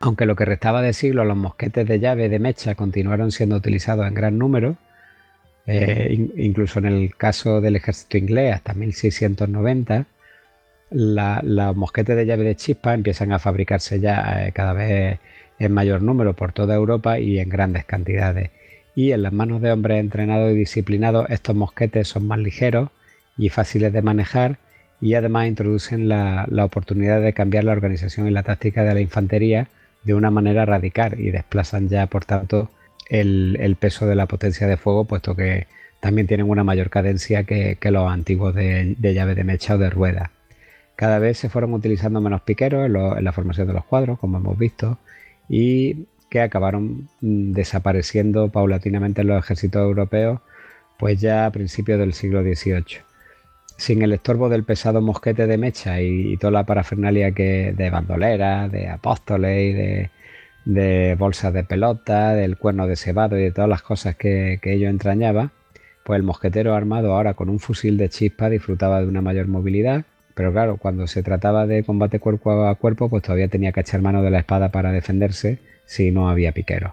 aunque lo que restaba de siglo los mosquetes de llave de mecha continuaron siendo utilizados en gran número, eh, incluso en el caso del ejército inglés hasta 1690, los mosquetes de llave de chispa empiezan a fabricarse ya eh, cada vez en mayor número por toda Europa y en grandes cantidades. Y en las manos de hombres entrenados y disciplinados estos mosquetes son más ligeros y fáciles de manejar y además introducen la, oportunidad de cambiar la organización y la táctica de la infantería de una manera radical y desplazan ya, por tanto, el, peso de la potencia de fuego, puesto que también tienen una mayor cadencia que, los antiguos de, llave de mecha o de rueda. Cada vez se fueron utilizando menos piqueros en, la formación de los cuadros, como hemos visto, y que acabaron mm, desapareciendo paulatinamente en los ejércitos europeos, pues ya a principios del siglo XVIII sin el estorbo del pesado mosquete de mecha y, toda la parafernalia que de bandolera, de apóstoles y de, bolsas de pelota, del cuerno de cebado y de todas las cosas que, ello entrañaba, pues el mosquetero armado ahora con un fusil de chispa disfrutaba de una mayor movilidad, pero claro, cuando se trataba de combate cuerpo a cuerpo, pues todavía tenía que echar mano de la espada para defenderse si no había piqueros.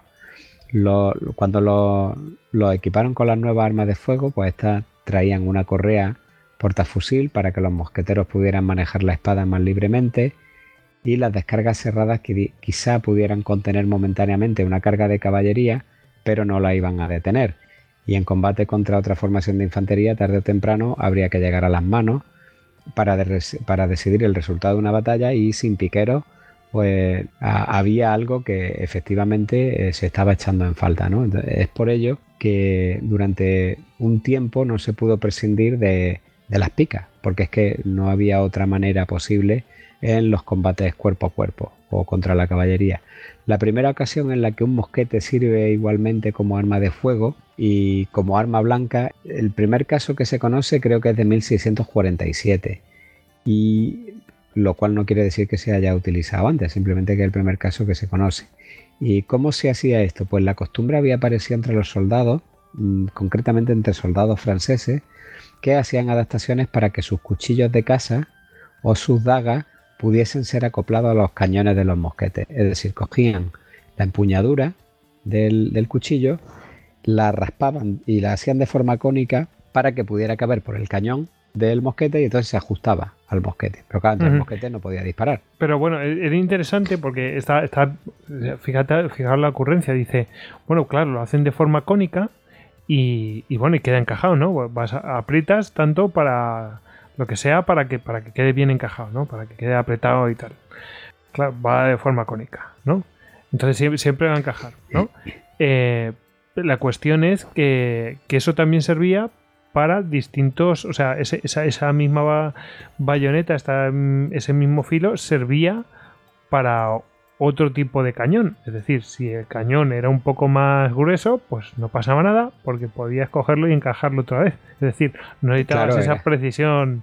cuando lo, lo, equiparon con las nuevas armas de fuego, pues estas traían una correa portafusil para que los mosqueteros pudieran manejar la espada más libremente y las descargas cerradas que quizá pudieran contener momentáneamente una carga de caballería, pero no la iban a detener. Y en combate contra otra formación de infantería, tarde o temprano habría que llegar a las manos para, para decidir el resultado de una batalla y sin piqueros pues había algo que efectivamente eh, se estaba echando en falta. ¿no? es por ello que durante un tiempo no se pudo prescindir de, de las picas, porque es que no había otra manera posible en los combates cuerpo a cuerpo o contra la caballería. La primera ocasión en la que un mosquete sirve igualmente como arma de fuego y como arma blanca, el primer caso que se conoce creo que es de 1647 y lo cual no quiere decir que se haya utilizado antes, simplemente que es el primer caso que se conoce. ¿Y cómo se hacía esto? Pues la costumbre había aparecido entre los soldados, mm, concretamente entre soldados franceses, que hacían adaptaciones para que sus cuchillos de caza o sus dagas pudiesen ser acoplados a los cañones de los mosquetes. Es decir, cogían la empuñadura del, cuchillo, la raspaban y la hacían de forma cónica para que pudiera caber por el cañón del mosquete y entonces se ajustaba al mosquete. Pero claro, el mosquete no podía disparar. Pero bueno, e-, era interesante porque está, está fíjate, fijaros la ocurrencia, dice, bueno, claro, lo hacen de forma cónica y, bueno, y queda encajado, ¿no? Vas a, aprietas tanto para lo que sea para que, para que quede bien encajado, ¿no? Para que quede apretado y tal. Claro, va de forma cónica, ¿no? Entonces siempre, va a encajar, ¿no? Eh, la cuestión es que, eso también servía para distintos, o sea, ese- esa, esa misma ba- bayoneta, esta, mm, ese mismo filo servía para otro tipo de cañón. Es decir, si el cañón era un poco más grueso, pues no pasaba nada porque podías cogerlo y encajarlo otra vez. Es decir, no necesitabas Claro, esa era. precisión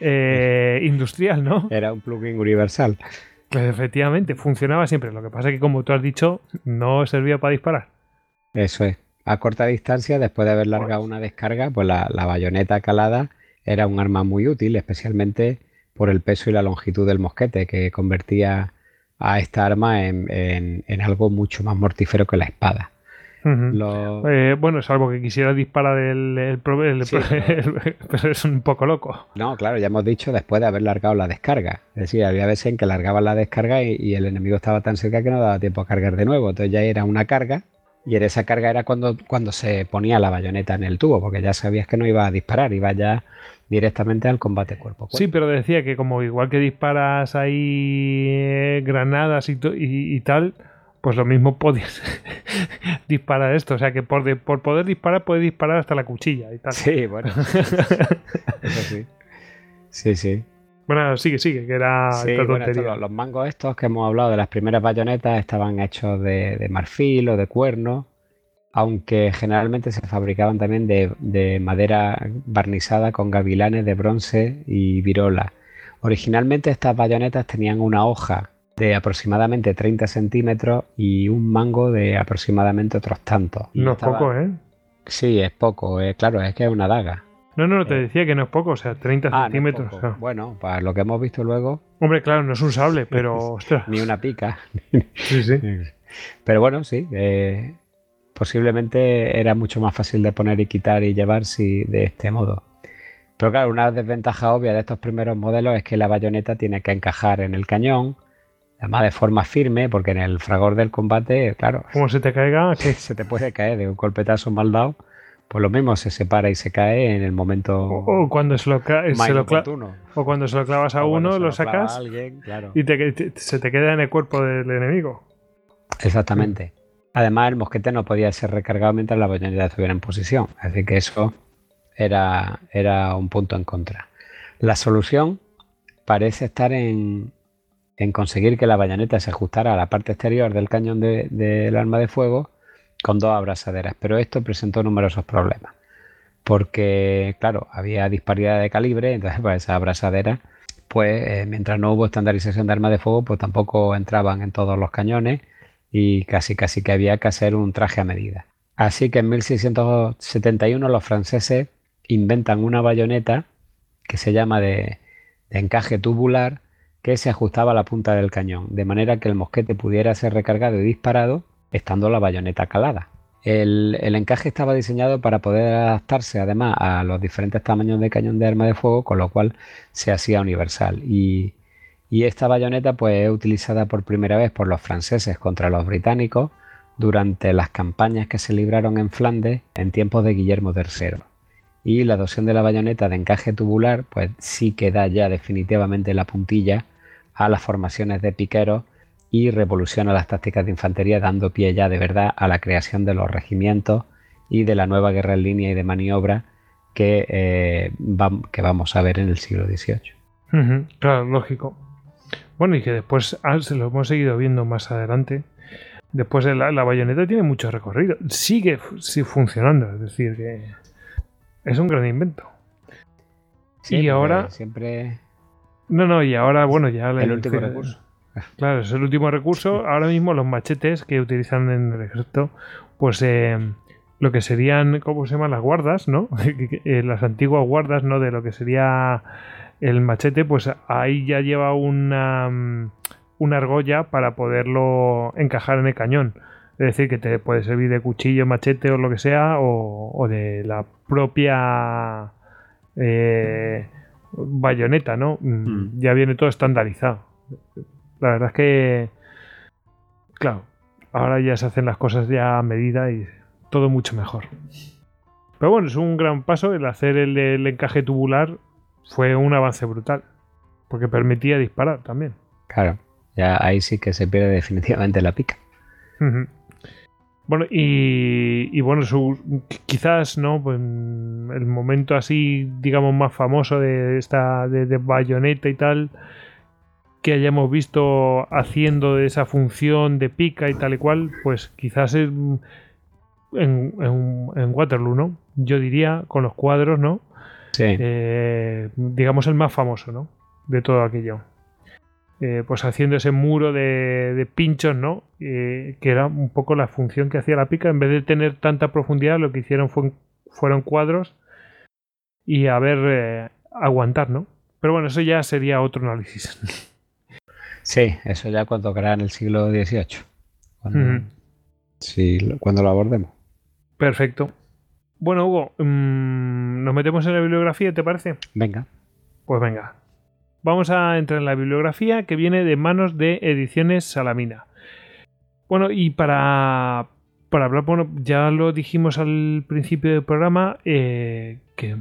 eh, [laughs] industrial, ¿no? Era un plugin universal. Que efectivamente funcionaba siempre. Lo que pasa es que, como tú has dicho, no servía para disparar. Eso es. A corta distancia, después de haber largado una descarga, pues la, la bayoneta calada era un arma muy útil, especialmente por el peso y la longitud del mosquete, que convertía a esta arma en, en- en algo mucho más mortífero que la espada. Ujú. Lo- Eh, bueno, salvo que quisiera disparar el, el pro- el- Sí, [laughs] el- pero es un poco loco. No, claro, ya hemos dicho después de haber largado la descarga. Es decir, había veces en que largaban la descarga y, y el enemigo estaba tan cerca que no daba tiempo a cargar de nuevo. Entonces ya era una carga y en esa carga era cuando, cuando se ponía la bayoneta en el tubo, porque ya sabías que no iba a disparar, iba ya directamente al combate cuerpo a cuerpo. Sí, pero decía que como igual que disparas ahí eh, granadas y, y- y tal, pues lo mismo podías [laughs] disparar esto. O sea que por, de- por poder disparar puedes disparar hasta la cuchilla y tal. Sí, bueno. [laughs] Eso sí. Sí, sí. Bueno, sigue, sigue, que era Sí, esta bueno, esto, tontería. los, los mangos estos que hemos hablado de las primeras bayonetas estaban hechos de, de marfil o de cuerno, aunque generalmente se fabricaban también de, de madera barnizada con gavilanes de bronce y virola. Originalmente estas bayonetas tenían una hoja de aproximadamente 30 centímetros y un mango de aproximadamente otros tantos. Y No es poco, ¿eh? Sí, es poco, eh, claro, es que es una daga. No, no, te Eh. decía que no es poco, o sea, 30 Ah, no centímetros. poco. o sea. Bueno, para lo que hemos visto luego, Hombre, claro, no es un sable, [laughs] pero ostras. ni una pica. Sí, sí. [laughs] Pero bueno, sí, eh, posiblemente era mucho más fácil de poner y quitar y llevar si de este modo. Pero claro, una desventaja obvia de estos primeros modelos es que la bayoneta tiene que encajar en el cañón, además de forma firme, porque en el fragor del combate, claro, Como se te caiga, [laughs] se te puede caer de un golpetazo mal dado, pues lo mismo se separa y se cae en el momento o, o cuando se lo, se lo o cuando se lo clavas a O uno, lo sacas a alguien, claro. y te- te- se te queda en el cuerpo del enemigo. Exactamente. Además, el mosquete no podía ser recargado mientras la bayoneta estuviera en posición. Así que eso era, era un punto en contra. La solución parece estar en, en conseguir que la bayoneta se ajustara a la parte exterior del cañón de- del arma de fuego con dos abrazaderas. Pero esto presentó numerosos problemas. Porque, claro, había disparidad de calibre, entonces pues esas abrazaderas, pues eh, mientras no hubo estandarización de armas de fuego, pues tampoco entraban en todos los cañones y casi casi que había que hacer un traje a medida. Así que en 1671 los franceses inventan una bayoneta que se llama de, encaje tubular que se ajustaba a la punta del cañón, de manera que el mosquete pudiera ser recargado y disparado estando la bayoneta calada. El, el encaje estaba diseñado para poder adaptarse además a los diferentes tamaños de cañón de arma de fuego, con lo cual se hacía universal. Y, y esta bayoneta pues, es utilizada por primera vez por los franceses contra los británicos durante las campañas que se libraron en Flandes en tiempos de Guillermo III. Y la adopción de la bayoneta de encaje tubular pues sí que da ya definitivamente la puntilla a las formaciones de piqueros y revoluciona las tácticas de infantería dando pie ya de verdad a la creación de los regimientos y de la nueva guerra en línea y de maniobra que, eh, vamos a ver en el siglo XVIII. Claro, lógico. Bueno, y que después ah, se lo hemos seguido viendo más adelante. Después de la, la bayoneta tiene mucho recorrido. Sigue funcionando, es decir, que es un gran invento. Sí, Y ahora- Siempre No, no, y ahora, bueno, ya la- el último recurso. Claro, es el último recurso. Ahora mismo los machetes que utilizan en el ejército, pues eh, lo que serían, ¿cómo se llaman? Las guardas, ¿no? [laughs] Eh, Las antiguas guardas, ¿no? De lo que sería el machete, pues ahí ya lleva una, mm, una argolla para poderlo encajar en el cañón. Es decir, que te puede servir de cuchillo, machete o lo que sea, o, o de la propia eh, bayoneta, ¿no? Mm, Mm. Ya viene todo estandarizado. La verdad es que, claro, ahora ya se hacen las cosas ya a medida y todo mucho mejor. Pero bueno, es un gran paso. El hacer el, el encaje tubular fue un avance brutal. Porque permitía disparar también. Claro, ya ahí sí que se pierde definitivamente la pica. Bueno, y, bueno, su, quizás, ¿no? Pues, el momento así, digamos, más famoso de esta de, de Bayonetta y tal, que hayamos visto haciendo esa función de pica y tal y cual, pues quizás es en, en, Waterloo, ¿no? Yo diría, con los cuadros, ¿no? Sí. Eh, digamos el más famoso, ¿no? De todo aquello. Eh, pues haciendo ese muro de, pinchos, ¿no? Eh, que era un poco la función que hacía la pica. En vez de tener tanta profundidad, lo que hicieron fue, fueron cuadros y a ver, aguantar, ¿no? Pero bueno, eso ya sería otro análisis. [laughs] Sí, eso ya cuando en el siglo XVIII. Cuando, cuando lo abordemos. Perfecto. Bueno, Hugo, mm, ¿nos metemos en la bibliografía, te parece? Venga. Pues venga. Vamos a entrar en la bibliografía que viene de manos de Ediciones Salamina. Bueno, y para, para hablar, bueno, ya lo dijimos al principio del programa, eh, que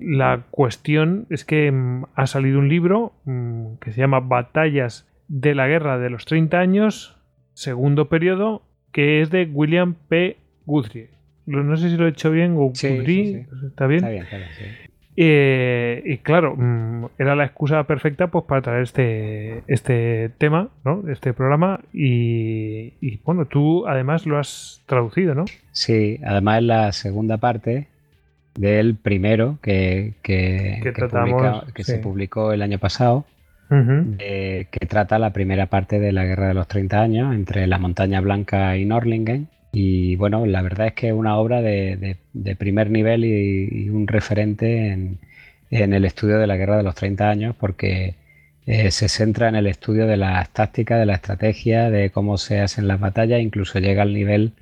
la cuestión es que mm, ha salido un libro mm, que se llama Batallas de la Guerra de los 30 años, segundo periodo, que es de William P. Guthrie. No sé si lo he hecho bien, Guthrie, ¿está bien? Está bien, está bien eh, y claro, mm, era la excusa perfecta pues para traer este, este tema, ¿no? Este programa. Y, y, bueno, tú además lo has traducido, ¿no? Sí, además la segunda parte del primero que, que, se publicó el año pasado, que trata la primera parte de la Guerra de los 30 años entre la Montaña Blanca y Norlingen. Y bueno, la verdad es que es una obra de, primer nivel y, un referente en, el estudio de la Guerra de los 30 años porque eh, se centra en el estudio de las tácticas, de la estrategia, de cómo se hacen las batallas, incluso llega al nivel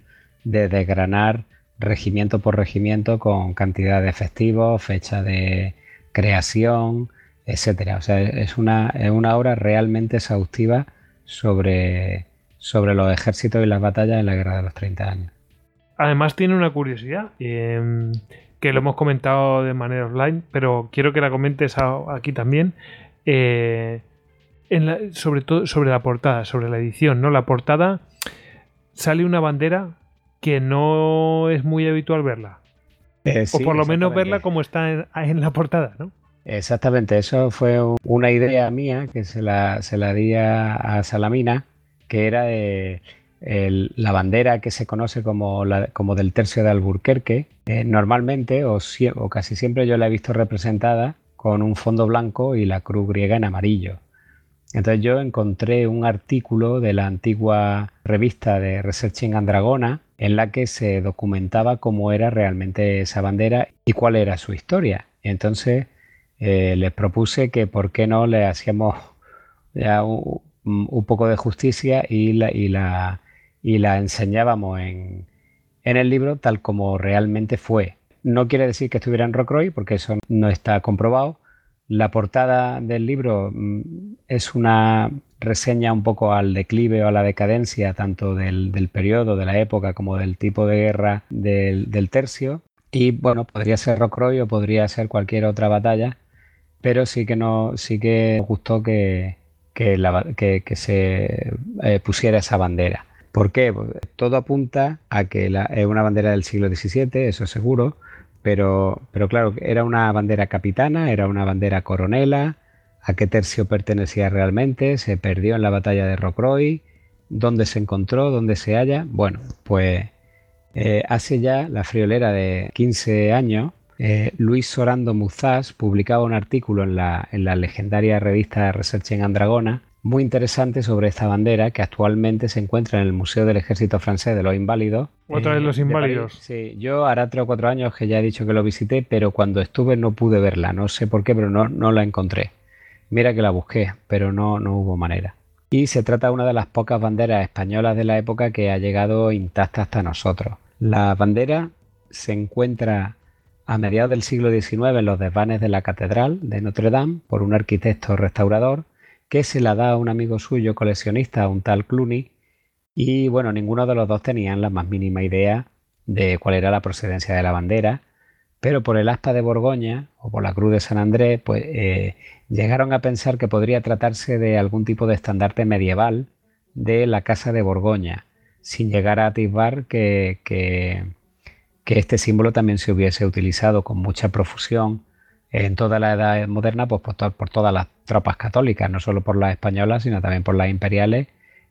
de desgranar regimiento por regimiento con cantidad de efectivos, fecha de creación, etcétera. O sea, es una, es una obra realmente exhaustiva sobre, sobre los ejércitos y las batallas en la Guerra de los 30 años. Además tiene una curiosidad em, que lo hemos comentado de manera offline, pero quiero que la comentes aquí también. Eh, sobre todo sobre la portada, sobre la edición, ¿no? La portada sale una bandera que no es muy habitual verla. Eh, o por lo menos verla como está en, la portada, ¿no? Exactamente, eso fue una idea mía que se la, se la di a, Salamina, que era de la bandera que se conoce como, como del tercio de Alburquerque. Eh, normalmente, o, casi siempre yo la he visto representada con un fondo blanco y la cruz griega en amarillo. Entonces yo encontré un artículo de la antigua revista de Researching Andragona en la que se documentaba cómo era realmente esa bandera y cuál era su historia. Entonces eh, les propuse que por qué no le hacíamos un, poco de justicia y la, y la, y la enseñábamos en, en el libro tal como realmente fue. No quiere decir que estuviera en Rockroy, porque eso no está comprobado, la portada del libro mm, es una reseña un poco al declive o a la decadencia tanto del, periodo, de la época, como del tipo de guerra del, tercio. Y bueno, podría ser Rockroy o podría ser cualquier otra batalla, pero sí que no, sí que gustó que, que, se eh, pusiera esa bandera. ¿Por qué? Pues, todo apunta a que es una bandera del siglo XVII, eso seguro, pero, pero claro, era una bandera capitana, era una bandera coronela, a qué tercio pertenecía realmente, se perdió en la batalla de Rocroi, dónde se encontró, dónde se halla. Bueno, pues eh, hace ya la friolera de 15 años, eh, Luis Sorando Muzás publicaba un artículo en la, en la legendaria revista Research en Andragona muy interesante sobre esta bandera que actualmente se encuentra en el Museo del Ejército Francés de los Inválidos. Otra vez los Inválidos. Sí, yo hará tres o cuatro años que ya he dicho que lo visité, pero cuando estuve no pude verla. No sé por qué, pero no, no la encontré. Mira que la busqué, pero no, no hubo manera. Y se trata de una de las pocas banderas españolas de la época que ha llegado intacta hasta nosotros. La bandera se encuentra a mediados del siglo XIX en los desvanes de la Catedral de Notre Dame por un arquitecto restaurador que se la da a un amigo suyo coleccionista, un tal Clooney, y bueno, ninguno de los dos tenían la más mínima idea de cuál era la procedencia de la bandera, pero por el aspa de Borgoña o por la cruz de San Andrés, pues eh, llegaron a pensar que podría tratarse de algún tipo de estandarte medieval de la casa de Borgoña. sin llegar a atisbar que, este símbolo también se hubiese utilizado con mucha profusión en toda la edad moderna pues, por, todas las tropas católicas, no solo por las españolas, sino también por las imperiales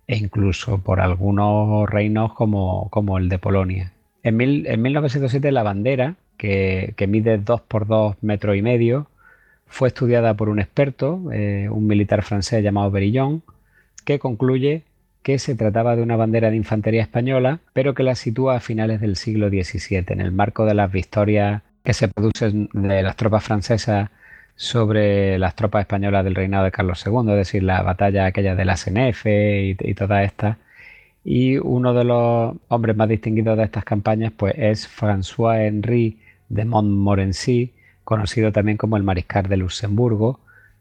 e incluso por algunos reinos como, como el de Polonia. En, en 1907 la bandera, que, mide 2 por 2 metros y medio, fue estudiada por un experto, eh, un militar francés llamado Berillon, que concluye que se trataba de una bandera de infantería española, pero que la sitúa a finales del siglo XVII, en el marco de las victorias que se producen de las tropas francesas sobre las tropas españolas del reinado de Carlos II, es decir, la batalla aquella de la Senefe y, y todas estas. Y uno de los hombres más distinguidos de estas campañas pues, es François-Henri de Montmorency, conocido también como el mariscal de Luxemburgo,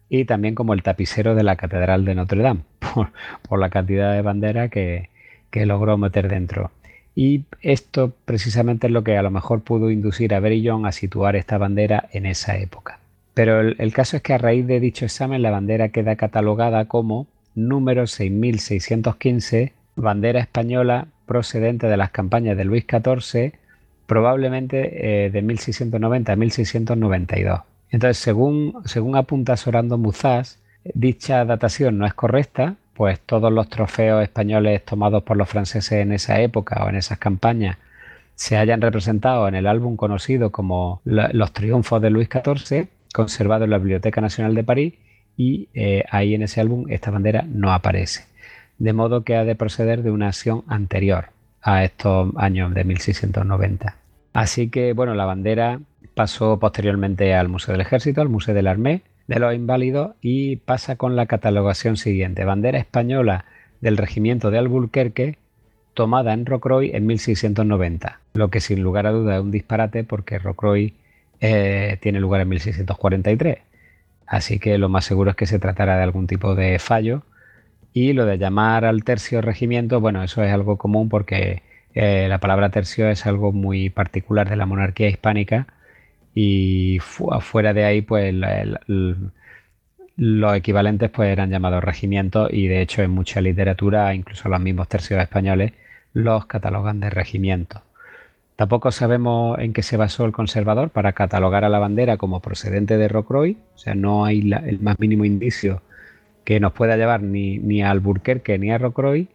y también como el tapicero de la Catedral de Notre Dame, [laughs] por, la cantidad de bandera que, logró meter dentro. Y esto precisamente es lo que a lo mejor pudo inducir a Berillon a situar esta bandera en esa época. Pero el, caso es que a raíz de dicho examen la bandera queda catalogada como número 6615, bandera española procedente de las campañas de Luis XIV, probablemente eh, de 1690 a 1692. Entonces, según, según apunta Sorando Muzás, dicha datación no es correcta, pues todos los trofeos españoles tomados por los franceses en esa época o en esas campañas se hayan representado en el álbum conocido como Los Triunfos de Luis XIV, conservado en la Biblioteca Nacional de París, y eh, ahí en ese álbum esta bandera no aparece. De modo que ha de proceder de una acción anterior a estos años de 1690. Así que, bueno, la bandera pasó posteriormente al Museo del Ejército, al Museo del Armé de los Inválidos y pasa con la catalogación siguiente. Bandera española del Regimiento de Albuquerque tomada en Rocroi en 1690, lo que sin lugar a duda es un disparate porque Rocroi eh, tiene lugar en 1643. Así que lo más seguro es que se tratara de algún tipo de fallo. Y lo de llamar al tercio regimiento, bueno, eso es algo común porque eh, la palabra tercio es algo muy particular de la monarquía hispánica y fuera de ahí pues los equivalentes pues eran llamados regimientos y de hecho en mucha literatura, incluso los mismos tercios españoles, los catalogan de regimientos. Tampoco sabemos en qué se basó el conservador para catalogar a la bandera como procedente de Rocroi, o sea, no hay el más mínimo indicio que nos pueda llevar ni, ni a Alburquerque ni a Rocroi.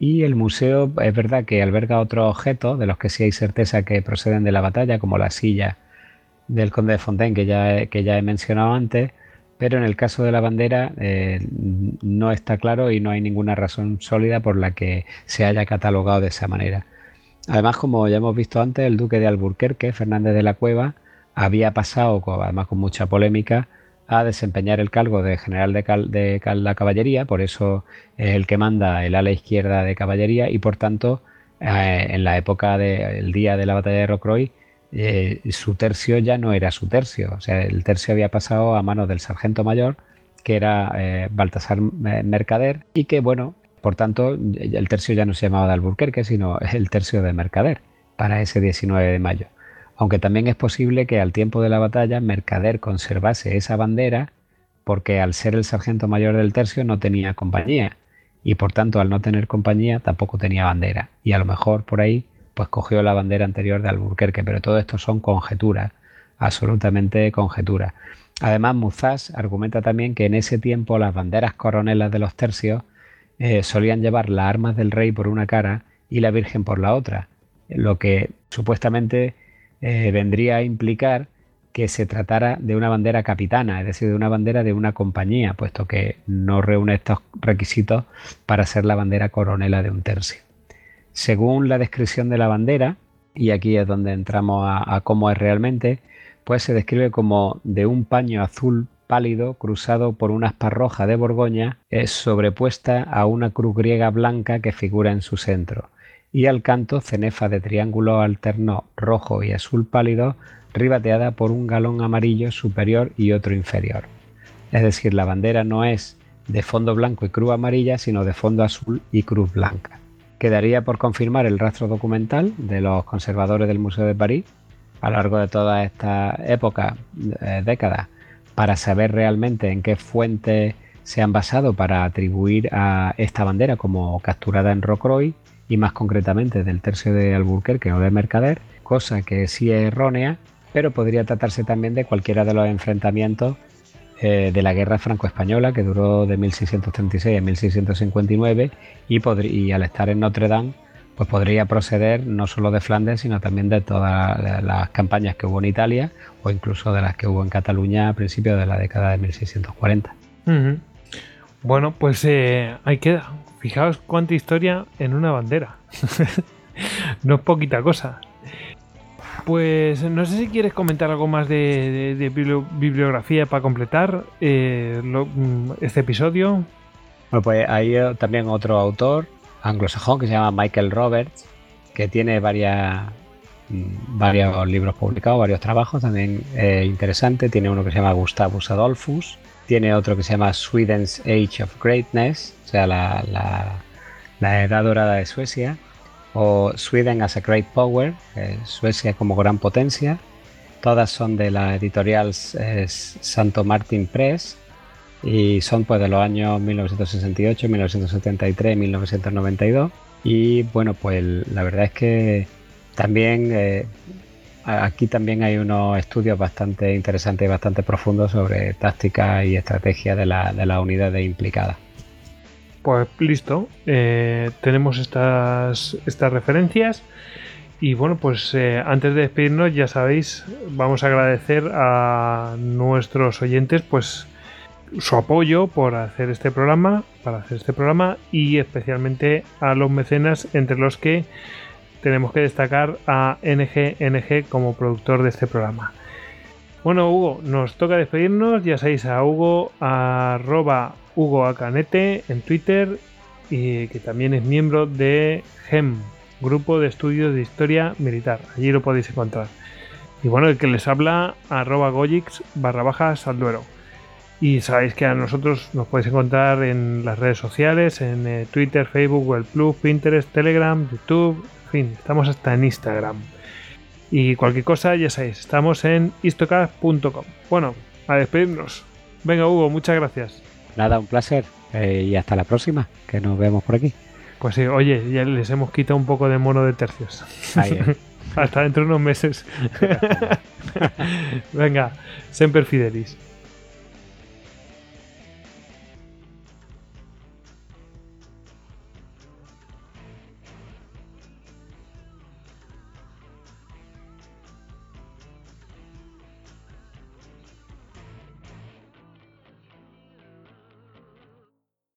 Y el museo es verdad que alberga otros objetos de los que sí hay certeza que proceden de la batalla, como la silla del conde de Fontaine que ya, que ya he mencionado antes, pero en el caso de la bandera eh, no está claro y no hay ninguna razón sólida por la que se haya catalogado de esa manera. Además, como ya hemos visto antes, el duque de Alburquerque, Fernández de la Cueva, había pasado, además con mucha polémica, a desempeñar el cargo de general de, la caballería, por eso es el que manda el ala izquierda de caballería y por tanto eh, en la época del día de la batalla de Rocroi eh, su tercio ya no era su tercio. O sea, el tercio había pasado a manos del sargento mayor, que era eh, Baltasar Mercader, y que, bueno, por tanto, el tercio ya no se llamaba de Alburquerque, sino el tercio de Mercader, para ese 19 de mayo. Aunque también es posible que al tiempo de la batalla Mercader conservase esa bandera, porque al ser el sargento mayor del tercio no tenía compañía, y por tanto al no tener compañía tampoco tenía bandera. Y a lo mejor por ahí pues cogió la bandera anterior de Alburquerque, pero todo esto son conjeturas, absolutamente conjeturas. Además, Muzás argumenta también que en ese tiempo las banderas coronelas de los tercios eh, solían llevar las armas del rey por una cara y la Virgen por la otra, lo que supuestamente eh, vendría a implicar que se tratara de una bandera capitana, es decir, de una bandera de una compañía, puesto que no reúne estos requisitos para ser la bandera coronela de un tercio. Según la descripción de la bandera, y aquí es donde entramos a, cómo es realmente, pues se describe como de un paño azul pálido cruzado por una aspa roja de Borgoña, es sobrepuesta a una cruz griega blanca que figura en su centro, y al canto cenefa de triángulo alterno rojo y azul pálido, ribateada por un galón amarillo superior y otro inferior. Es decir, la bandera no es de fondo blanco y cruz amarilla, sino de fondo azul y cruz blanca. Quedaría por confirmar el rastro documental de los conservadores del Museo de París a lo largo de toda esta época, eh, décadas, para saber realmente en qué fuentes se han basado para atribuir a esta bandera como capturada en Rocroi y más concretamente del tercio de Alburquerque o de Mercader, cosa que sí es errónea, pero podría tratarse también de cualquiera de los enfrentamientos eh, de la guerra franco-española que duró de 1636 a 1659 y, y al estar en Notre Dame pues podría proceder no solo de Flandes, sino también de todas las campañas que hubo en Italia o incluso de las que hubo en Cataluña a principios de la década de 1640. Bueno, pues eh, ahí queda. Fijaos cuánta historia en una bandera. [laughs] no es poquita cosa. Pues no sé si quieres comentar algo más de, bibliografía para completar eh, mm, este episodio. Bueno, pues hay eh, también otro autor anglosajón que se llama Michael Roberts, que tiene varias, mm, varios libros publicados, varios trabajos también eh, interesantes. Tiene uno que se llama Gustavus Adolphus, tiene otro que se llama Sweden's Age of Greatness, o sea, la, la, edad dorada de Suecia, o Sweden as a Great Power, Suecia como gran potencia. Todas son de la editorial Santo Martin Press y son pues de los años 1968, 1973, 1992 y bueno pues la verdad es que también eh, aquí también hay unos estudios bastante interesantes y bastante profundos sobre táctica y estrategia de la, de las unidades implicadas. Pues listo, eh, tenemos estas, estas referencias. Y bueno, pues eh, antes de despedirnos, ya sabéis, vamos a agradecer a nuestros oyentes, pues su apoyo por hacer este programa, para hacer este programa y especialmente a los mecenas entre los que tenemos que destacar a NGNG como productor de este programa. Bueno, Hugo, nos toca despedirnos. Ya sabéis a Hugo, arroba Hugo Acanete en Twitter y que también es miembro de GEM, Grupo de Estudios de Historia Militar. Allí lo podéis encontrar. Y bueno, el que les habla, arroba Gojix barra baja Salduero. Y sabéis que a nosotros nos podéis encontrar en las redes sociales, en eh, Twitter, Facebook, Google Plus, Pinterest, Telegram, YouTube, en fin, estamos hasta en Instagram. Y cualquier cosa, ya sabéis, estamos en istocast.com. Bueno, a despedirnos. Venga, Hugo, muchas gracias. Nada, un placer. Eh, y hasta la próxima, que nos vemos por aquí. Pues sí, oye, ya les hemos quitado un poco de mono de tercios. [laughs] hasta dentro de unos meses. [laughs] Venga, Semper Fidelis.